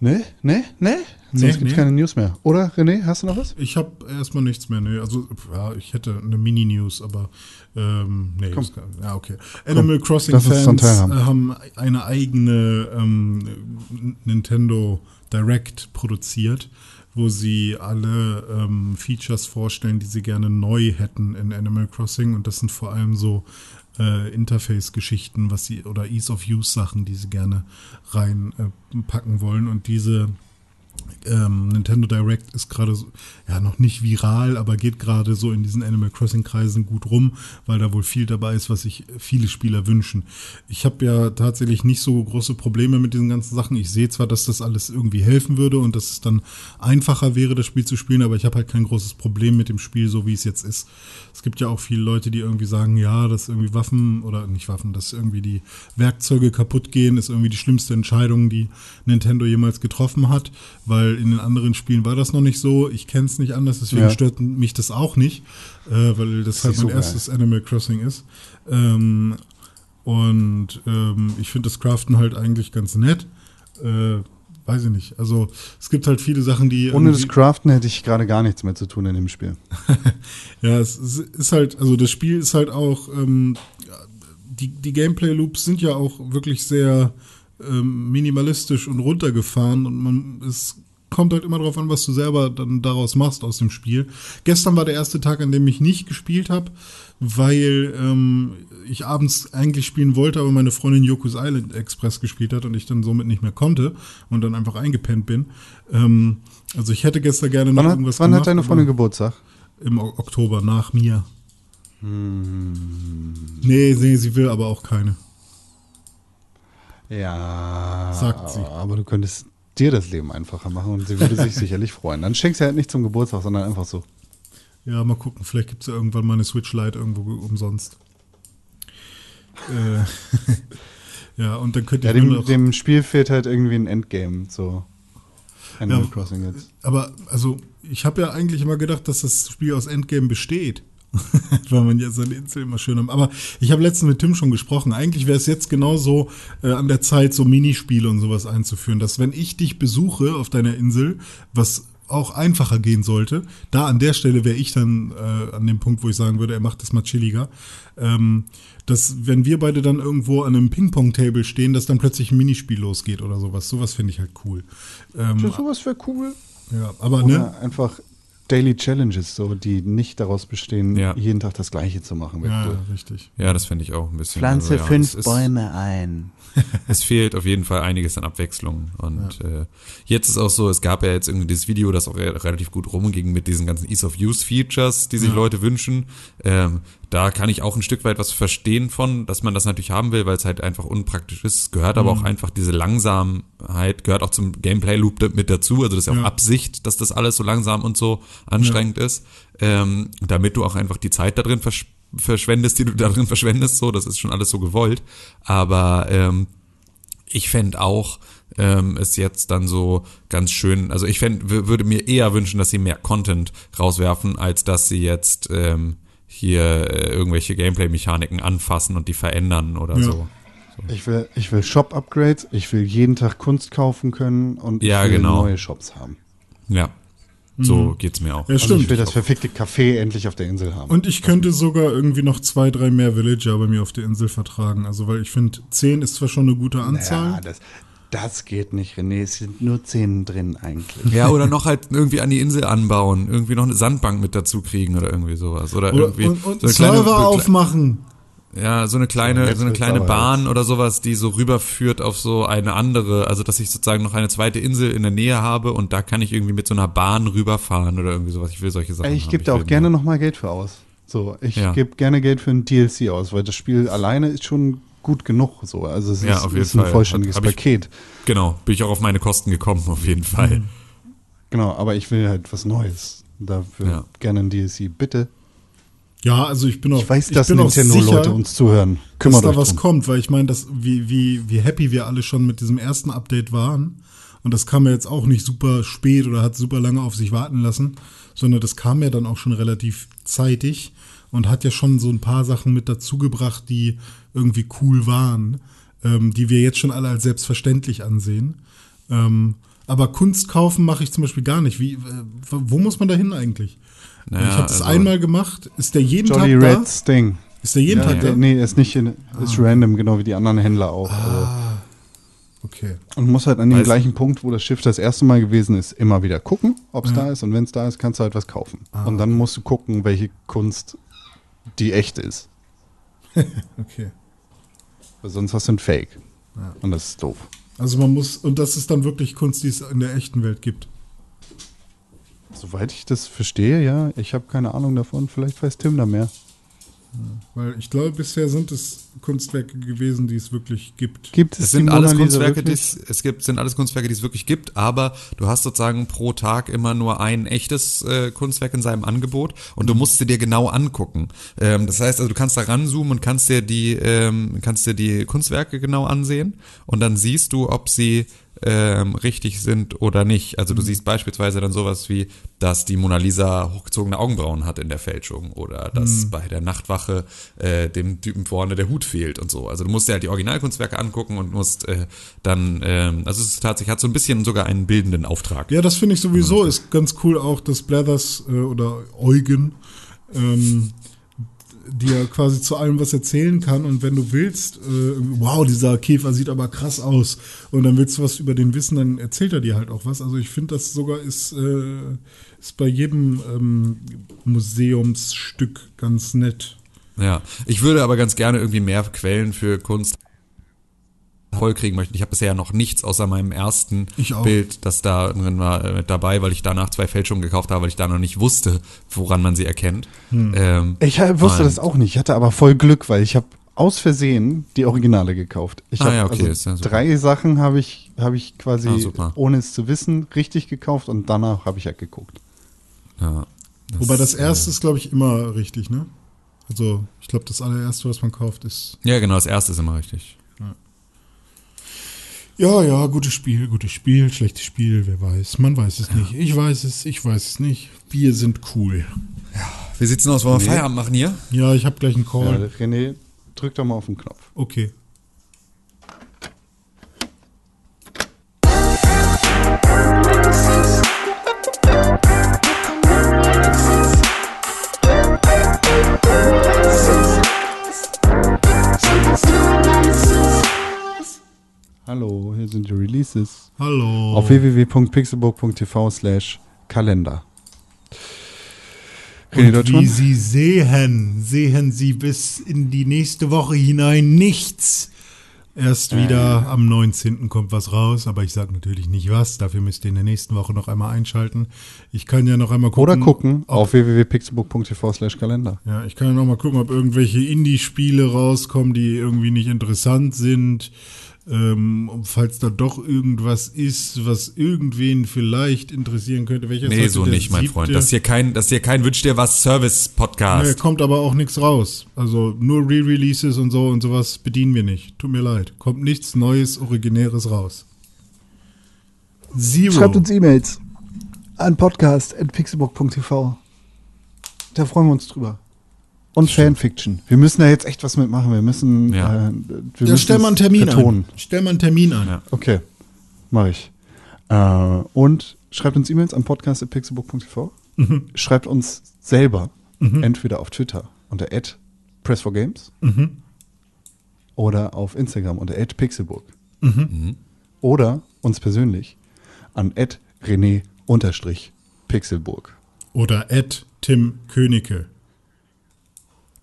Ne, ne, ne? Sonst nee, gibt es nee. keine News mehr. Oder, René, hast du noch was? Ich habe erstmal nichts mehr. Nee. Also, ja, ich hätte eine Mini-News, aber ähm, nee. Kann, ja, okay. Komm, Animal Crossing-Fans haben. haben. eine eigene ähm, Nintendo Direct produziert, wo sie alle ähm, Features vorstellen, die sie gerne neu hätten in Animal Crossing. Und das sind vor allem so äh, Interface-Geschichten, was sie oder Ease of Use-Sachen, die sie gerne reinpacken äh, wollen. Und diese ähm, Nintendo Direct ist gerade so, ja noch nicht viral, aber geht gerade so in diesen Animal Crossing Kreisen gut rum, weil da wohl viel dabei ist, was sich viele Spieler wünschen. Ich habe ja tatsächlich nicht so große Probleme mit diesen ganzen Sachen. Ich sehe zwar, dass das alles irgendwie helfen würde und dass es dann einfacher wäre, das Spiel zu spielen, aber ich habe halt kein großes Problem mit dem Spiel, so wie es jetzt ist. Es gibt ja auch viele Leute, die irgendwie sagen, ja, dass irgendwie Waffen oder nicht Waffen, dass irgendwie die Werkzeuge kaputt gehen, ist irgendwie die schlimmste Entscheidung, die Nintendo jemals getroffen hat, weil in den anderen Spielen war das noch nicht so. Ich kenne es nicht anders, deswegen ja. stört mich das auch nicht, äh, weil das, das halt mein so erstes. Animal Crossing ist. Ähm, und ähm, ich finde das Craften halt eigentlich ganz nett. Äh, weiß ich nicht. Also es gibt halt viele Sachen, die. Ohne das Craften hätte ich gerade gar nichts mehr zu tun in dem Spiel. ja, es ist halt, also das Spiel ist halt auch, ähm, die, die Gameplay-Loops sind ja auch wirklich sehr ähm, minimalistisch und runtergefahren und man ist kommt halt immer drauf an, was du selber dann daraus machst aus dem Spiel. Gestern war der erste Tag, an dem ich nicht gespielt habe, weil ähm, ich abends eigentlich spielen wollte, aber meine Freundin Yoku's Island Express gespielt hat und ich dann somit nicht mehr konnte und dann einfach eingepennt bin. Ähm, also ich hätte gestern gerne noch Wann, hat, irgendwas wann gemacht. hat deine Freundin Geburtstag? im O- Oktober nach mir. Hm. Nee, nee, sie will aber auch keine. Ja. Sagt sie. Aber du könntest dir das Leben einfacher machen und sie würde sich sicherlich freuen. Dann schenkst du halt nicht zum Geburtstag, sondern einfach so. Ja, mal gucken. Vielleicht gibt es ja irgendwann mal eine Switch Lite irgendwo umsonst. äh, ja, und dann könnte Ja, ich mir dem, dem Spiel fehlt halt irgendwie ein Endgame, so. Animal Ja. Crossing jetzt. aber also, ich habe ja eigentlich immer gedacht, dass das Spiel aus Endgame besteht. Weil man ja seine Insel immer schön haben. Aber ich habe letztens mit Tim schon gesprochen. Eigentlich wäre es jetzt genauso äh, an der Zeit, so Minispiele und sowas einzuführen, dass wenn ich dich besuche auf deiner Insel, was auch einfacher gehen sollte, da an der Stelle wäre ich dann äh, an dem Punkt, wo ich sagen würde, er macht das mal chilliger, ähm, dass wenn wir beide dann irgendwo an einem Ping-Pong-Table stehen, dass dann plötzlich ein Minispiel losgeht oder sowas. Sowas finde ich halt cool. Ähm, Ja, sowas wäre cool. ja, aber Oder ne, einfach Daily Challenges, so, die nicht daraus bestehen, Ja. jeden Tag das Gleiche zu machen. ja, cool. richtig. Ja, das finde ich auch ein bisschen. Pflanze also, ja, fünf ist- Bäume ein. es fehlt auf jeden Fall einiges an Abwechslung. Und äh, jetzt ist auch so, es gab ja jetzt irgendwie dieses Video, das auch re relativ gut rumging mit diesen ganzen Ease of Use Features, die sich Leute wünschen. Ähm, da kann ich auch ein Stück weit was verstehen von, dass man das natürlich haben will, weil es halt einfach unpraktisch ist. Gehört aber auch einfach diese Langsamkeit, gehört auch zum Gameplay-Loop mit dazu. Also das ist ja auch. Absicht, dass das alles so langsam und so anstrengend ist. Ähm, damit du auch einfach die Zeit da drin versch verschwendest, die du da drin verschwendest. So, das ist schon alles so gewollt. Aber ähm, ich fänd auch ähm, es jetzt dann so ganz schön, also ich fänd, würde mir eher wünschen, dass sie mehr Content rauswerfen, als dass sie jetzt ähm, hier äh, irgendwelche Gameplay-Mechaniken anfassen und die verändern oder Ja. so. Ich will, ich will Shop-Upgrades, ich will jeden Tag Kunst kaufen können und Ja, ich will genau. neue Shops haben. Ja, so geht's mir auch. Ja, Also stimmt. ich will das verfickte Café endlich auf der Insel haben. Und ich könnte sogar irgendwie noch zwei, drei mehr Villager bei mir auf der Insel vertragen. Also, weil ich finde, zehn ist zwar schon eine gute Anzahl. ja, das, das geht nicht, René. Es sind nur zehn drin eigentlich. Ja, oder noch halt irgendwie an die Insel anbauen, irgendwie noch eine Sandbank mit dazu kriegen oder irgendwie sowas. Oder, Oder, irgendwie und und so eine kleine, Server aufmachen. Ja, so eine kleine, So, eine kleine Bahn oder sowas, die so rüberführt auf so eine andere, also dass ich sozusagen noch eine zweite Insel in der Nähe habe und da kann ich irgendwie mit so einer Bahn rüberfahren oder irgendwie sowas. Ich will solche Sachen. Ich gebe da auch gerne mehr. noch mal Geld für aus. So, ich Ja. gebe gerne Geld für ein DLC aus, weil das Spiel alleine ist schon gut genug. So, also es Ja, ist, auf jeden ist ein Fall. vollständiges ich- Paket. Genau, bin ich auch auf meine Kosten gekommen, auf jeden Fall. Genau, aber ich will halt was Neues. Dafür Ja. gerne ein DLC. Bitte. Ja, also ich bin auch, Ich weiß, ich dass Nintendo-Leute uns zuhören. dass Kümmert da euch was drum. kommt, weil ich meine, dass wie, wie, wie happy wir alle schon mit diesem ersten Update waren. Und das kam ja jetzt auch nicht super spät oder hat super lange auf sich warten lassen, sondern das kam ja dann auch schon relativ zeitig und hat ja schon so ein paar Sachen mit dazugebracht, die irgendwie cool waren, ähm, die wir jetzt schon alle als selbstverständlich ansehen. Ähm, aber Kunst kaufen mache ich zum Beispiel gar nicht. Wie, äh, wo muss man da hin eigentlich? Naja, ich habe das also- einmal gemacht. Ist der jeden Jolly Tag da? Red's Ding. Ist der jeden Ja, Tag der, da? nee, ist nicht in, ist random, genau wie die anderen Händler auch. Also, Okay. und muss halt an dem gleichen Punkt, wo das Schiff das erste Mal gewesen ist, immer wieder gucken, ob es Ja. da ist. Und wenn es da ist, kannst du halt was kaufen. Ah, und dann musst du gucken, welche Kunst die echt ist. Okay. Weil sonst hast du ein Fake. Und das ist doof. Also man muss, und das ist dann wirklich Kunst, die es in der echten Welt gibt. Soweit ich das verstehe, ja. Ich habe keine Ahnung davon. Vielleicht weiß Tim da mehr. Weil ich glaube, bisher sind es Kunstwerke gewesen, die es wirklich gibt. Gibt es Es sind die alles Mona Lisa Kunstwerke, die es, es gibt, sind alles Kunstwerke, die es wirklich gibt, aber du hast sozusagen pro Tag immer nur ein echtes äh, Kunstwerk in seinem Angebot und du musst sie dir genau angucken. Ähm, das heißt, also du kannst da ranzoomen und kannst dir die, ähm, kannst dir die Kunstwerke genau ansehen und dann siehst du, ob sie ähm, richtig sind oder nicht. Also du siehst beispielsweise dann sowas wie, dass die Mona Lisa hochgezogene Augenbrauen hat in der Fälschung oder dass bei der Nachtwache äh, dem Typen vorne der Hut fehlt und so. Also du musst dir halt die Originalkunstwerke angucken und musst äh, dann, ähm, also es tatsächlich, hat so ein bisschen sogar einen bildenden Auftrag. Ja, das finde ich sowieso ist ganz cool auch, dass Blathers äh, oder Eugen ähm, dir quasi zu allem was erzählen kann und wenn du willst, äh, wow, dieser Käfer sieht aber krass aus und dann willst du was über den wissen, dann erzählt er dir halt auch was. Also ich finde, das sogar ist, äh, ist bei jedem ähm, Museumsstück ganz nett. Ja, ich würde aber ganz gerne irgendwie mehr Quellen für Kunst voll kriegen möchten. Ich habe bisher noch nichts außer meinem ersten. Bild, das da drin war, äh, mit dabei, weil ich danach zwei Fälschungen gekauft habe, weil ich da noch nicht wusste, woran man sie erkennt. Hm. Ähm, Ich äh, wusste das auch nicht. Ich hatte aber voll Glück, weil ich habe aus Versehen die Originale gekauft. Ich Ah, hab, ja, okay, also ist ja drei Sachen habe ich, habe ich quasi, Ah, ohne es zu wissen, richtig gekauft und danach habe ich halt geguckt. Ja, Wobei das äh, erste ist, glaube ich, immer richtig, ne? Also ich glaube, das allererste, was man kauft, ist Ja, genau, das erste ist immer richtig. Ja, ja, gutes Spiel, gutes Spiel, schlechtes Spiel, wer weiß. Man weiß es nicht. Ich weiß es, ich weiß es nicht. Wir sind cool. Wie sieht's denn aus? Wollen wir Nee. Feierabend machen hier? Ja, ich habe gleich einen Ja, Call. René, drück doch mal auf den Knopf. Okay. Hier sind die Releases. Hallo. Auf www.pixelburg.tv slash Kalender. Und wie Sie sehen, sehen Sie bis in die nächste Woche hinein nichts. Erst Äh. wieder am 19. kommt was raus, aber ich sage natürlich nicht was. Dafür müsst ihr in der nächsten Woche noch einmal einschalten. Ich kann ja noch einmal gucken. Oder gucken auf www.pixelburg.tv slash Kalender. Ja, ich kann ja noch mal gucken, ob irgendwelche Indie-Spiele rauskommen, die irgendwie nicht interessant sind. Ähm, falls da doch irgendwas ist, was irgendwen vielleicht interessieren könnte. Welches Nee, so nicht, mein? Freund. Das ist hier kein, das ist hier kein Wünsch dir was Nee, Service-Podcast. kommt aber auch nichts raus. Also nur Re-Releases und so und sowas bedienen wir nicht. Tut mir leid. Kommt nichts Neues, Originäres raus. Zero. Schreibt uns E-Mails an podcast.pixelbook.tv. Da freuen wir uns drüber. Und Fanfiction. Wir müssen da jetzt echt was mitmachen. Wir müssen. Ja. äh, wir ja, müssen stell mal einen Termin betonen. an. Stell mal einen Termin an. Ja. Okay, mache ich. Äh, und schreibt uns E-Mails an podcast.pixelbook.tv. Mhm. Schreibt uns selber entweder auf Twitter unter press4games Mhm. oder auf Instagram unter pixelburg. Mhm. Oder uns persönlich an rené-pixelburg. Oder at Tim Königke.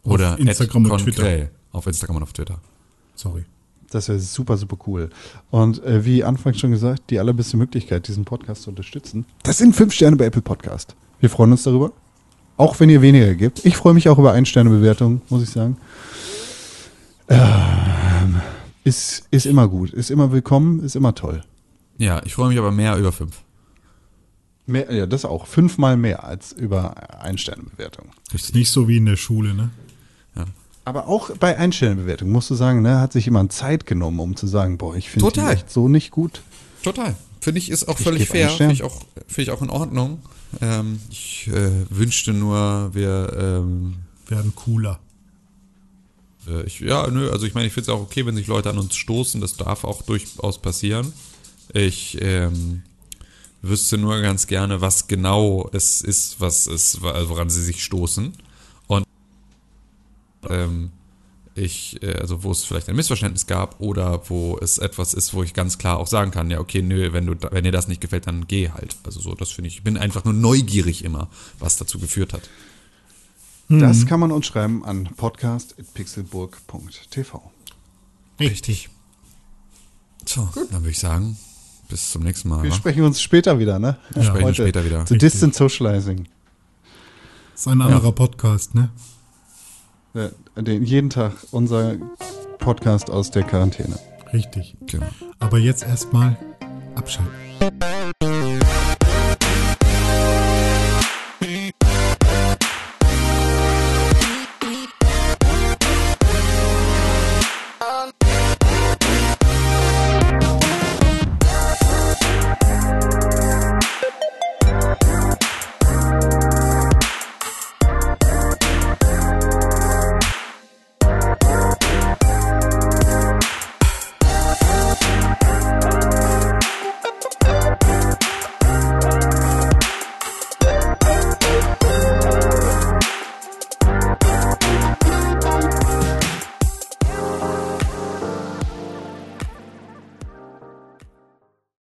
Auf Oder Instagram Ed und Twitter. Auf Instagram und auf Twitter. Sorry. Das wäre super, super cool. Und äh, wie anfangs schon gesagt, die allerbeste Möglichkeit, diesen Podcast zu unterstützen, das sind fünf Sterne bei Apple Podcast. Wir freuen uns darüber. Auch wenn ihr weniger gebt. Ich freue mich auch über Ein-Sterne-Bewertungen, muss ich sagen. Ähm, ist, ist immer gut, ist immer willkommen, ist immer toll. Ja, ich freue mich aber mehr über fünf. Mehr, ja, das auch. Fünfmal mehr als über Ein-Sterne-Bewertungen. Ist nicht so wie in der Schule, ne? Aber auch bei Ein-Sterne-Bewertungen musst du sagen, ne, hat sich jemand Zeit genommen, um zu sagen, boah, ich finde echt so nicht gut. Total. Finde ich ist auch Ich völlig fair. Finde ich, auch, finde ich auch in Ordnung. Ähm, ich äh, wünschte nur, wir ähm, Werden cooler. Äh, Ich, ja, nö, also ich meine, ich finde es auch okay, wenn sich Leute an uns stoßen, das darf auch durchaus passieren. Ich ähm, wüsste nur ganz gerne, was genau es ist, was es, woran sie sich stoßen. Ähm, ich, äh, also wo es vielleicht ein Missverständnis gab oder wo es etwas ist, wo ich ganz klar auch sagen kann, ja, okay, nö, wenn du, wenn dir das nicht gefällt, dann geh halt. Also so, das finde ich, ich bin einfach nur neugierig immer, was dazu geführt hat. Das kann man uns schreiben an podcast.pixelburg.tv. Richtig. So, dann würde ich sagen, bis zum nächsten Mal. Wir wa? sprechen uns später wieder, ne? Wir sprechen Heute später wieder. Zu Distant Socializing. Ist ein anderer Podcast, ne? Den, jeden Tag unser Podcast aus der Quarantäne. Richtig. Genau. Aber jetzt erstmal abschalten.